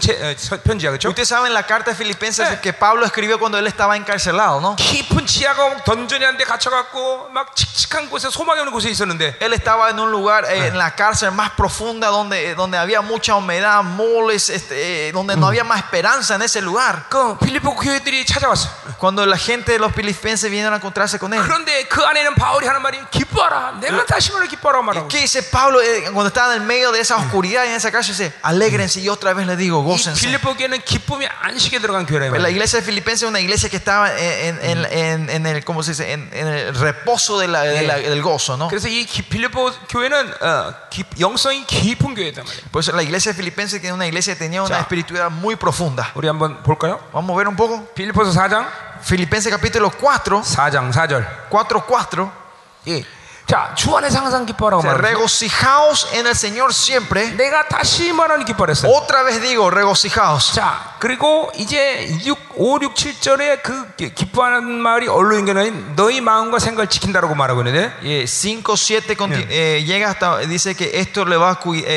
편지야, 그렇죠? Ustedes saben la carta de Filipenses Eh. que Pablo escribió cuando él estaba encarcelado, ¿no? 깊은 지하가 던전이 한데 갇혀갖고 막 칙칙한 곳에 소망이 없는 곳에 있었는데 Él estaba en un lugar, eh, en la cárcel más profunda, donde, donde había mucha humedad, moles, este, eh, donde no había más esperanza en ese lugar. 그 빌립보 교회들이 찾아왔어. Cuando la gente de los filipenses vinieron a encontrarse con él. 그런데 그 안에는 바울이 하는 말이 기뻐하라. 내가 다시 말해 기뻐하라고 말하고. ¿Qué dice Pablo eh, cuando estaba en el medio de esa oscuridad y en esa cárcel? Dice, alégrense y otra vez les digo, 이 gócense. 빌립보 교회는 기쁨이 안식에 들어간 교회라 이 La 말이야. iglesia de Filipenses es una iglesia que estaba en, en- en- en el, ¿cómo se dice? En, en el reposo de la- de la- del gozo, ¿no? 그래서 이 기- 빌립보 교회는 어, 기- 영성이 깊은 교회단 말이야. Pues la iglesia de Filipenses que es una iglesia que tenía una Ya. espiritualidad muy profunda. 우리 한번 볼까요? Vamos a ver un poco. 빌립보서 4장 Filipenses capítulo 4, 4장 4절. 4, 4. 예. 자, 주 안에서 항상 기뻐하라고 말하고. Regocijaos en el Señor siempre. 내가 다시 말하니 기뻐했어. Otra vez digo, regocijaos. 자, 그리고 이제 6, 5, 6, 7절에 그 기- 기뻐하는 말이 얼로 연결하는 너희 마음과 생각을 지킨다라고 말하고 있는데 Eh, 5, 7 conti- eh, llega hasta, dice que esto le va a cuidar.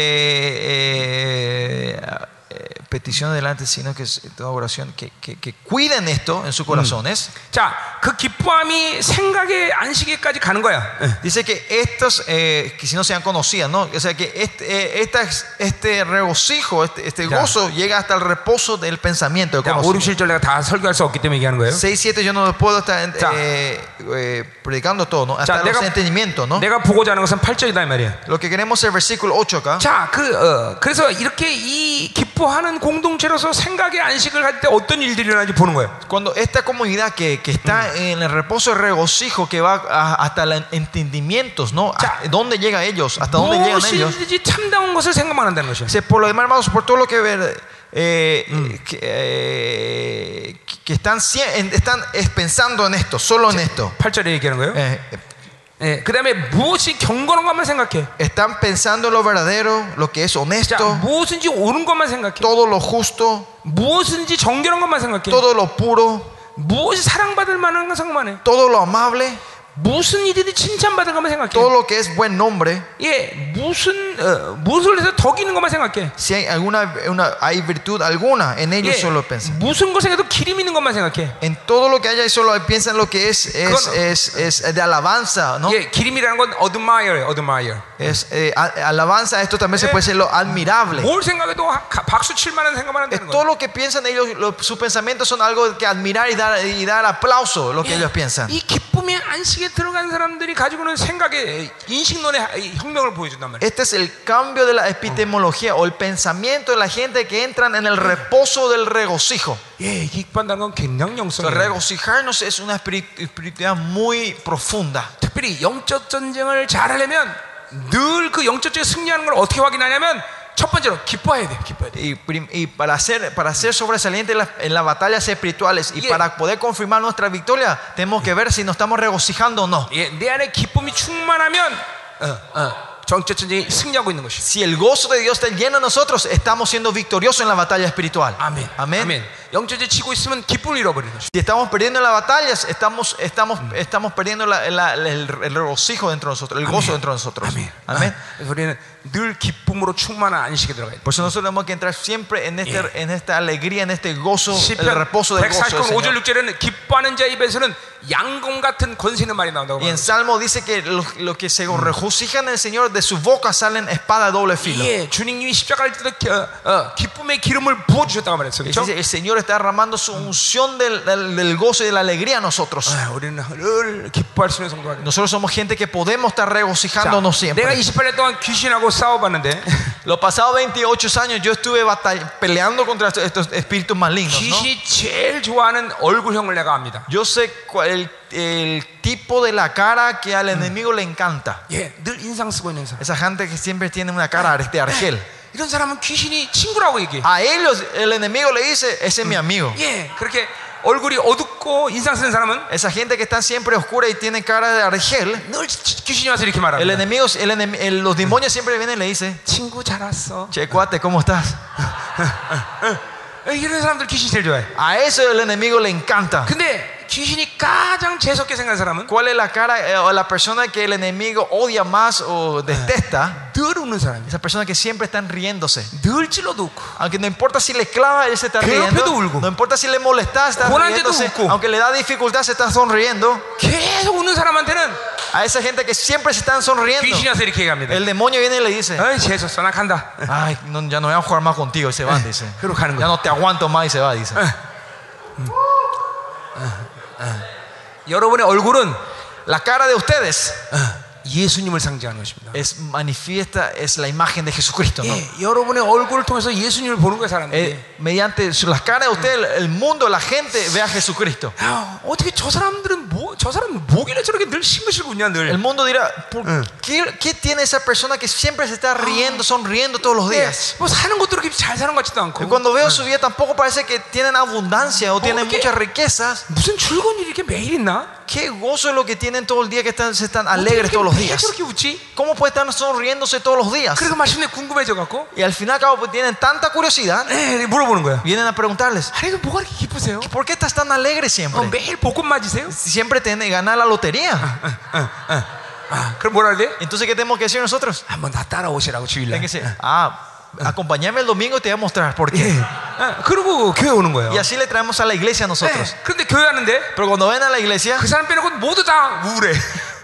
petición delante, sino que es toda oración, que, que- que cuiden esto en sus corazones. 자, 그 기뻐함이 생각의 안식에까지 가는 거야. 예. Dice que estos, eh, que si no sean conocidas, ¿no? O sea que este, eh, esta- este regocijo, este, este Ya. gozo llega hasta el reposo del pensamiento. del 자, 5, 6, conocimiento. 7절 내가 다 설교할 수 없기 때문에 얘기하는 거예요. 6, 7 yo no puedo estar Ya. eh, eh, predicando todo, ¿no? Hasta Ya, los 내가- entendimientos, ¿no? 내가 보고자 하는 것은 8절이다 이 말이야. Lo que queremos es el versículo 8 acá. 자, 그 어, 그래서 이렇게 이 기뻐하는 공동체로서 생각의 안식을 할 때 어떤 일들이 일어나는지 보는 거예요. Cuando esta comunidad que, que está en el reposo de regocijo, que va a- hasta los entendimientos, ¿no? Ya. ¿A ¿Dónde llega ellos? ¿Hasta dónde llegan ellos? 무엇이든지 참다운 것을 생각만 한다는 것이야. Dice, por lo demás, hermanos, por todo lo que ver, eh, que, eh, que están, sie- en- están es pensando en esto, solo en esto. 8절에 얘기하는 거예요. Eh, 예, 그다음에 무엇이 경건한 것만 생각해. están pensando en lo verdadero, lo que es 자, honesto, 무엇인지 옳은 것만 생각해. todo lo justo, 무엇인지 정결한 것만 생각해. todo lo puro, 무엇이 사랑받을 만한 것 생각만 해. todo lo amable, 무슨 일이든 칭찬받을 것만 생각해. todo lo que es buen nombre. 예, 무슨 어, 무엇을 해서 덕이는 것만 생각해. Si hay alguna una, hay virtud alguna, en ellos 예, solo piensan. 무슨 것에 해도 기름 있는 것만 생각해. En todo lo que haya, solo piensan lo que es, es, Con- es, es de alabanza, ¿no? 예, 기름이라는 건 admire, admire. Es, eh, a- alabanza, esto también se puede decir lo admirable. 뭘 생각해도 하- 가- 박수 칠 만한 생각만 Es 한다는 todo 거야. lo que piensan ellos, lo- sus pensamientos son algo que admirar y dar, y dar aplauso, lo que ellos piensan. 이 기쁨의 안식 에 들어간 사람들이 가지고는 생각의 인식론의 혁명을 보여준단 말이야. Este es el cambio de la epistemología o el pensamiento de la gente que entran en el reposo del regocijo. 예, 기뻐한다는 건 굉장히 El 영성이에요. regocijarnos es una espiri- espiritualidad muy profunda. 특별히 영적 전쟁을 잘하려면 늘 그 영적 전쟁 승리하는 걸 어떻게 확인하냐면 y, y, para ser, para ser sobresaliente en, la, en las batallas espirituales y para poder confirmar nuestra victoria, tenemos que ver si nos estamos regocijando o no. Si el gozo de Dios está lleno de nosotros, estamos siendo victoriosos en la batalla espiritual. Amén. Amén. Si estamos perdiendo en las batallas, estamos, estamos, estamos perdiendo la, la, el, el regocijo dentro de nosotros, el gozo dentro de nosotros. Amén. Amén. Por eso nosotros tenemos que entrar siempre en, este, en esta alegría, en este gozo, el reposo del gozo. Del Señor. Y en Salmo dice que los, que se regocijan en el Señor de sus bocas salen espada doble filo. El Señor está derramando su unción del, del, del, gozo y de la alegría a nosotros. Nosotros somos gente que podemos estar regocijándonos siempre. 28년 동안 귀신하고 싸워봤는데 Los pasados 28 años yo estuve batall- peleando contra estos, estos espíritus malignos. ¿no? 귀신이 제일 좋아하는 얼굴형을 내가 압니다. Yo sé cuál- el, el tipo de la cara que al enemigo le encanta. 예, 늘 인상 쓰고 있는 사람. Esa gente que siempre tiene una cara de argel. 이런 사람은 귀신이 친구라고 얘기해. A ellos el enemigo le dice, ese es mi amigo. 예, 그렇게 얼굴이 어둡고 인상 쓰는 사람은 Esa gente que está siempre oscura y tiene cara de argel, 늘 지- 귀신이 와서 이렇게 el 말합니다. enemigo, el enem- el- los demonios siempre vienen y le dicen, 친구 잘 왔어. che cuate, ¿cómo estás? 예, 이런 사람들 귀신 제일 좋아해. A eso el enemigo le encanta. 근데 귀신이 가장 재수없게 생각한 사람은 ¿Cuál es la cara eh, o la persona que el enemigo odia más o detesta? 늘 웃는 사람이야. Esa persona que siempre están riéndose. 늘 찔러도 웃고. Aunque no importa si le clava, él se está 괴롭혀도 riendo. 울고. No importa si le molesta, está 고난제도 riéndose. 웃고. Aunque le da dificultad, se está sonriendo. 계속 웃는 사람한테는 A esa gente que siempre se están sonriendo, 귀신이 와서 이렇게 얘기합니다. el demonio viene y le dice, 어이 재수없어 나 간다. ay, no, ya no voy a jugar más contigo. Y se va, dice. 그리고 가는 Ya 거야. no te aguanto más y se va, dice. 여러분의 얼굴은 La cara de ustedes 어, 예수님을 상징하는 것입니다. es manifiesta, es la imagen de Jesucristo, ¿no? 예, 여러분의 얼굴을 통해서 예수님을 보는 거예요, 사람들이. Eh, mediante su- las caras de ustedes, el mundo, la gente ve a Jesucristo. 야, 어떻게 저 사람들은 뭐, 저 사람 뭐길래 저렇게 늘 싱글싱글 웃냐 늘. El mundo dirá, ¿por qué, qué tiene esa persona que siempre se está riendo, sonriendo todos los 예, días? 뭐 사는 것도 그렇게 잘 사는 것 같지도 Y 않고. cuando veo su vida tampoco parece que tienen abundancia o tienen ¿qué? muchas riquezas. 무슨 즐거운 일이 이렇게 매일 있나? Qué gozo es lo que tienen todo el día que están, se están 어떻게 alegres 이렇게 todos los los días. ¿Cómo puede estar sonriéndose todos los días? Y al final, cabo, pues, tienen tanta curiosidad. Vienen a preguntarles: ¿Por qué estás tan alegre siempre? Siempre tiene ganar la lotería. Entonces, ¿qué tenemos que decir nosotros? Ah, ah acompañarme el domingo y te voy a mostrar por qué. Y así le traemos a la iglesia a nosotros. Pero cuando ven a la iglesia,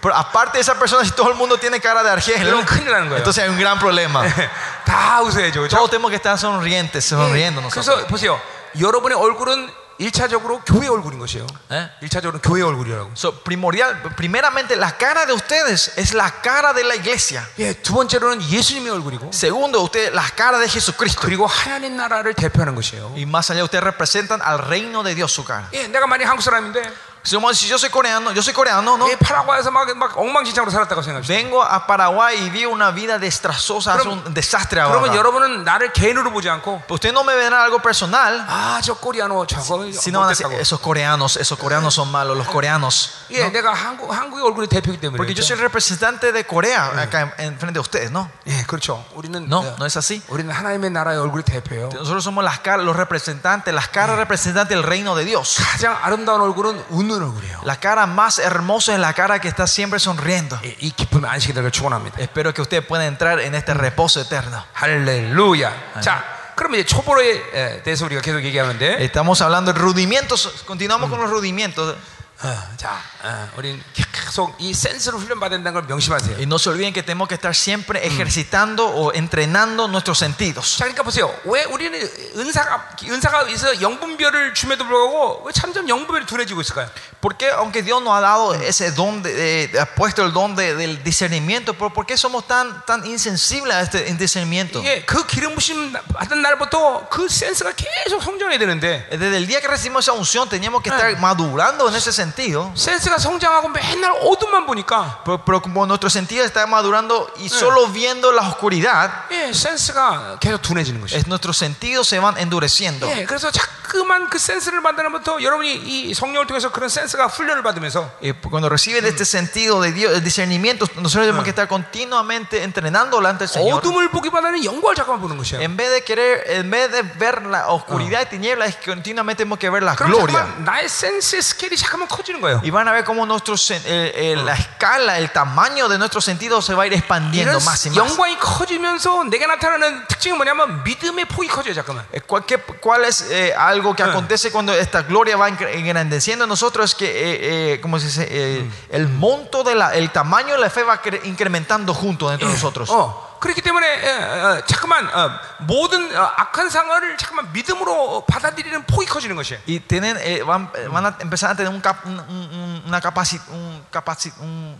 그 사람 빼놓고 모두 다 우울해. pero aparte de esa persona, si todo el mundo tiene cara de argel, 그러면 큰일 나는 거예요. entonces hay un gran problema. 다 웃어야죠. 그렇죠? Todos tenemos que estar sonrientes, sonriendo nosotros. 그래서 보세요. 여러분의 얼굴은 일차적으로 교회 얼굴인 것이에요. ¿Eh? 일차적으로 교회 얼굴이라고. So, primordial, primeramente, la cara de ustedes es la cara de la iglesia. 예, 두 번째로는 예수님의 얼굴이고, Segundo, ustedes, la cara de Jesucristo. 그리고 하나님 나라를 대표하는 것이에요. Y más allá, ustedes representan al reino de Dios su cara. 예, 내가 만약 한국 사람인데 Si yo- si yo soy coreano, yo soy coreano, ¿no? 예, 파라과에서 막, 막 엉망진창으로 살았다고 생각합시다. Vengo a Paraguay y vivo una vida desastrosa, es 그럼- un desastre 그러면 ahora. 여러분은 나를 개인으로 보지 않고 Usted no me ven algo personal, 아, 저 코리아노 저거 sino van a decir, 못됐다고. esos coreanos, esos coreanos son malos, los coreanos. 예, 내가 한국 한국의 얼굴이 대표이기 때문에. Porque yo 그렇죠? soy el representante de Corea acá en, en frente de ustedes, ¿no? 예, 그렇죠. 우리는 No, 어, no es así. 우리는 하나님의 나라의 얼굴이 대표예요. Nosotros somos las caras, los representantes, las caras representantes del reino de Dios. 가장 아름다운 얼굴은 웃는 얼굴이에요. La cara más hermosa es la cara que está siempre sonriendo. 예, 이 기쁨의 안식이 되길 축원합니다. Espero que usted pueda entrar en este reposo eterno. 할렐루야. 자, 그럼 이제 초보로에 에, 대해서 우리가 계속 얘기하는데, Estamos hablando de rudimientos, continuamos con los rudimientos. 어, 자, 어, 우린 계속 이 센스를 훈련받는다는 걸 명심하세요. Y no se olviden que tenemos que estar siempre ejercitando o entrenando nuestros sentidos. 자, 그러니까 보세요. 왜 우리는 은사가 은사가 있어 영분별을 줌에도 불구하고 왜 점점 영분별이 둔해지고 있을까요? Porque aunque Dios nos ha dado ese don, de, de- ha puesto el don de- del discernimiento, ¿por, por qué somos tan, tan insensibles a este discernimiento? 이게 그 기름 부심 받은 날부터 그 센스가 계속 성장해야 되는데 Desde el día que recibimos esa unción teníamos que estar madurando en ese sentido. 센스가 성장하고 맨날 어둠만 보니까 Pero, pero como nuestro sentido está madurando y solo viendo la oscuridad, 예, 센스가 계속 둔해지는 것이죠. es, nuestros sentidos se van endureciendo. 예, 그래서 자꾸만 그 센스를 받으면부터 여러분이 이 성령을 통해서 그런 센스가 훈련을 받으면서 Y cuando reciben este sentido de Dios, el discernimiento, nosotros tenemos que estar continuamente entrenando delante del Señor. 어둠을 보기보다는 영광을 잠깐만 보는 것이에요. En vez de querer, en vez de ver la oscuridad y tinieblas, es que continuamente tenemos que ver la 그럼 gloria. 잠깐만 나의 센스의 스케일이 잠깐만 커 지는 거예요. Y van a ver cómo nuestro, sen- eh, eh, la escala, el tamaño de nuestro sentido se va a ir expandiendo 이런 más y más. 영광이 커지면서 내게 나타나는 특징은 뭐냐면 믿음의 폭이 커져요. 잠깐만. Eh, ¿Cuál, qué- cuál es eh, algo que acontece cuando esta gloria va engr- engrandeciendo en nosotros? Es que, eh, eh, ¿cómo se dice? Eh, El monto, de la, el tamaño de la fe va cre- incrementando junto dentro de nosotros. 어, 그렇기 때문에 예, 어, 잠깐만 어, 모든 어, 악한 상황을 잠깐만 믿음으로 받아들이는 폭이 커지는 것이에요. Y tienen, eh, van, eh, van a empezar a tener un cap- un- un- una, capaci- un capaci- un-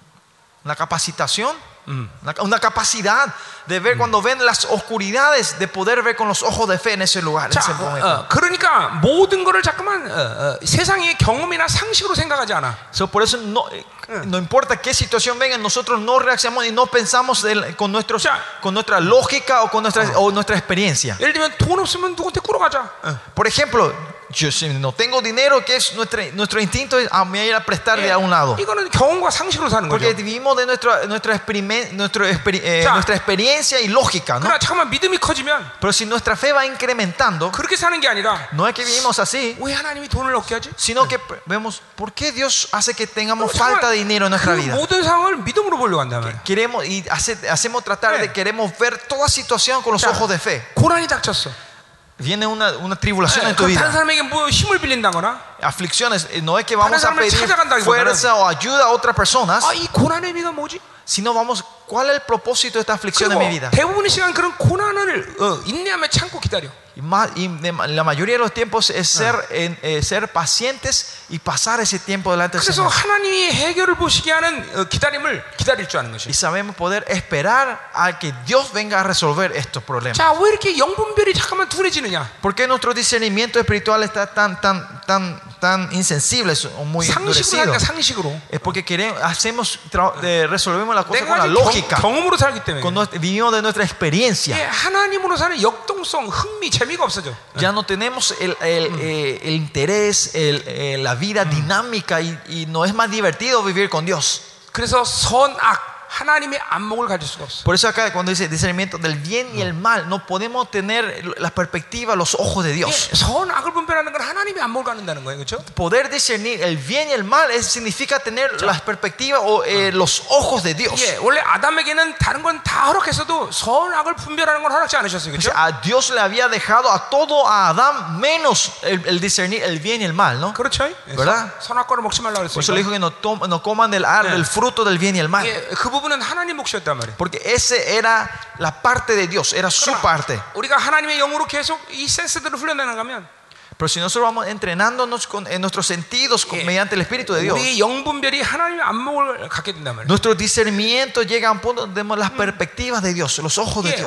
una capacitación, una, una capacidad de ver cuando ven las oscuridades, de poder ver con los ojos de fe en ese lugar. en 자, ese momento. 어, 그러니까 모든 거를 잠깐만 어, 어, 세상의 경험이나 상식으로 생각하지 않아. So, por eso no, eh, no importa qué situación venga, nosotros no reaccionamos y no pensamos del- con, nuestros, Ya. con nuestra lógica o con nuestra, o nuestra experiencia. 예를 들면 돈 없으면 누구한테 꾸러가자. 어. Por ejemplo, yo si no tengo dinero, que es nuestro, nuestro instinto es a me ir a prestar de a un lado. 이거는 경험과 상식으로 사는 거죠. Porque vivimos de nuestra, nuestra, experimen- nuestro experi- eh, Ya. nuestra experiencia y lógica, ¿no? 그러나 잠깐만 믿음이 커지면 Pero si nuestra fe va incrementando, 그렇게 사는 게 아니라 no es que vivimos así, 왜 하나님이 돈을 얻게 하지? sino que vemos por qué Dios hace que tengamos 잠깐만, falta de dinero en nuestra 그 vida. 모든 상황을 믿음으로 보려고 한단 말이야. Queremos y hace- hacemos tratar 네. de queremos ver toda situación con los 자, ojos de fe. 고난이 닥쳤어. Viene una, una tribulación en tu 그 다른 vida, 사람에게 뭐 힘을 빌린다거나 aflicciones. eh, No es que vamos a 사람을 pedir 찾아간다기보다는 fuerza o ayuda a otras personas, 아, 이 고난의 의미가 뭐지? sino vamos, ¿cuál es el propósito de esta aflicción en 그리고 mi vida? 대부분의 시간 그런 고난을 어, 인내하며 참고 기다려. Y, más- y de- la mayoría de los tiempos es ser, en- eh, ser pacientes y pasar ese tiempo delante del 그래서 Señor. 하나님이 해결을 보시게 하는 어, 기다림을 기다릴 줄 아는 것이. Y sabemos poder esperar a que Dios venga a resolver estos problemas. 자, 왜 이렇게 영분별이 잠깐만 둔해지느냐? ¿Por qué nuestro discernimiento espiritual está tan, tan, tan, tan insensible o muy 상식으로 endurecido? 하니까 상식으로. Es porque queremos, hacemos, tra- eh, resolvemos la cosa con 내가 la 지금 lógica, 경, 경험으로 살기 때문에. con nuestra- vivimos de nuestra 예, experiencia. 하나님으로 사는 역동성, 흥미, 재미가 없어져. Ya no tenemos el, el, eh, el interés, el, eh, la vida dinámica y, y no es más divertido vivir con Dios. 그래서 선악 por eso acá cuando dice discernimiento del bien y el mal, no podemos tener la perspectiva, los ojos de Dios. Poder discernir el bien y el mal significa tener la perspectiva o eh, los ojos de Dios. A Dios le había dejado a todo a Adán menos el, el discernir el bien y el mal, ¿no? ¿Verdad? Por eso le dijo que no, no coman del el fruto del bien y el mal. 예, 그 부분은 하나님 몫이었단 말이에요. Porque ese era la parte de Dios, era su parte. 우리가 하나님의 영으로 계속 이 센스들을 훈련해 나가면 Pero si nosotros vamos entrenándonos con, en nuestros sentidos con- 예, mediante el Espíritu de Dios, 우리 영분별이 하나님의 안목을 갖게 된단 말이에요. nuestro discernimiento llega a un punto donde vemos las perspectivas de Dios, los ojos de 예, Dios.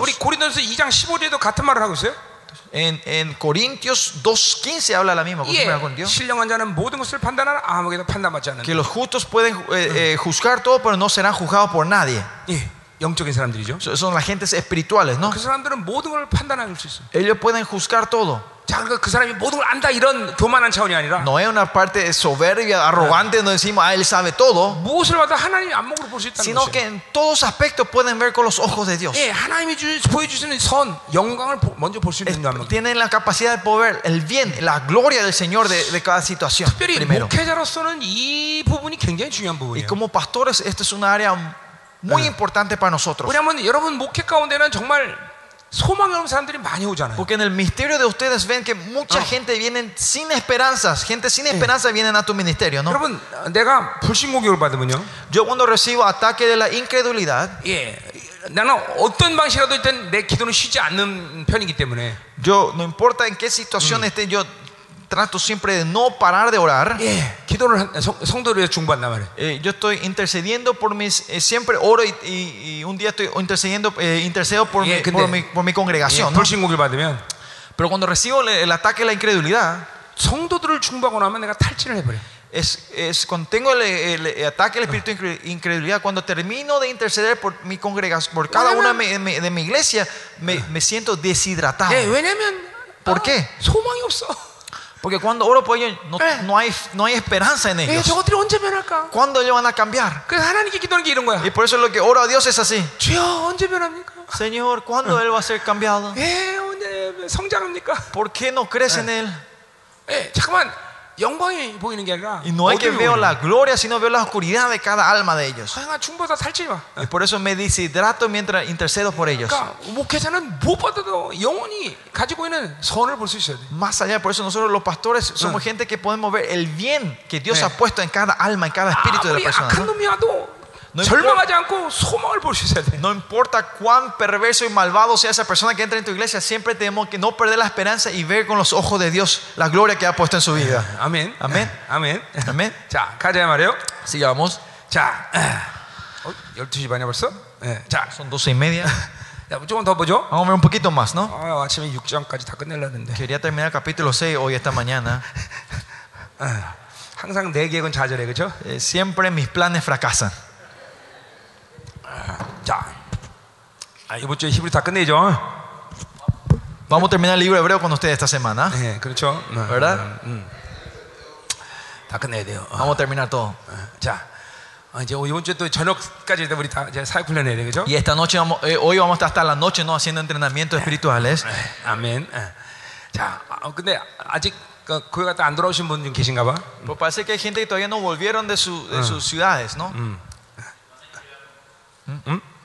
우리 고린도서 2장 15절에도 같은 말을 하고 있어요. En, en Corintios 2.15 habla la misma cosa 예, con Dios. 신령한 자는 모든 것을 판단하나 아무에게도 판단받지 않는다. Que los justos pueden eh, eh, juzgar todo, pero no serán juzgados por nadie. 예, 영적인 사람들이죠. So- Son las gentes espirituales, ¿no? 그 사람들은 모든 걸 판단할 수 있어. Ellos pueden juzgar todo. 자, 그러니까 그 사람이 모든 걸 안다 이런 교만한 차원이 아니라 No es una parte soberbia, arrogante, donde decimos, ah, él sabe todo. 무엇을 봐도 하나님의 안목으로 볼 수 있다는 Sino 것이에요. que en todos aspectos pueden ver con los ojos de Dios. 예, 하나님이 주, 보여주시는 선, 영광을 보- 먼저 볼 수 Es- 있는 안목. tienen la capacidad de poder ver el bien, la gloria del Señor de, de cada situación. 특별히 Primero. 목회자로서는 이 부분이 굉장히 중요한 Y 부분이에요. como pastores, esto es un área muy importante para nosotros. 왜냐하면 여러분 목회 가운데는 정말 소망이 없는 사람들이 많이 오잖아요. Porque en el misterio de ustedes ven que mucha gente viene sin esperanzas. Gente sin esperanza vienen a tu ministerio, ¿no? 여러분 내가 불신공격을 받으면요. Yo cuando recibo ataque de la incredulidad, 예, 나는 어떤 방식이라도 일단 내 기도는 쉬지 않는 편이기 때문에 yo no importa en qué situación esté, yo trato siempre de no parar de orar. 예, 기도를 한- 성, 성도를 위해서 중보한단 말이에요. Eh, yo estoy intercediendo por mis, eh, siempre oro y, y- y un día estoy intercediendo, eh, intercedo por, Yeah, mi, 근데- por, mi, por mi 예, congregación. ¿no? 불신공격을 받으면 Pero cuando recibo el, el ataque de la incredulidad, 성도들을 중보하고 나면 내가 탈진을 해버려. Es, es cuando tengo el, el- el ataque del espíritu de incre- incredulidad, cuando termino de interceder por mi congregación, por cada una de mi, de mi- de mi iglesia, me, me siento deshidratado. 예, 왜냐면 ¿Por 어, qué? 소망이 없어. Porque cuando oro por ellos, no, Eh. no hay, no hay esperanza en 예, ellos. 저것들이 언제 변할까? ¿Cuándo ellos van a cambiar? 그래서 하나님께 기도하는 게 이런 거야. Y por eso lo que oro a Dios es así. 주여 언제 변합니까? Señor, ¿cuándo Él va a ser cambiado? 예, 언제 성장합니까? ¿Por qué no crees en Él? 예, 잠깐만 Y no es que veo la gloria, sino veo la oscuridad de cada alma de ellos. Y por eso me deshidrato mientras intercedo por ellos. Más allá, por eso nosotros los pastores somos gente que podemos ver el bien que Dios ha puesto en cada alma, en cada espíritu de la persona. 놈이 와도 No 절망하지 않고 소망을 볼 수 있어야 돼. No importa cuán perverso y malvado sea esa persona que entra en tu iglesia, siempre tenemos que no perder la esperanza y ver con los ojos de Dios la gloria que ha puesto en su vida. 아멘. 아멘. 아멘. Amén. 자, 가자 말이요. Sigamos. 자, 어, 12시 반이야 벌써? 예. 자, Son doce y media. 야, 조금 더 보죠. Vamos a ver un poquito más, ¿no? 아, 아침에 6장까지 다 끝내려는데. Quería terminar el capítulo 6 hoy, esta mañana. 아, 항상 내 계획은 좌절해, 그렇죠? Eh, siempre mis planes fracasan. 자, 아, 이번 주에 히브리 다 끝내죠. Vamos a terminar el libro hebreo con ustedes esta semana. 예, 그렇죠. 음, ¿Verdad? 음, 음. 다 끝내야 돼요. 어, Vamos a terminar todo. 어, 자, 어, 이제 이번 주에 또 저녁까지 우리 다 이제 사역 훈련 해야 돼, 그렇죠? Y esta noche, vamos, eh, hoy vamos a estar hasta la noche ¿no? haciendo entrenamientos espirituales. 아멘. 예. 자, 아, 근데 아직 그 교회 갔다 안 돌아오신 분 좀 계신가 봐. Pues parece que hay gente que todavía no volvieron de, su- de sus ciudades, ¿no? 음?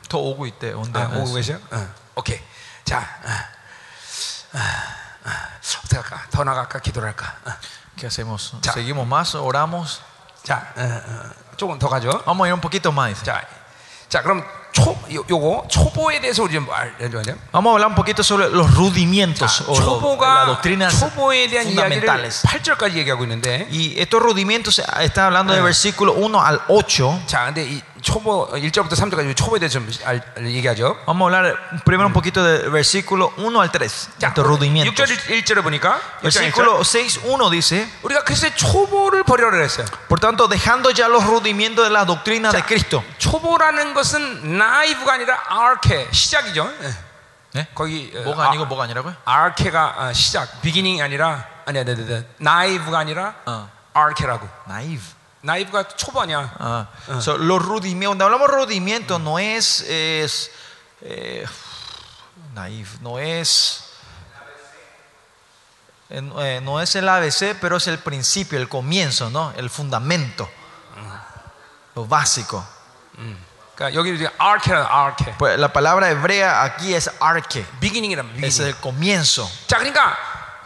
더 오고 있대. 온대. 아, 오고 계셔? 어, 오케이. 자, 아, 아, 아, 어떻게 할까? 더 나갈까? 기도를 할까? 어. ¿Qué hacemos? Ya. ¿Seguimos más? ¿Oramos? 자, 어, 어, 조금 더 가죠. Vamos a ir un poquito más. 자, 자, 그럼 초, 요, 요거 초보에 대해서 우리 좀 알려줘야 Vamos a hablar un poquito sobre los rudimentos o lo- las 초보가 doctrinas 초보에 대한 fundamentales. 8절까지 얘기하고 있는데, Y estos rudimentos está hablando del versículo 1 al 8. 자, 근데 이 초보 1절부터 3절까지 초보에 대해서 좀 알, 얘기하죠. Vamos a hablar primero un poquito del versículo 1 al 3. 자, Estos rudimentos. 6절 1절에 보니까 Versículo 6, 1 dice: 우리가 그리스도의 초보를 버리라 그랬어요. Por tanto, dejando ya los rudimentos de la doctrina de Cristo. 초보라는 것은 나이브가 아니라 아르케 시작이죠. 예. ¿Eh? 거기 어, 뭐가 아니고 뭐가 아니라고요? 아르케가 아, 시작, 비기닝이 아니라 아니야, 네, 네, 네. 나이브가 아니라 어. 아르케라고. Naive. 나이브가 초보 아니야. Ah, so, los rudimentos, cuando hablamos rudimentos, no es, es eh, naif, no es, eh, no, eh, no es el ABC, pero es el principio, el comienzo, ¿no? El fundamento, lo básico. 그러니까 여기 이제 아르케라 아르케. Pues la palabra hebrea aquí es arque, 비기닝이란 es 비기닝. el comienzo. 자, 그러니까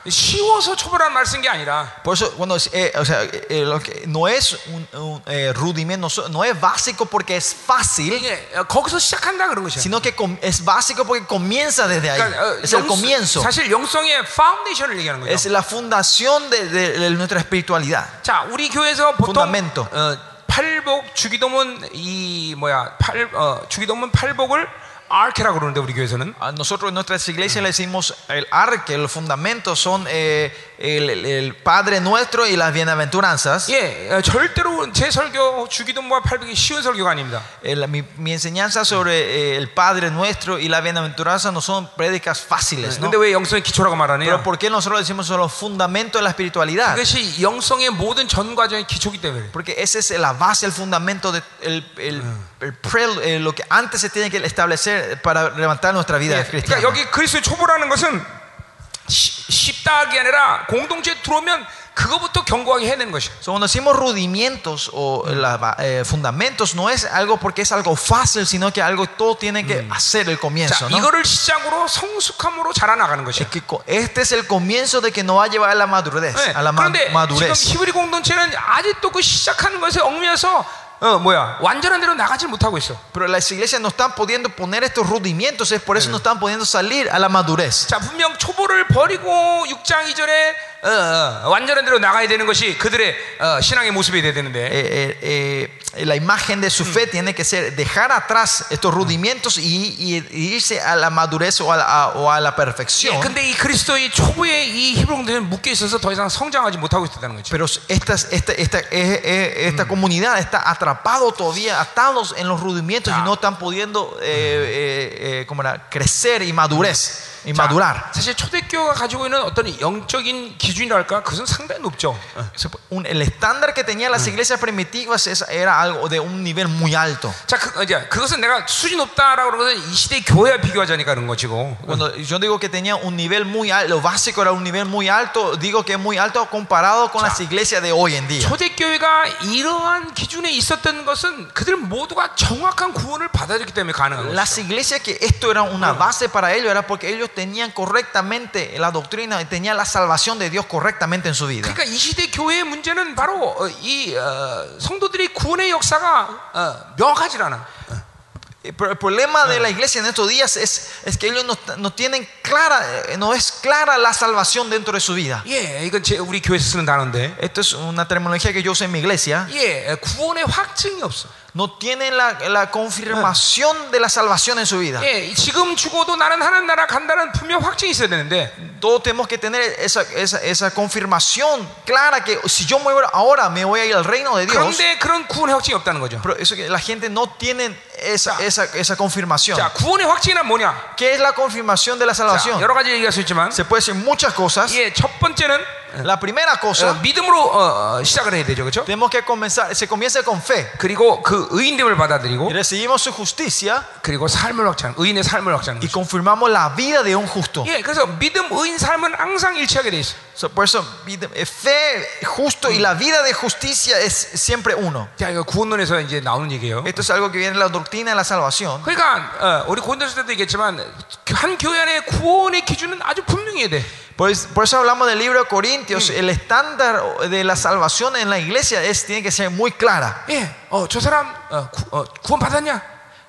쉬워서 초보라는 말쓴게 아니라 Por eso, cuando, eh, o sea, eh, lo que- no es un, un, eh, rudimento, no, no es básico porque es fácil, 어, 거기서 시작한다 그런 것이야. sino que com- es básico porque comienza desde ahí. 그러니까 어, Es el 영성- comienzo. 사실 영성의 파운데이션을 얘기하는 거죠. Es la fundación de, de- de nuestra espiritualidad. 자, 우리 교회에서 보통 fundamento. 어, 팔복 주기도문 이 뭐야 팔 어, 주기도문 팔복을 아르케라고 그러는데 우리 교회에서는 A nosotros en nuestras iglesias le decimos el arque, los fundamentos son eh, el, el- el Padre nuestro y las bienaventuranzas. 예 어, 절대로 제 설교 주기도문과 팔복이 쉬운 설교가 아닙니다. El- mi, mi enseñanza sobre eh, el Padre nuestro y la bienaventuranza no son prédicas fáciles. ¿no? 근데 왜 영성의 기초라고 말하느냐? Pero ¿por qué nosotros decimos son los fundamentos de la espiritualidad? 그것이 영성의 모든 전 과정의 기초기 때문에. Porque ese es la base, el fundamento de el, el- el pre- eh, lo que antes se tiene que establecer para levantar nuestra vida 예, cristiana. 그러니까 여기 그리스도의 초보라는 것은 쉬- 쉽다게 아니라 공동체에 들어오면 그거부터 견고하게 해내는 것이야. So, cuando decimos rudimentos o la eh, fundamentos, no es algo porque es algo fácil, sino que algo todo tiene que hacer el 자, comienzo. ¿no? 이거를 시작으로 성숙함으로 자라나가는 것이야. Es que este es el comienzo de que nos va a llevar a la madurez. 네, A la 그런데 지금 madurez. 히브리 공동체는 아직도 그 시작하는 것에 얽매여서 어 뭐야 완전한 대로 나가질 못하고 있어. Pero las iglesias no están pudiendo poner estos rudimentos, es por eso no están pudiendo salir a la madurez. 자 분명 초보를 버리고 6장 이전에 어, 어, 완전한 대로 나가야 되는 것이 그들의 어, 신앙의 모습이 돼야 되는데 Eh, eh, eh, la imagen de su fe tiene que ser dejar atrás estos rudimentos y, y- y irse a la madurez o a la, a- o a la 예, perfección. 근데 이 그리스도의 초부의 이 히브리들은 묶여 있어서 더 이상 성장하지 못하고 있다는 거죠. Pero estas- esta, esta, eh, eh, esta comunidad está atrapado todavía, atados en los rudimentos y no están pudiendo eh, eh, eh, ¿cómo era? crecer y madurez y 자, Madurar. 사실 초대교가 가지고 있는 어떤 영적인 기준이랄까 그것은 상당히 높죠. 어. Un- el estándar que tenían las iglesias primitivas era algo de un nivel muy alto. 자, 그, 이제 그것은 내가 수준 높다라고 그러는 것은 이 시대 교회와 비교하자니까 그런 것이고. Cuando yo digo que tenía un nivel muy alto, lo básico era un nivel muy alto, digo que es muy alto comparado con las iglesias de hoy en día. 초대교회가 이러한 기준에 있었던 것은 그들 모두가 정확한 구원을 받아들였기 때문에 가능한 거죠. Las iglesias que esto era una base para ellos era porque ellos tenían correctamente la doctrina y tenían la salvación de Dios correctamente en su vida. 그러니까 이 시대 교회의 문제는 바로 어, 이 어, 성도들이 구원의 역사가 어, 명확하지 않아. Eh, Pero el problema de la iglesia en estos días es, es que ellos no, no tienen clara, eh, no es clara la salvación dentro de su vida. 예, 이건 제, 우리 교회에서 쓰는 단어인데, Esto es una terminología que yo uso en mi iglesia. 예, 구원의 확증이 없어. No tienen la, la confirmación de la salvación en su vida. 예, 지금 죽어도 나는 하나님 나라 간다는 분명 확증이 있어야 되는데, Todos tenemos que tener esa, esa, esa confirmación clara que si yo muero ahora me voy a ir al reino de Dios. 그런데 그런 구원의 확증이 없다는 거죠. Pero eso que la gente no tiene esa, 자. esa, esa confirmación. 자, 구원의 확증이란 뭐냐? ¿Qué es la confirmación de la 자, salvación? 여러 가지 얘기할 수 있지만, Se puede decir muchas cosas. 예, 첫 번째는 La primera 어, cosa, 믿음으로 어, 어, 시작을 해야 되죠, 그렇죠? tenemos que comenzar, se comienza con fe. 그리고 그 의인됨을 Y 받아들이고, recibimos su justicia 그리고 삶을 확증, 의인의 삶을 확증하는 y 거죠. confirmamos la vida de un justo. 예, 그래서 믿음, 의인 삶은 항상 일치하게 돼 있어. So, por eso, vida- eh, fe, justo y la vida de justicia es siempre uno. 자, 이거 구원론에서 이제 나오는 얘기예요. Esto es algo que viene en la doctrina de la salvación. 그러니까 어, 우리 고린도서 때도 얘기했지만 한 교회 안에 구원의 기준은 아주 분명해야 돼. Por, es- por eso hablamos del libro de Corintios. El estándar de la salvación en la iglesia es, tiene que ser muy clara. 예, 어, 저 사람 어, 구, 어, 구원 받았냐?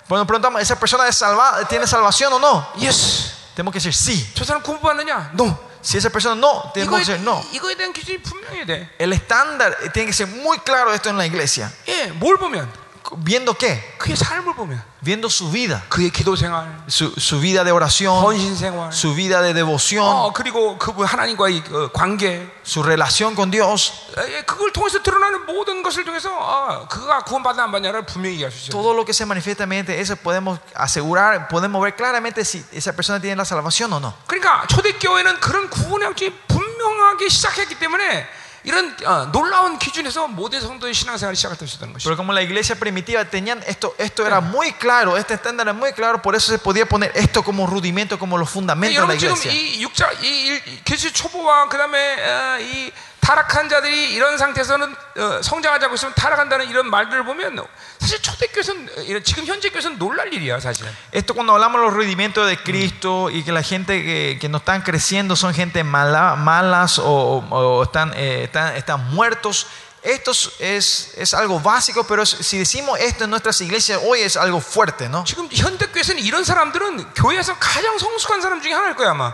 Cuando preguntamos, ¿esa persona es salva- tiene salvación o no? 예스. Tenemos que decir sí. 저 사람 구원 받느냐? 노. Si esa persona no, tenemos 이거에, que decir no. 이거에 대한 기준이 분명해야 돼. El estándar tiene que ser muy claro esto en la iglesia. 예, 뭘 보면 ¿Viendo qué? 그의 삶을 보면 Viendo su vida. 그의 기도 생활, Su, su vida de oración, 헌신 생활, su vida de devoción, 어, 그리고 그분 하나님과의 어, 관계, su relación con Dios. 예, 그걸 통해서 드러나는 모든 것을 통해서 아, 그가 구원 받나 안 받냐를 분명히 얘기할 수 있어요. Todo lo que se manifiesta mediante eso podemos asegurar, podemos ver claramente si esa persona tiene la salvación o no. 그러니까 초대교회는 그런 구원의 확증이 분명하게 시작했기 때문에 이런 어, 놀라운 기준에서 모든 성도의 신앙생활이 시작할 수 있다는 것이죠. Pero como la iglesia primitiva tenían esto, esto era muy claro, este estándar era muy claro, por eso se podía poner esto como rudimento, como los fundamentos de la 여러분 지금 iglesia. 이 육자 이 계시 초보와 그다음에 어, 이 타락한 자들이 이런 상태에서는 어, 성장하지 않고 있으면 타락한다는 이런 말들을 보면 사실 초대교회는 어, 이런 지금 현재 교회는 놀랄 일이야 사실은. Esto cuando hablamos de los rudimentos de Cristo y que la gente que, que no están creciendo son gente mala, malas o, o están, eh, están, están muertos. Esto es, es algo básico, pero es- si decimos esto en nuestras iglesias hoy es algo fuerte, ¿no? 지금 현대 교회에서는 이런 사람들은 교회에서 가장 성숙한 사람 중에 하나일 거야 아마.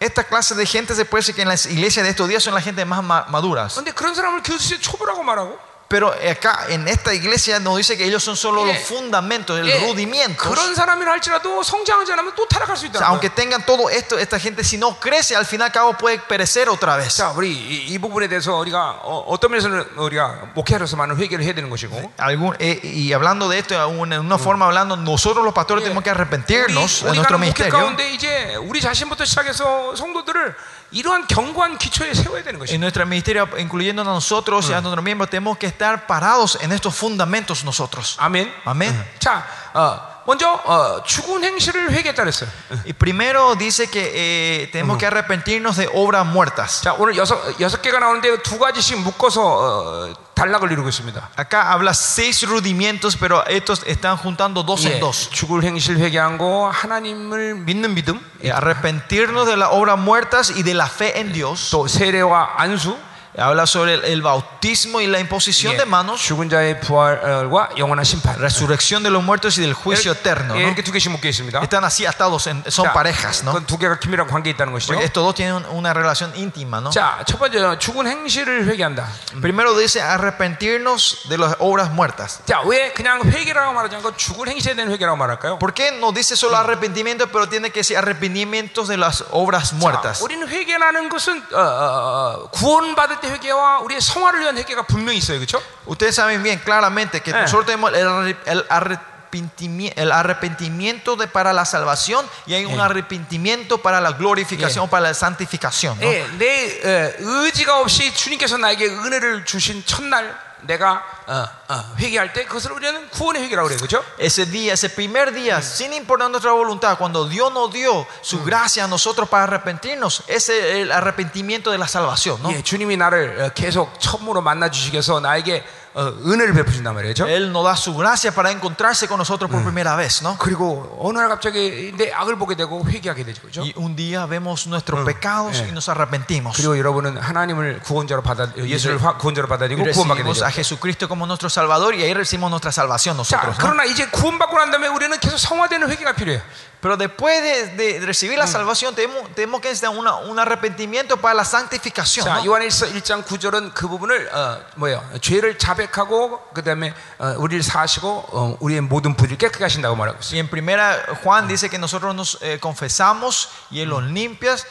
Esta clase de gente se puede decir que en las iglesias de estos días son la gente más ma- maduras. 그런데 그런 사람을 교수의 초보라고 말하고 Pero acá en esta iglesia nos dice que ellos son solo los fundamentos, el rudimiento. aunque tengan todo esto, esta gente si no crece, al final cabo puede perecer otra vez. Eh, y hablando de esto, en una forma hablando, nosotros los pastores tenemos que arrepentirnos de nuestro ministerio. En nuestro ministerio, incluyendo a nosotros y a nuestros miembros, tenemos que estar parados en estos fundamentos nosotros. Amén. Amén. 자, 어, 먼저 어, 죽은 행실을 회개했다 그랬어요. Y primero dice que eh, tenemos que arrepentirnos de obras muertas. 자, 오늘 여섯 여섯 개가 나오는데 두 가지씩 묶어서 어, 단락을 이루고 있습니다. Acá habla seis rudimentos, pero estos están juntando dos 예, en dos. 죽을 행실 회개한 거, 하나님을 믿는 믿음, Eh, arrepentirnos de las obras muertas y de la fe en Dios. 또 세례와 안수, Habla sobre el, el bautismo y la imposición 예, de manos, 죽은 자의 부활과 영원한 심판. resurrección de los muertos y del juicio eterno. 예, ¿no? 이렇게 두 개씩 묶여 있습니다. Están así atados, en- son 자, parejas, ¿no? 그건 두 개가 긴밀한 관계 있다는 것이죠. Porque estos dos tienen una relación íntima, ¿no? 자, 첫 번째 죽은 행실을 회개한다. Primero dice arrepentirnos de las obras muertas. 자, 왜 그냥 회개라고 말하지 않고 죽은 행실에 대한 회개라고 말할까요? ¿Por qué no dice solo arrepentimiento, pero tiene que decir arrepentimientos de las obras 자, muertas? 우리는 회개라는 것은 어, 어, 어, 구원받을 때 회개와 우리의 성화를 위한 회개가 분명히 있어요, 그렇죠? Ustedes saben bien claramente que Eh. nosotros tenemos el, arre- el arrepentimi- el arrepentimiento de, para la salvación y hay un Eh. arrepentimiento para la glorificación o para la santificación. ¿no? 예, 내 어, 의지가 없이 주님께서 나에게 은혜를 주신 첫날 내가 어, 어, 회개할 때 그것을 우리는 구원의 회개라고 그래요, 그렇죠? Ese día, ese primer día, sin importar nuestra voluntad, cuando Dios nos dio su gracia a nosotros para arrepentirnos, ese es el arrepentimiento de la salvación. ¿no? 예, 주님이 나를 어, 계속 처음으로 만나 주시기 위해서 나에게 어, 은혜를 베푸신단 말이죠. Él nos da su gracia para encontrarse con nosotros por primera vez. ¿no? 그리고 어느 날 갑자기 내 악을 보게 되고 회개하게 되죠, 그렇죠? Y un día vemos nuestros pecados Eh. y nos arrepentimos. 그리고 여러분은 하나님을 구원자로 받아 예수를 화- 구원자로 Y 받아들이고 구원받게 recibimos 되죠. a Jesucristo como nuestro Salvador y ahí recibimos nuestra salvación 자, nosotros. ¿no? 그러나 이제 구원받고 난 다음에 우리는 계속 성화되는 회개가 필요해요. Pero después de, de recibir la salvación tenemos, tenemos que necesitar una- un arrepentimiento para la santificación. 자, ¿no? 요한일서 1장 9절은 그 부분을 어, 뭐예요? 죄를 자백하고 그다음에 어, 우리를 사하시고 어, 우리의 모든 부를 깨끗게 하신다고 말하고 있어요. Y en primera Juan dice que nosotros nos eh, confesamos y Él los limpias,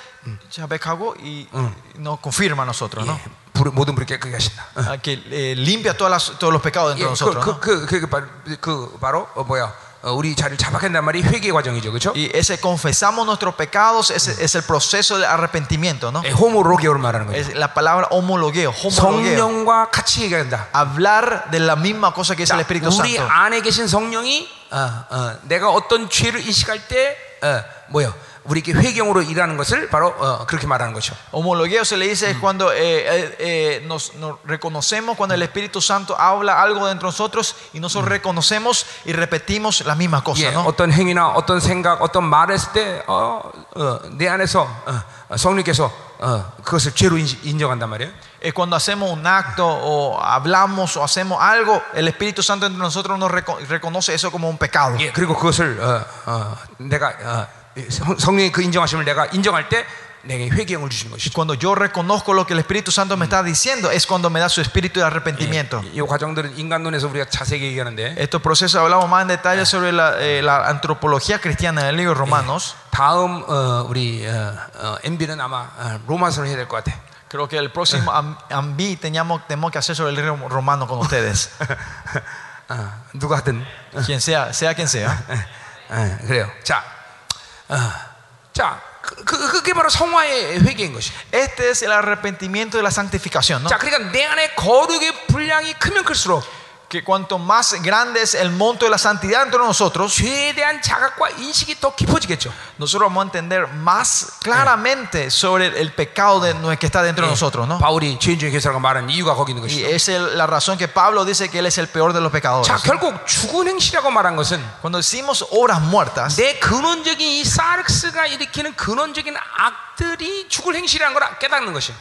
chabecago, y nos confirma a nosotros, ¿no? 예, 불- 모든 부를 깨끗게 하신다. 어. Ah, Que eh, limpia todas las- todos los pecados 예, dentro de nosotros. 그, ¿no? 그, 그, 그, 그, 그 바로 어, 뭐야? 어, 우리 자리를 자박한단 말이 회개 과정이죠, 그렇죠? Y ese confesamos nuestros pecados, ese es el proceso de arrepentimiento, ¿no? 예, 호모로게오를 말하는 거예요. Es la palabra homologueo, homologueo. 성령과 같이 얘기한다. Hablar de la misma cosa que es el 자, Espíritu 우리 Santo. 안에 계신 성령이 어, 어, 내가 어떤 죄를 인식할 때 어, 뭐요? 우리에게 회경으로 일하는 것을 바로 어, 그렇게 말하는 거죠. Homologueo se le dice es cuando eh, eh, eh, nos, nos reconocemos, cuando el Espíritu Santo habla algo dentro de nosotros y nosotros reconocemos y repetimos la misma cosa, 예, ¿no? 어떤 행위나 어떤 생각, 어떤 말을 했을 때, 어, 어, 내 안에서 어, 어, 성령께서 어, 그것을 죄로 인, 인정한단 말이에요. Es cuando hacemos un acto o hablamos o hacemos algo, el Espíritu Santo entre nosotros nos reco- reconoce eso como un pecado. 예, 그리고 그것을 어, 어, 내가 어, 성- 성령의 그 인정하심을 내가 인정할 때 내게 회개형을 주시는 Y 것이죠. cuando yo reconozco lo que el Espíritu Santo me está diciendo, es cuando me da su espíritu de arrepentimiento. 이 과정들은 인간론에서 우리가 자세히 얘기하는데 Estos procesos hablamos más en detalle sobre la, eh, la antropología cristiana en el libro de Romanos. 다음 어, 우리 어, 어, MB는 아마 어, 로마서를 해야 될 것 같아. Creo que el próximo am- ambi teníamos, tenemos que hacer sobre el libro romano con ustedes. 어, 누가 하든 Quien sea, sea quien sea. 예, 그래요. 자, 어, 자, 그, 그, 그게 바로 성화의 회개인 것이. Este es el arrepentimiento de la santificación, ¿no? 자, 그러니까 내 안에 거룩의 분량이 크면 클수록 que cuanto más grande es el monto de la santidad entre nosotros, nosotros vamos a entender más claramente sobre el pecado de, que está dentro de nosotros. ¿no? Y es la razón que Pablo dice que él es el peor de los pecadores. Cuando decimos obras muertas,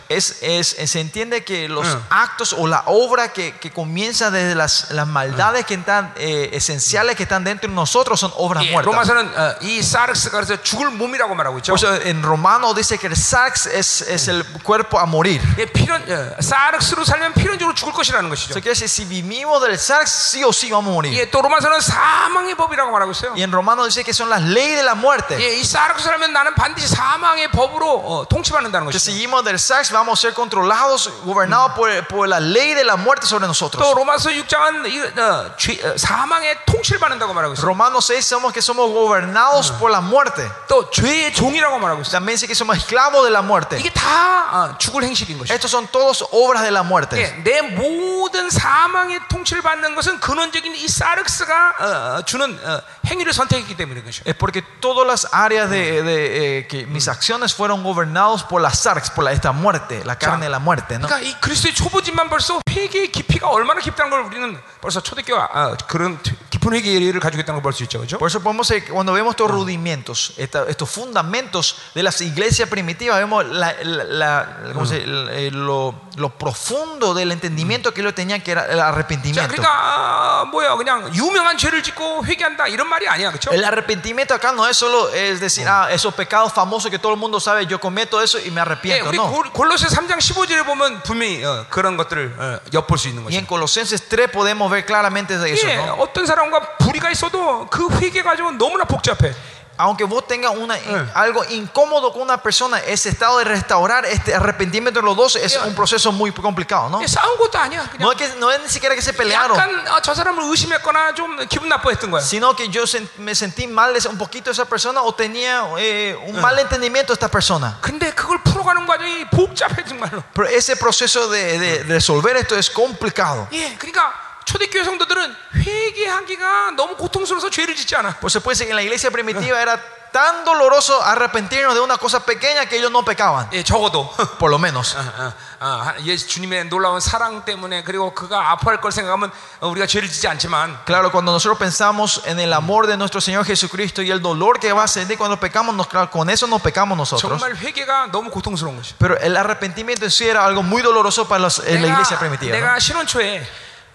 es, es, se entiende que los actos o la obra que, que comienza desde las las maldades que están eh, esenciales que están dentro de nosotros son obras 예, muertas. 로마서는 어, 이 사르스가 그래서 죽을 몸이라고 말하고 있죠. Por eso en Romano dice que el sarx es, es el cuerpo a morir. 예, 필연 어, 사르스로 살면 필연적으로 죽을 것이라는 것이죠. Eso quiere decir, si vivimos del sarx, sí o sí vamos a morir. 예, 또 로마서는 사망의 법이라고 말하고 있어요. Y en Romano dice que son las leyes de la muerte. 예, 이 사르스 살면 나는 반드시 사망의 법으로 어, 통치받는다는 Que 것이죠. seguimos del sarx, vamos a ser controlados, gobernados por, por la ley de la muerte sobre nosotros. 또 로마서 6장 은 이, 어, 죄, 어, 사망의 통치를 받는다고 말하고 있어요. Romanos 6 somos que somos gobernados por la muerte. 또 죄의 종이라고 말하고 있어요. También dice que somos esclavos de la muerte. 이게 다 어, 죽을 행실인 것이죠. Estos son todos obras de la muerte. 예, 내 모든 사망의 통치를 받는 것은 근원적인 이 사르스가 어, 어, 주는 어, 행위를 선택했기 때문인 것이죠. Es porque todas las áreas de, de, eh, que mis acciones fueron gobernados por la sarx, por la, esta muerte, la carne de la muerte. ¿no? 그러니까 이 그리스도의 초보지만 벌써 회개의 깊이가 얼마나 깊다는 걸 우리는 벌써 초대교 아, 그런 깊은 회개를 가지고 있다는 걸 볼 수 있죠, 그렇죠? Por eso podemos, eh, cuando vemos estos rudimentos, esta- estos fundamentos de las iglesias primitivas, vemos la, la- la- ¿cómo se- el- eh, lo, lo profundo del entendimiento que ellos tenían que era el 자, arrepentimiento. 그러니까 아, 뭐야 그냥 유명한 죄를 짓고 회개한다 이런 말이 아니야, 그렇죠? El arrepentimiento acá no es solo es decir, ah, esos pecados famosos que todo el mundo sabe, yo cometo eso y me 예, arrepiento. 우리 No. 골- 골로새 3장 15절에 보면 분명히 어, 그런 것들을 어, 엿볼 수 있는 Y 거죠. en Colosenses 3 podemos ver claramente de eso. 예, ¿no? 어떤 사람과 불의가 있어도 그 회개 가지고 너무나 복잡해. Aunque vos tengas una, algo incómodo con una persona, ese estado de restaurar este arrepentimiento de los dos es un proceso muy complicado, ¿no? 예, 싸운 것도 아니야. No 그냥 es, que, no es ni siquiera que se pelearon, 약간 어, 저 사람을 의심했거나 좀 기분 나빠했던 거야. sino que yo sen- me sentí mal de esa- un poquito de esa persona o tenía eh, un mal entendimiento de esta persona. 근데 그걸 풀어가는 과정이 복잡해 정말로. Pero ese proceso de, de- de resolver esto es complicado. 예, 그러니까 초대교회 성도들은 회개하기가 너무 고통스러워서 죄를 짓지 않아. Pues se puede decir que en la iglesia primitiva era tan doloroso arrepentirnos de una cosa pequeña que ellos no pecaban, 예, 적어도. por lo menos. 어, 어, 어, 예수 주님의 놀라운 사랑 때문에 그리고 그가 아파할 걸 생각하면 어, 우리가 죄를 짓지 않지만 Claro, cuando nosotros pensamos en el amor de nuestro Señor Jesucristo y el dolor que va a sentir cuando pecamos, nos- claro, con eso no pecamos nosotros. 정말 회개가 너무 고통스러운 것이. Pero el arrepentimiento en sí era algo muy doloroso para los- en la iglesia primitiva. ¿no? 내가 신혼 초에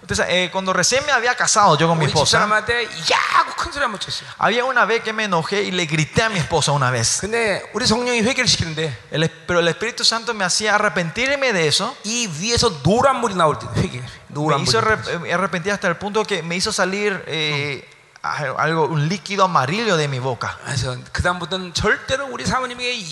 Entonces, eh, cuando recién me había casado yo con mi 우리 esposa, 집사람한테 야고 큰 소리 한번 쳤어요. había una vez que me enojé y le grité a mi esposa una vez. 근데 우리 성령이 회개를 시키는데 El es- pero el Espíritu Santo me hacía arrepentirme de eso. 이 위에서 노란 물이 나올 때 회개. Me 노란 hizo 물. arrep- me arrepentir hasta el punto que me hizo salir eh, algo, un líquido amarillo de mi boca. 그래서 그 다음부터는 절대로 우리 사모님에게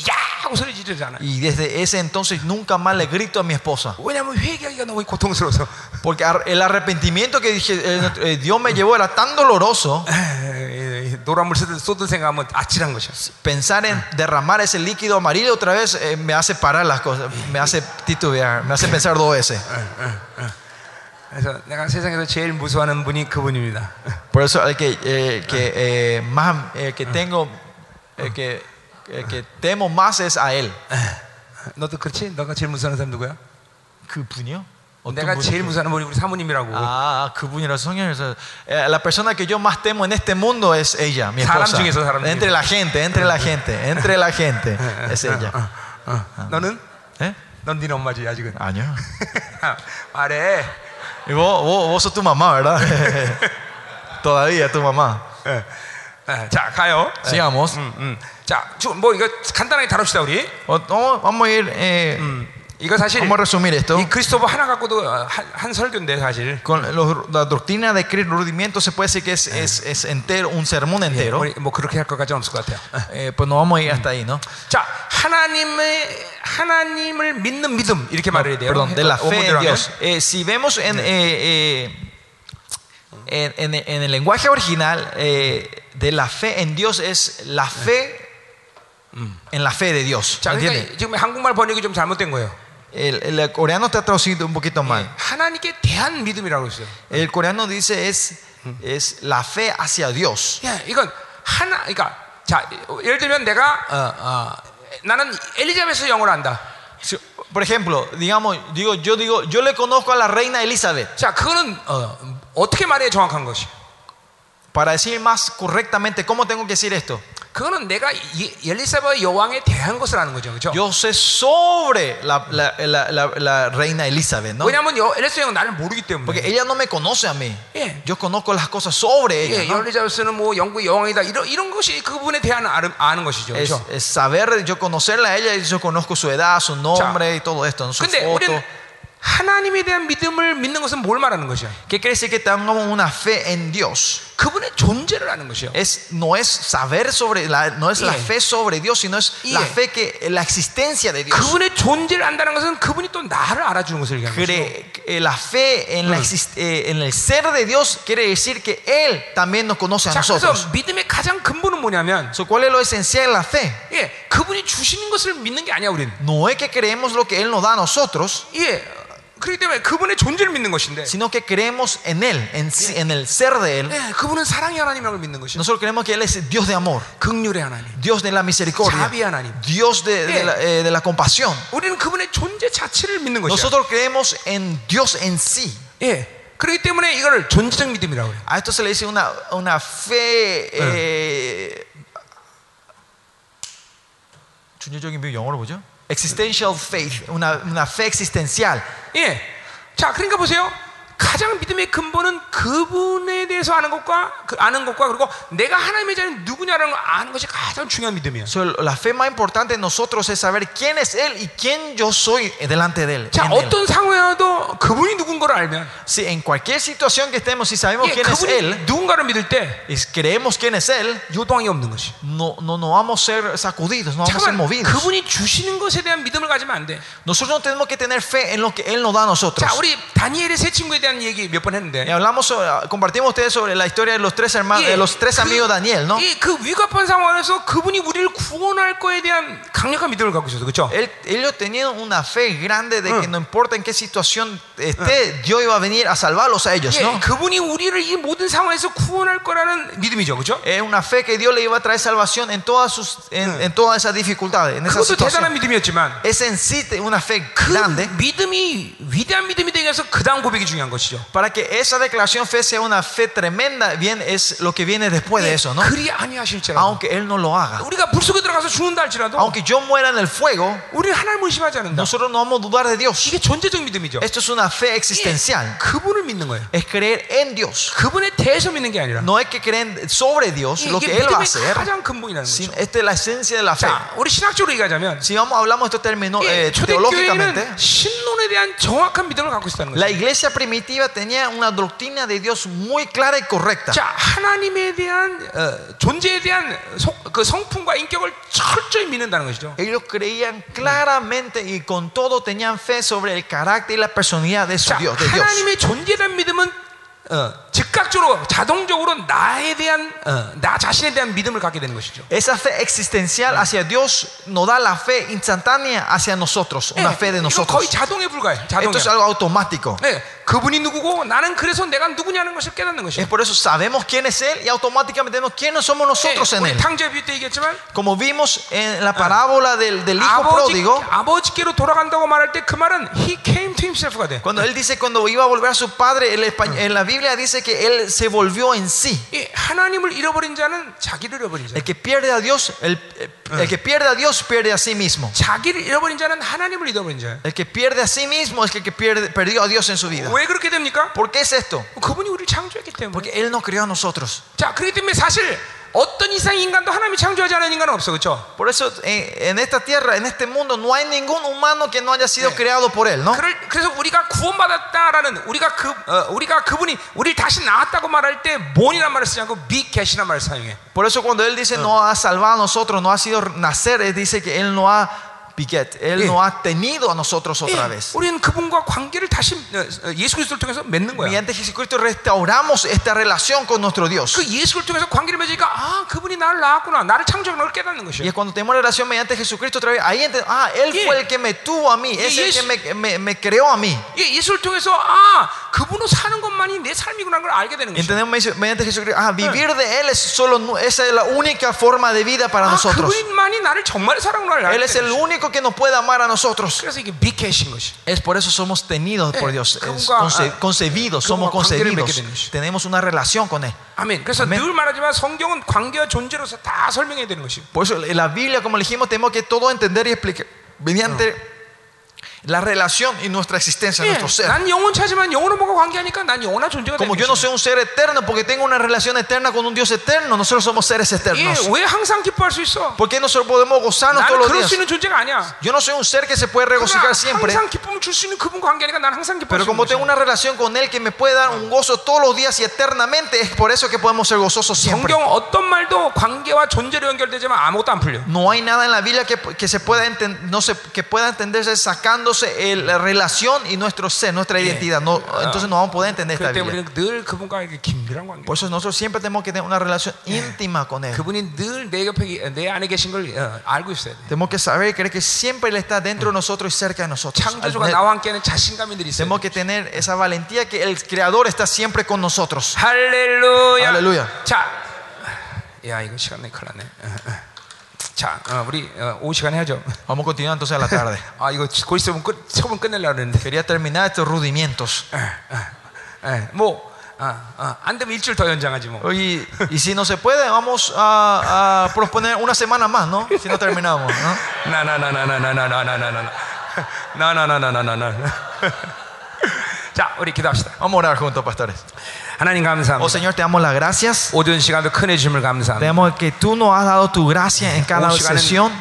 야고 소리 지르지 않아. Y desde ese entonces nunca más le grito a mi esposa. 왜냐하면 회개하기가 너무 고통스러워서. Porque ar- el arrepentimiento que dije, eh, eh, Dios me llevó era tan doloroso. 에이, 노란 물 쏟은, 쏟은 생각하면 아찔한 것이야. Pensar en derramar ese líquido amarillo otra vez eh, me hace parar las cosas, me hace titubear, me hace pensar dos veces. 그래서 내가 세상에서 제일 무서워하는 분이 그분입니다. Por eso el que, eh, que eh, más eh, que tengo, eh, que, eh, que temo más es a él. 너도 그렇지? 너가 제일 무서워하는 사람 누구야? 그분이요? 내가 제일 무서워하는 분이 우리 사모님이라고. Ah, 그분이라 성령이라서 eh, la persona que yo más temo en este mundo es ella, mi 사람 esposa. 중에서, 사람 중에서. Entre la gente, entre la gente, entre la gente es ella. 어. 너는? ¿Eh? 넌 니네 엄마지 아직은. Año. 말해. Y vos, vos, vos sos tu mamá, ¿verdad? Todavía tu mamá. 예. 예, 자 가요. 예. Sigamos. 음, 음. 자, 주- 뭐 이거 간단하게 다룹시다 우리. O- Vamos, vamos a ir, eh, 음, 이거 사실 vamos a resumir esto. 이 크리스토퍼 하나 갖고도 어, 한, 한 설교인데 사실. Con los- la doctrina de Cristo, rudimiento, se puede decir que es, es, es entero, un sermón entero. 우리 뭐 그렇게 할 것까지는 없을 것 같아요. 예. Eh, pues no vamos a ir hasta ahí, ¿no? 자, 하나님의 하나님을 믿는 믿음 이렇게 말해야 돼요. Perdón, de la fe en 원문대로 하면. Dios. Eh, si vemos en, eh, eh, en, en- en el lenguaje original, eh, de la fe en Dios es la fe en la fe de Dios. 자, ¿entiende? 그러니까 지금 한국말 번역이 좀 잘못된 거예요. El, el coreano está traducido un poquito mal. 하나님께 대한 믿음이라고 했어요. El coreano dice es, es la fe hacia Dios. 야, 이건 하나, 그러니까 자, 예를 들면 내가 어, 어, 나는 엘리자베스 영어를 안다. Si- Por ejemplo, digamos, digo, yo digo, yo le conozco a la reina Elizabeth. 자, 그거는 어, 어떻게 말해야 정확한 것이? Para decir más correctamente, ¿cómo tengo que decir esto? 그거는 내가 이- 엘리사벳 여왕에 대한 것을 아는 거죠, 그렇죠? Yo sé sobre la, la- la- la- la reina Elizabeth, ¿no? 왜냐하면 여- 엘리사벳 여왕은 나를 모르기 때문에. Porque ella no me conoce a mí. 예. Yo conozco las cosas sobre ella. 예, ¿no? 엘리자베스는 뭐 영국의 여왕이다 이런 이런 것이 그분에 대한 아는, 아는 것이죠, Es, 그렇죠? es saber, yo conocerla a ella, y yo conozco su edad, su nombre y todo esto, ¿no? su 근데 foto. 우리는 하나님에 대한 믿음을 믿는 것은 뭘 말하는 것이야? ¿Qué quiere decir que tengamos una fe en Dios? 그분의 존재를 아는 것이요. Es, no es saber sobre, la, no es la Yeah. fe sobre Dios, sino es la Yeah. fe que, la existencia de Dios. 그분의 존재를 안다는 것은 그분이 또 나를 알아주는 것을 얘기하는 거죠. Cree- eh, la fe en, la exist- eh, en el ser de Dios quiere decir que Él también nos conoce a 자, 그래서 nosotros. 믿음의 가장 근본은 뭐냐면, So, ¿Cuál es lo esencial de la fe? 예, 그분이 주시는 것을 믿는 게 아니야, 우리는. No es que creemos lo que Él nos da a nosotros, 예, 그렇기 때문에 그분의 존재를 믿는 것인데, sino que creemos en Él, en, sí- en el ser de Él. 예, 그분은 사랑의 하나님이라고 믿는 것이요. Nosotros creemos que Él es Dios de amor, 극률의 하나님. Dios de la misericordia, 자비의 하나님. Dios de, de Yeah. la, eh, de la compasión. 우리는 그분의 존재 자체를 믿는 것이야. Nosotros creemos en Dios en sí. 예, 그렇기 때문에 이걸 존재적 믿음이라고 해요. A esto se le dice una, una fe. Eh, 존재적인 비유 영어로 뭐죠? Existential faith, una, una fe existencial. 예. 자, 그러니까 보세요. 가장 믿음의 근본은 그분에 대해서 아는 것과 그 아는 것과 그리고 내가 하나님의 자녀는 누구냐라는 걸 아는 것이 가장 중요한 믿음이에요. So, la fe más importante de nosotros es saber quién es Él y quién yo soy delante de Él. 자. 어떤 상황에도 그분이 누군 걸 알면 Si en cualquier situación que estemos, si sabemos 예, quién es Él 누군가를 믿을 때 y creemos quién es Él, 요동이 없는 것이. no, no, no vamos a ser sacudidos, no vamos a ser movidos. 그분이 주시는 것에 대한 믿음을 가지면 안 돼. Nosotros no tenemos que tener fe en lo que Él nos da a nosotros. 자, 우리 다니엘의 세 친구에 대한 얘기 몇 번 했는데. Y hablamos sobre- compartimos ustedes sobre la historia de los tres hermanos, 예, de los tres amigos de Daniel, ¿no? 예, 그 위급한 상황에서 그분이 우리를 구원할 거에 대한 강력한 믿음을 갖고 있어서 그렇죠? Él- ellos tenían una fe grande de que no importa en qué situación esté, Dios iba a venir a salvarlos a ellos, 예, ¿no? 그분이 우리를 이 모든 상황에서 구원할 거라는 믿음이죠, 그렇죠? Es una fe que Dios le iba a traer salvación en todas sus, en, en todas esas dificultades, en esa 그것도 대단한 situación. 믿음이었지만 Es en sí una fe 그 grande 믿음이 위대한 믿음이 되기 위해서 그 다음 고백이 중요한 것이죠. para que esa declaración fe sea una fe tremenda. Bien es lo que viene después de eso, ¿no? 그리 아니하실지라도 Aunque él no lo haga, 우리가 물속에 들어가서 죽는다 할지라도 aunque yo muera en el fuego, 우리는 하나님을 의심하지 않는다. nosotros no vamos a dudar de Dios. 이게 존재적 믿음이죠. Esto es una fe 예, existencial. 그분을 믿는 거예요. Es creer en Dios. 그분에 대해서 믿는 게 아니라 No es que creen sobre Dios 이- lo 이게 que Él va a 믿음의 hacer. 가장 근본이라는 Sin- 거죠. Esta es la esencia de la fe. 자, 우리 신학적으로 얘기하자면 Si vamos hablamos de estos términos 예, eh, teológicamente, 초대교회는 신론에 대한 정확한 믿음을 갖고 있다는 la 거죠. iglesia primitiva tenía una doctrina de Dios muy clara y correcta. 자, 하나님에 대한 어, 존재에 대한 속- 그 성품과 인격을 철저히 믿는다는 것이죠. Ellos creían claramente y con todo tenían fe sobre el carácter y la personalidad de su 자, Dios, de Dios. 하나님의 존재에 대한 믿음은 어, 즉각적으로 자동적으로 나에 대한 어, 나 자신에 대한 믿음을 갖게 되는 것이죠. Esa fe existencial hacia Dios nos da la fe instantánea hacia nosotros, una 예, fe de 이건 nosotros. 거의 자동에 불과해. Esto 자동이야. es algo automático. 네, 그분이 누구고 나는 그래서 내가 누구냐는 것을 깨닫는 것이죠. Es por eso sabemos quién es Él y automáticamente vemos quiénes somos 예, nosotros en 우리 Él. 탕제 뷰 때 얘기했지만 Como vimos en la parábola del, del hijo 아버지, pródigo, 아버지께로 돌아간다고 말할 때 그 말은 he came to himself가 돼. cuando él dice cuando iba a volver a su padre, el espa- en la Biblia dice que él se volvió en sí. 예, 하나님을 잃어버린 자는 자기를 잃어버린 자. El que pierde a Dios, el, el que pierde a Dios pierde a sí mismo. 자기를 잃어버린 자는 하나님을 잃어버린 자야. El que pierde a sí mismo es el que pierde, perdió a Dios en su vida. 왜 그렇게 됩니까? ¿Por qué es esto? 그분이 우리를 창조했기 때문에. Porque Él no creó a nosotros. 자, 그렇기 때문에 사실 어떤 이상 인간도 하나님이 창조하지 않은 인간은 없어, 그렇죠? Por eso en, en esta tierra, en este mundo, no hay ningún humano que no haya sido 네. creado por Él, ¿no? 그래서 우리가 구원받았다라는 우리가 그 어, 우리가 그분이 우리를 다시 낳았다고 말할 때 본이란 말을 쓰지 않고 미겟이란 말을 사용해. Por eso cuando Él dice no ha salvado a nosotros, no ha sido nacer, Él dice que Él no ha piquet, Él 예. no ha tenido a nosotros otra 예, vez. 우리는 그분과 관계를 다시 어, 어, 예수 그리스도를 통해서 맺는 거야. Mediante Jesucristo restauramos esta relación con nuestro Dios. 그 예수를 통해서 관계를 맺으니까 아 그분이 나를 낳았구나 나를 창조한 걸 깨닫는 Y 것이야. es cuando tenemos relación mediante Jesucristo otra vez, ahí ente- ah, Él 예. fue el que me tuvo a mí, es 예, el que 예수- me, me- me creó a mí. 예, 예수를 통해서 아 그분으로 사는 것만이 내 삶이구나 걸 알게 되는 것이야. Entendemos mediante- mediante Jesucristo, ah, vivir de Él es solo, nu- esa es la única forma de vida para 아 nosotros. 그분만이 나를 정말 사랑하는 걸 알게 Él es el 되는 것이야. único que nos puede amar a nosotros. Es por eso somos tenidos por Dios. Es conce, concebidos, somos concebidos. Tenemos una relación con Él. Amén. Por eso la Biblia, como dijimos, tenemos que todo entender y explicar mediante la relación y nuestra existencia, 예, nuestro ser. 난 영원차지만 영원한 뭐가 관계하니까 난 영원한 존재가 되는 Como yo no 것이야. soy un ser eterno porque tengo una relación eterna con un Dios eterno, nosotros somos seres 예, eternos. 왜 항상 기뻐할 수 있어? ¿Por qué nosotros podemos gozarnos 나는 todos los 그럴 días? 수 있는 존재가 아니야. Yo no soy un ser que se puede regocijar 그러나 siempre, 항상 기쁨을 줄 수 있는 그분 관계니까 난 항상 기뻐할 pero 수 como 있는 tengo 것이야. una relación con Él que me puede dar un gozo todos los días y eternamente, es por eso que podemos ser gozosos siempre. 성경 어떤 말도 관계와 존재로 연결되지만 아무것도 안 풀려. No hay nada en la Biblia que, que se pueda enten- no se, que pueda entenderse sacándose el- la relación y nuestro ser, nuestra identidad. No, entonces no vamos a poder entender esta 그렇기 때문에 Biblia. 우리는 늘 그분과 이렇게 긴밀한 관계. Por eso nosotros siempre tenemos que tener una relación íntima con Él. 그분이 늘 내 옆에 내 안에 계신 걸 어, 알고 있어야 돼. Tenemos que saber y creer que siempre Él está dentro de nosotros y cerca de nosotros. Al 창조주가 tener- 나와 함께하는 자신감이 늘 있어야 Tenemos 돼. que tener esa valentía que el Creador está siempre con nosotros. 할렐루야. 할렐루야. 자, 야 이거 시간 내 큰일 났네. 어, 어. 자, 어, 우리 어, 오후 시간 해야죠. Vamos a continuar entonces a la tarde. 아 이거 곧 있으면 끝, 처음 끝내려고 그랬는데. Quería terminar estos rudimientos. 예, 뭐 어, 어, 안 되면 일주일 더 연장하지 뭐. Y, y si no se puede, vamos a, a proponer una semana más, ¿no? Si no terminamos, ¿no? 나나나나나나나나나나나나나나나나나. 자, 우리 기도합시다. Vamos a orar juntos, pastores. 하나님 Oh 감사합니다. Señor, te damos las gracias. 오전 시간도 큰 해줌을 Te 감사합니다. damos que tú nos has dado tu gracia en cada 오늘 sesión.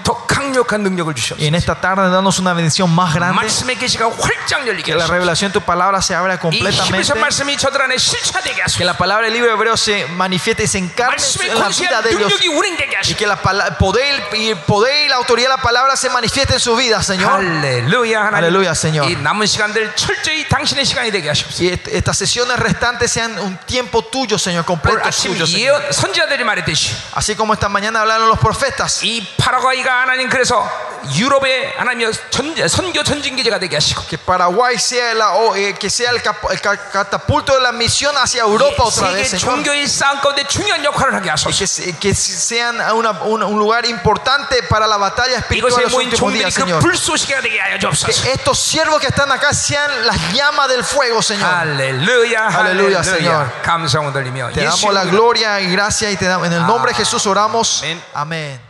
시간은 더 강력한 능력을 Y 주셨습니다. en esta tarde, danos una bendición más grande. 말씀의 계시가 활짝 열리게 Que la 하소서. revelación de tu palabra se abra 이 completamente. 히브리서 말씀이 저들 안에 실체되게 Que 하소서. la palabra del libro hebreo se manifieste y se encarne 말씀의 en la vida 권세한 de ellos. 능력이 운행되게 Y 하소서. que la pala- poder, y el poder y la autoridad de la palabra se manifieste en su vida, Señor. 할렐루야 하나님. 할렐루야, Señor. 이 남은 시간들 철저히 당신의 시간이 되게 하시옵소서. Y est- estas sesiones restantes sean un tiempo tuyo, Señor, 오늘 completo 아침 tuyo, Señor. 예언 선지자들이 말했듯이 Así como esta mañana hablaron los profetas. 이 파라과이가 하나님 그래서 유럽의 하나님 전, 선교 전진기제가 되게 하시고 Que Paraguay sea, la, o, eh, que sea el, cap- el ca- catapulto de la misión hacia Europa otra 세계 vez, Señor. 종교의 싸움 가운데 중요한 역할을 하게 Y 하소서. que, se- que sean una- una- un lugar importante para la batalla espiritual 이것에 de los 모인 últimos 종들이 días, 그 Señor. 불쏘시개가 되게 하여 Que 주옵소서. estos siervos que están acá sean las llamas del fuego, Señor. 할렐루야, 할렐루야, 할렐루야. Señor. 감성을 돌리며 Te 예수 damos la 이름으로 gloria y gracia y te damos, en el nombre de Jesús oramos. Amén. Amén.